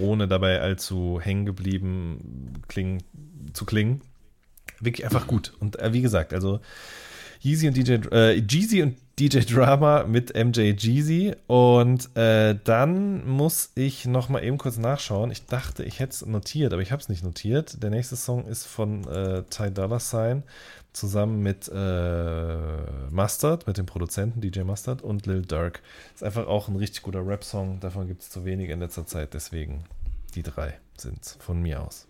ohne dabei allzu hängen geblieben klingen, zu klingen. Wirklich einfach gut. Und äh, wie gesagt, also Yeezy und DJ, äh, Jeezy und DJ Drama mit MJ Jeezy. Und äh, dann muss ich noch mal eben kurz nachschauen. Ich dachte, ich hätte es notiert, aber ich habe es nicht notiert. Der nächste Song ist von äh, Ty Dolla Sign zusammen mit äh, Mustard, mit dem Produzenten DJ Mustard und Lil Durk. Ist einfach auch ein richtig guter Rap-Song. Davon gibt es zu wenig in letzter Zeit. Deswegen die drei sind von mir aus.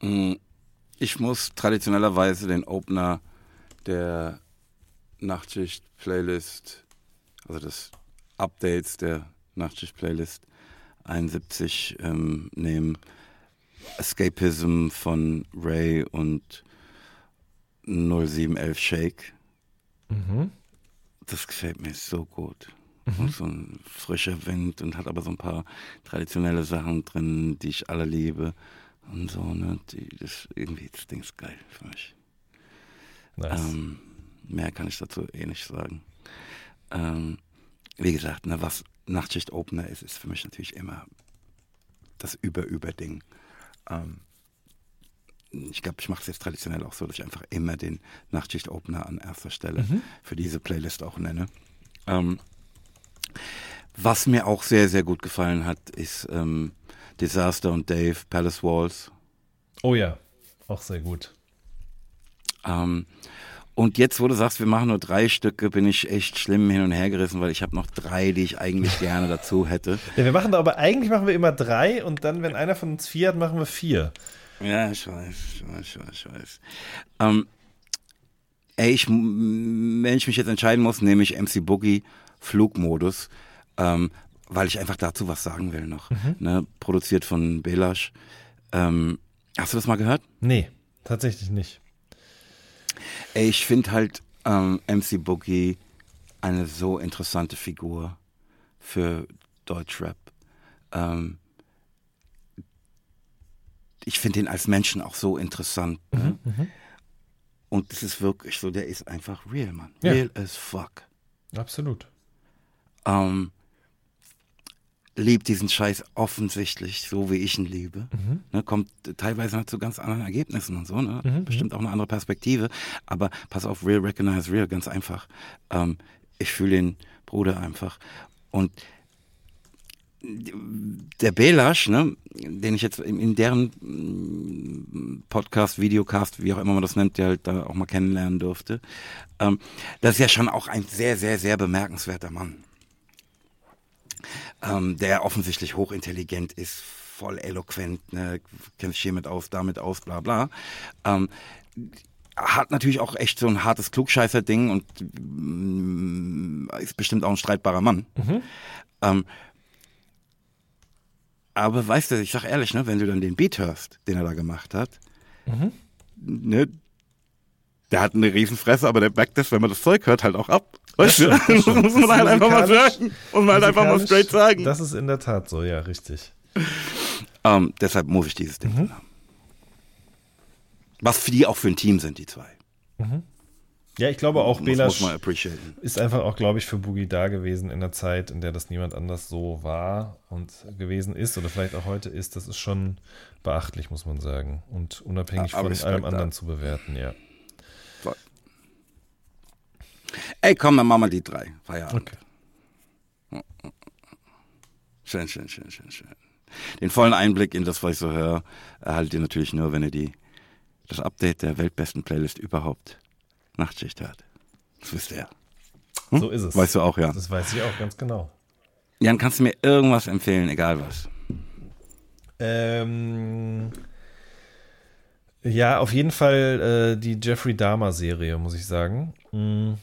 Mm, Ich muss traditionellerweise den Opener der Nachtschicht-Playlist, also des Updates der Nachtschicht-Playlist 71 ähm, nehmen. Escapism von Ray und 0711 Shake. Mhm. Das gefällt mir so gut. Und so ein frischer Wind und hat aber so ein paar traditionelle Sachen drin, die ich alle liebe. Und so, ne? Die, das, irgendwie, das Ding ist geil für mich. Nice. Ähm, mehr kann ich dazu eh nicht sagen. Ähm, wie gesagt, ne, was Nachtschicht-Opener ist, ist für mich natürlich immer das Über-Über-Ding. Ähm, ich glaube, ich mache es jetzt traditionell auch so, dass ich einfach immer den Nachtschicht-Opener an erster Stelle mhm. für diese Playlist auch nenne. Ähm, was mir auch sehr, sehr gut gefallen hat, ist ähm, Disaster und Dave, Palace Walls. Oh ja, auch sehr gut. Ähm, und jetzt, wo du sagst, wir machen nur drei Stücke, bin ich echt schlimm hin und her gerissen, weil ich habe noch drei, die ich eigentlich gerne dazu hätte. Ja, wir machen da aber eigentlich machen wir immer drei und dann, wenn einer von uns vier hat, machen wir vier. Ja, ich weiß, ich weiß, ich weiß, ich weiß. Ähm, ey, ich, wenn ich mich jetzt entscheiden muss, nehme ich MC Boogie Flugmodus, ähm, weil ich einfach dazu was sagen will noch. Mhm. Ne, produziert von Belash. Ähm, hast du das mal gehört? Nee, tatsächlich nicht. Ich finde halt ähm, MC Boogie eine so interessante Figur für Deutschrap. Ähm, ich finde ihn als Menschen auch so interessant. Ne? Mhm, mhm. Und es ist wirklich so, der ist einfach real, Mann. Real ja. as fuck. Absolut. Ähm, liebt diesen Scheiß offensichtlich, so wie ich ihn liebe. Mhm. Ne, kommt teilweise halt zu ganz anderen Ergebnissen und so, ne? Mhm, mhm. Bestimmt auch eine andere Perspektive. Aber pass auf, real recognize real, ganz einfach. Ähm, ich fühle den Bruder einfach. Und der Belasch, ne, den ich jetzt in, deren mm, Podcast, Videocast, wie auch immer man das nennt, der halt da auch mal kennenlernen durfte, ähm, das ist ja schon auch ein sehr, sehr, sehr bemerkenswerter Mann ähm, der offensichtlich hochintelligent ist, voll eloquent, ne, kennt sich hiermit aus, damit aus, bla bla. Ähm, hat natürlich auch echt so ein hartes Klugscheißer-Ding und mm, ist bestimmt auch ein streitbarer Mann. Mhm. Ähm, aber weißt du, ich sag ehrlich, ne, wenn du dann den Beat hörst, den er da gemacht hat, mhm. ne, der hat eine Riesenfresse, aber der backt das, wenn man das Zeug hört, halt auch ab. Weißt du? Das muss man halt einfach mal sagen. Muss man halt einfach mal straight sagen. Das ist in der Tat so, ja, richtig. Um, ähm, deshalb muss ich dieses Ding mhm. haben. Was für die auch für ein Team sind, die zwei. Mhm. Ja, ich glaube auch, Belasch ist einfach auch, glaube ich, für Boogie da gewesen in der Zeit, in der das niemand anders so war und gewesen ist oder vielleicht auch heute ist. Das ist schon beachtlich, muss man sagen. Und unabhängig ja, von allem anderen da. zu bewerten, ja. Ey, komm, dann machen wir die drei. Feierabend. Okay. Schön, schön, schön, schön, schön. Den vollen Einblick in das, was ich so höre, erhaltet ihr natürlich nur, wenn ihr die, das Update der weltbesten Playlist überhaupt Nachtschicht hört. Das wisst ihr. Hm? So ist es. Weißt du auch, ja. Das weiß ich auch ganz genau. Jan, kannst du mir irgendwas empfehlen, egal was? Ähm, ja, auf jeden Fall äh, die Jeffrey Dahmer-Serie, muss ich sagen. Mhm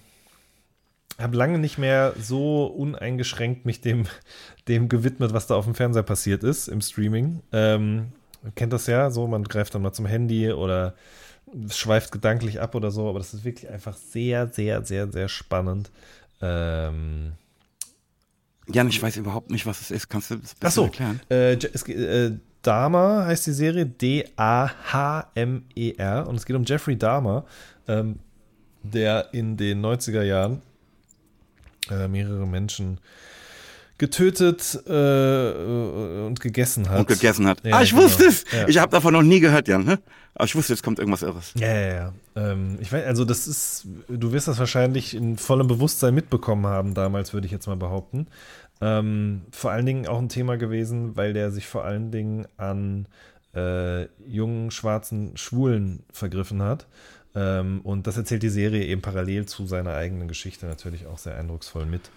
habe lange nicht mehr so uneingeschränkt mich dem, dem gewidmet, was da auf dem Fernseher passiert ist im Streaming. Ähm, kennt das ja, so man greift dann mal zum Handy oder schweift gedanklich ab oder so, aber das ist wirklich einfach sehr, sehr, sehr, sehr spannend. Ähm, Jan, ich weiß überhaupt nicht, was es ist. Kannst du das besser so, erklären? Äh, es, äh, Dahmer heißt die Serie, D-A-H-M-E-R und es geht um Jeffrey Dahmer, ähm, der in den 90er Jahren äh, mehrere Menschen getötet äh, und gegessen hat. Und gegessen hat. Ja, ah, ich genau. wusste es! Ja. Ich habe davon noch nie gehört, Jan. Ne? Aber ich wusste, jetzt kommt irgendwas Irres. Ja, ja, ja. Ähm, ich weiß, also das ist, du wirst das wahrscheinlich in vollem Bewusstsein mitbekommen haben damals, würde ich jetzt mal behaupten. Ähm, vor allen Dingen auch ein Thema gewesen, weil der sich vor allen Dingen an äh, jungen, schwarzen Schwulen vergriffen hat. Ähm, und das erzählt die Serie eben parallel zu seiner eigenen Geschichte natürlich auch sehr eindrucksvoll mit.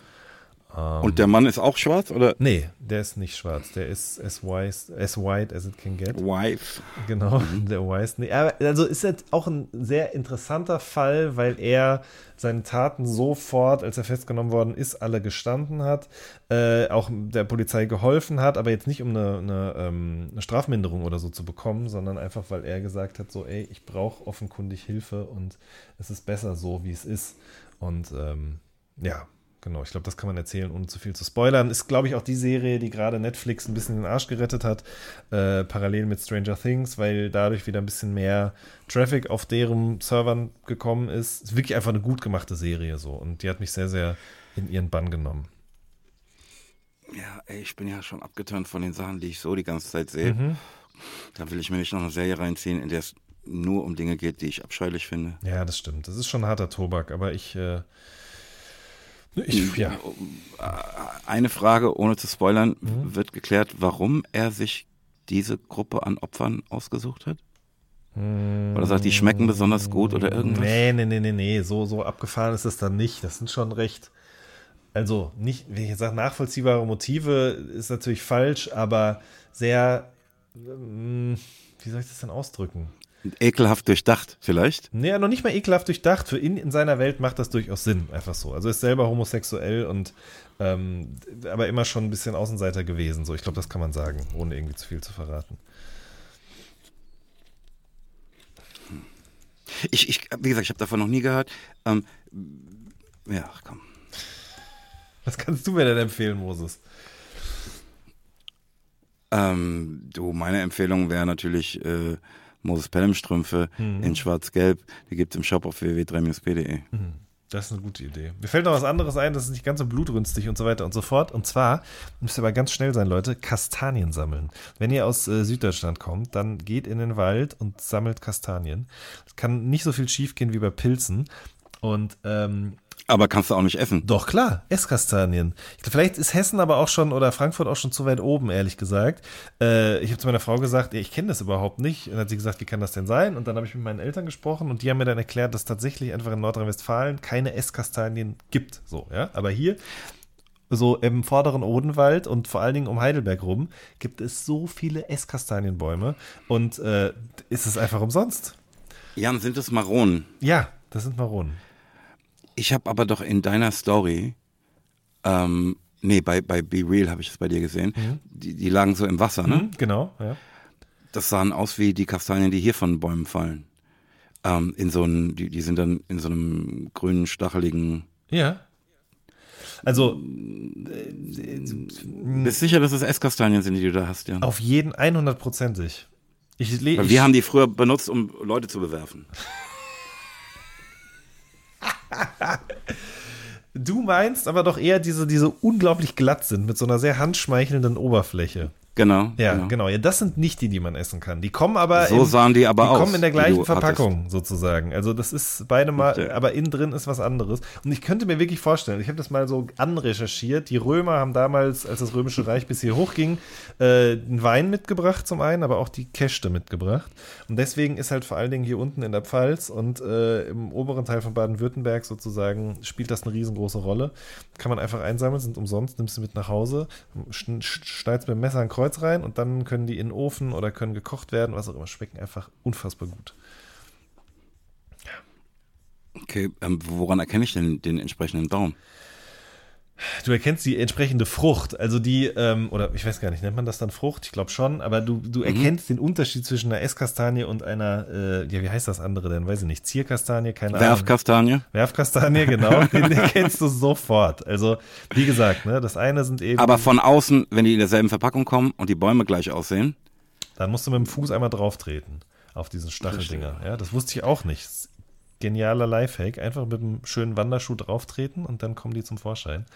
Ähm, und der Mann ist auch schwarz, oder? Nee, der ist nicht schwarz. Der ist as, wise, as white as it can get. Wife. Genau, mhm. der Wise. Nee, also ist jetzt auch ein sehr interessanter Fall, weil er seine Taten sofort, als er festgenommen worden ist, alle gestanden hat, äh, auch der Polizei geholfen hat, aber jetzt nicht um eine, eine, ähm, eine, Strafminderung oder so zu bekommen, sondern einfach, weil er gesagt hat, so, ey, ich brauche offenkundig Hilfe und es ist besser so, wie es ist. Und ähm, ja, Genau, ich glaube, das kann man erzählen, ohne zu viel zu spoilern. Ist, glaube ich, auch die Serie, die gerade Netflix ein bisschen den Arsch gerettet hat, äh, parallel mit Stranger Things, weil dadurch wieder ein bisschen mehr Traffic auf deren Servern gekommen ist. Ist wirklich einfach eine gut gemachte Serie so und die hat mich sehr, sehr in ihren Bann genommen. Ja, ey, ich bin ja schon abgeturnt von den Sachen, die ich so die ganze Zeit sehe. Mhm. Da will ich mir nicht noch eine Serie reinziehen, in der es nur um Dinge geht, die ich abscheulich finde. Ja, das stimmt. Das ist schon harter Tobak, aber ich. Äh, ich ja. Eine Frage, ohne zu spoilern, mhm. wird geklärt, warum er sich diese Gruppe an Opfern ausgesucht hat? Oder hm. sagt, die schmecken besonders gut oder irgendwas? Nee, nee, nee, nee, nee. So, so abgefahren ist es dann nicht. Das sind schon recht. Also, nicht, wie ich jetzt sage, nachvollziehbare Motive ist natürlich falsch, aber sehr. Hm, wie soll ich das denn ausdrücken? Ekelhaft durchdacht, vielleicht? Nee, noch nicht mal ekelhaft durchdacht. Für ihn in seiner Welt macht das durchaus Sinn, einfach so. Also er ist selber homosexuell und ähm, aber immer schon ein bisschen Außenseiter gewesen. So, ich glaube, das kann man sagen, ohne irgendwie zu viel zu verraten. Ich, ich, wie gesagt, ich habe davon noch nie gehört. Ähm, ja, komm. Was kannst du mir denn empfehlen, Moses? Ähm, du, meine Empfehlung wäre natürlich äh, Moses Pelham-Strümpfe mhm. in schwarz-gelb. Die gibt es im Shop auf www.3-p.de. Mhm. Das ist eine gute Idee. Mir fällt noch was anderes ein, das ist nicht ganz so blutrünstig und so weiter und so fort. Und zwar, müsst ihr aber ganz schnell sein, Leute, Kastanien sammeln. Wenn ihr aus äh, Süddeutschland kommt, dann geht in den Wald und sammelt Kastanien. Es kann nicht so viel schief gehen wie bei Pilzen. Und ähm, aber kannst du auch nicht essen? Doch, klar, Esskastanien. Vielleicht ist Hessen aber auch schon oder Frankfurt auch schon zu weit oben, ehrlich gesagt. Äh, ich habe zu meiner Frau gesagt, ich kenne das überhaupt nicht. Und dann hat sie gesagt, wie kann das denn sein? Und dann habe ich mit meinen Eltern gesprochen und die haben mir dann erklärt, dass tatsächlich einfach in Nordrhein-Westfalen keine Esskastanien gibt. So, ja. Aber hier so im vorderen Odenwald und vor allen Dingen um Heidelberg rum gibt es so viele Esskastanienbäume und äh, ist es einfach umsonst. Jan, sind es Maronen? Ja, das sind Maronen. Ich habe aber doch in deiner Story, ähm, nee, bei, bei Be Real habe ich es bei dir gesehen, mhm. die, die lagen so im Wasser, ne? Mhm, genau, ja. Das sahen aus wie die Kastanien, die hier von Bäumen fallen. Ähm, in so einem, die, die sind dann in so einem grünen, stacheligen. Ja. Also. Äh, bist sicher, dass es Esskastanien sind, die du da hast, ja? Auf jeden, 100%ig. Ich, ich, wir haben die früher benutzt, um Leute zu bewerfen. Du meinst aber doch eher diese, diese unglaublich glatt sind mit so einer sehr handschmeichelnden Oberfläche. Genau. Ja, genau. genau. Ja, das sind nicht die, die man essen kann. Die kommen aber. So in, sahen die aber die aus. Die kommen in der gleichen Verpackung hattest. sozusagen. Also das ist beide mal, okay. aber innen drin ist was anderes. Und ich könnte mir wirklich vorstellen, ich habe das mal so anrecherchiert. Die Römer haben damals, als das Römische Reich bis hier hochging, äh, einen Wein mitgebracht zum einen, aber auch die Käste mitgebracht. Und deswegen ist halt vor allen Dingen hier unten in der Pfalz und äh, im oberen Teil von Baden-Württemberg sozusagen spielt das eine riesengroße Rolle. Kann man einfach einsammeln, sind umsonst, nimmst du mit nach Hause, schneidest mit dem Messer ein Kreuz Kreuz rein und dann können die in den Ofen oder können gekocht werden, was auch immer. Schmecken einfach unfassbar gut. Okay, ähm, woran erkenne ich denn den entsprechenden Baum? Du erkennst die entsprechende Frucht, also die, ähm, oder ich weiß gar nicht, nennt man das dann Frucht? Ich glaube schon, aber du, du mhm. erkennst den Unterschied zwischen einer Esskastanie und einer, äh, ja, wie heißt das andere denn? Weiß ich nicht, Zierkastanie, keine Werfkastanie. Ahnung. Werfkastanie, genau, den erkennst du sofort. Also, wie gesagt, ne, das eine sind eben. Aber von außen, wenn die in derselben Verpackung kommen und die Bäume gleich aussehen. Dann musst du mit dem Fuß einmal drauf treten auf diesen Stacheldinger. Ja, das wusste ich auch nicht genialer Lifehack. Einfach mit einem schönen Wanderschuh drauftreten und dann kommen die zum Vorschein.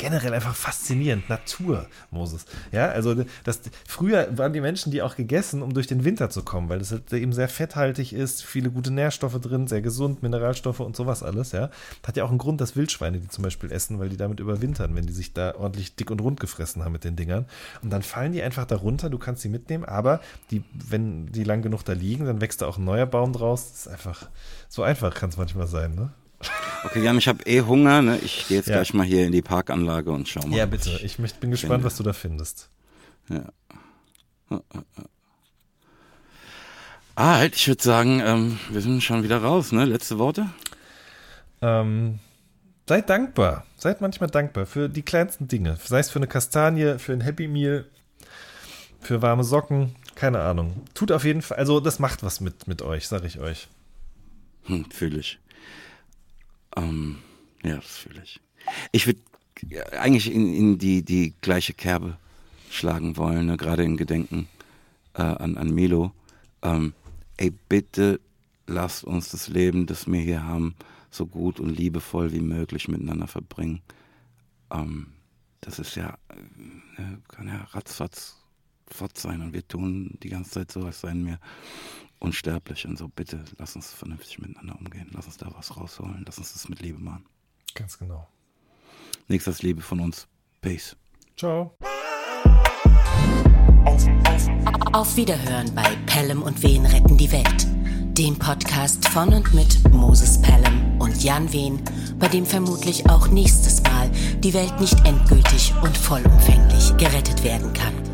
Generell einfach faszinierend. Natur, Moses. Ja, also das, früher waren die Menschen die auch gegessen, um durch den Winter zu kommen, weil das halt eben sehr fetthaltig ist, viele gute Nährstoffe drin, sehr gesund, Mineralstoffe und sowas alles, ja. Hat ja auch einen Grund, dass Wildschweine die zum Beispiel essen, weil die damit überwintern, wenn die sich da ordentlich dick und rund gefressen haben mit den Dingern. Und dann fallen die einfach darunter, du kannst sie mitnehmen, aber die, wenn die lang genug da liegen, dann wächst da auch ein neuer Baum draus. Das ist einfach so einfach kann es manchmal sein, ne? Okay, Jan, ich habe eh Hunger. Ne? Ich gehe jetzt ja. gleich mal hier in die Parkanlage und schau mal. Ja, bitte. Ich, ich bin gespannt, finde. was du da findest. Ja. Ah, halt, ich würde sagen, ähm, wir sind schon wieder raus, ne? Letzte Worte? Ähm, seid dankbar. Seid manchmal dankbar für die kleinsten Dinge. Sei es für eine Kastanie, für ein Happy Meal, für warme Socken, keine Ahnung. Tut auf jeden Fall, also das macht was mit, mit euch, sag ich euch. Hm, fühle ich. Ähm, ja, das fühle ich. Ich würde eigentlich in, in, die, die gleiche Kerbe schlagen wollen, ne? gerade in Gedenken äh, an, an Milo. Ähm, ey, bitte lasst uns das Leben, das wir hier haben, so gut und liebevoll wie möglich miteinander verbringen. Ähm, das ist ja, äh, kann ja ratzfatz fort sein und wir tun die ganze Zeit so, als seien wir unsterblich und so. Bitte lass uns vernünftig miteinander umgehen. Lass uns da was rausholen. Lass uns das mit Liebe machen. Ganz genau. Nächstes Liebe von uns. Peace. Ciao. Auf Wiederhören bei Pelham und Wen retten die Welt. Dem Podcast von und mit Moses Pelham und Jan Wehn, bei dem vermutlich auch nächstes Mal die Welt nicht endgültig und vollumfänglich gerettet werden kann.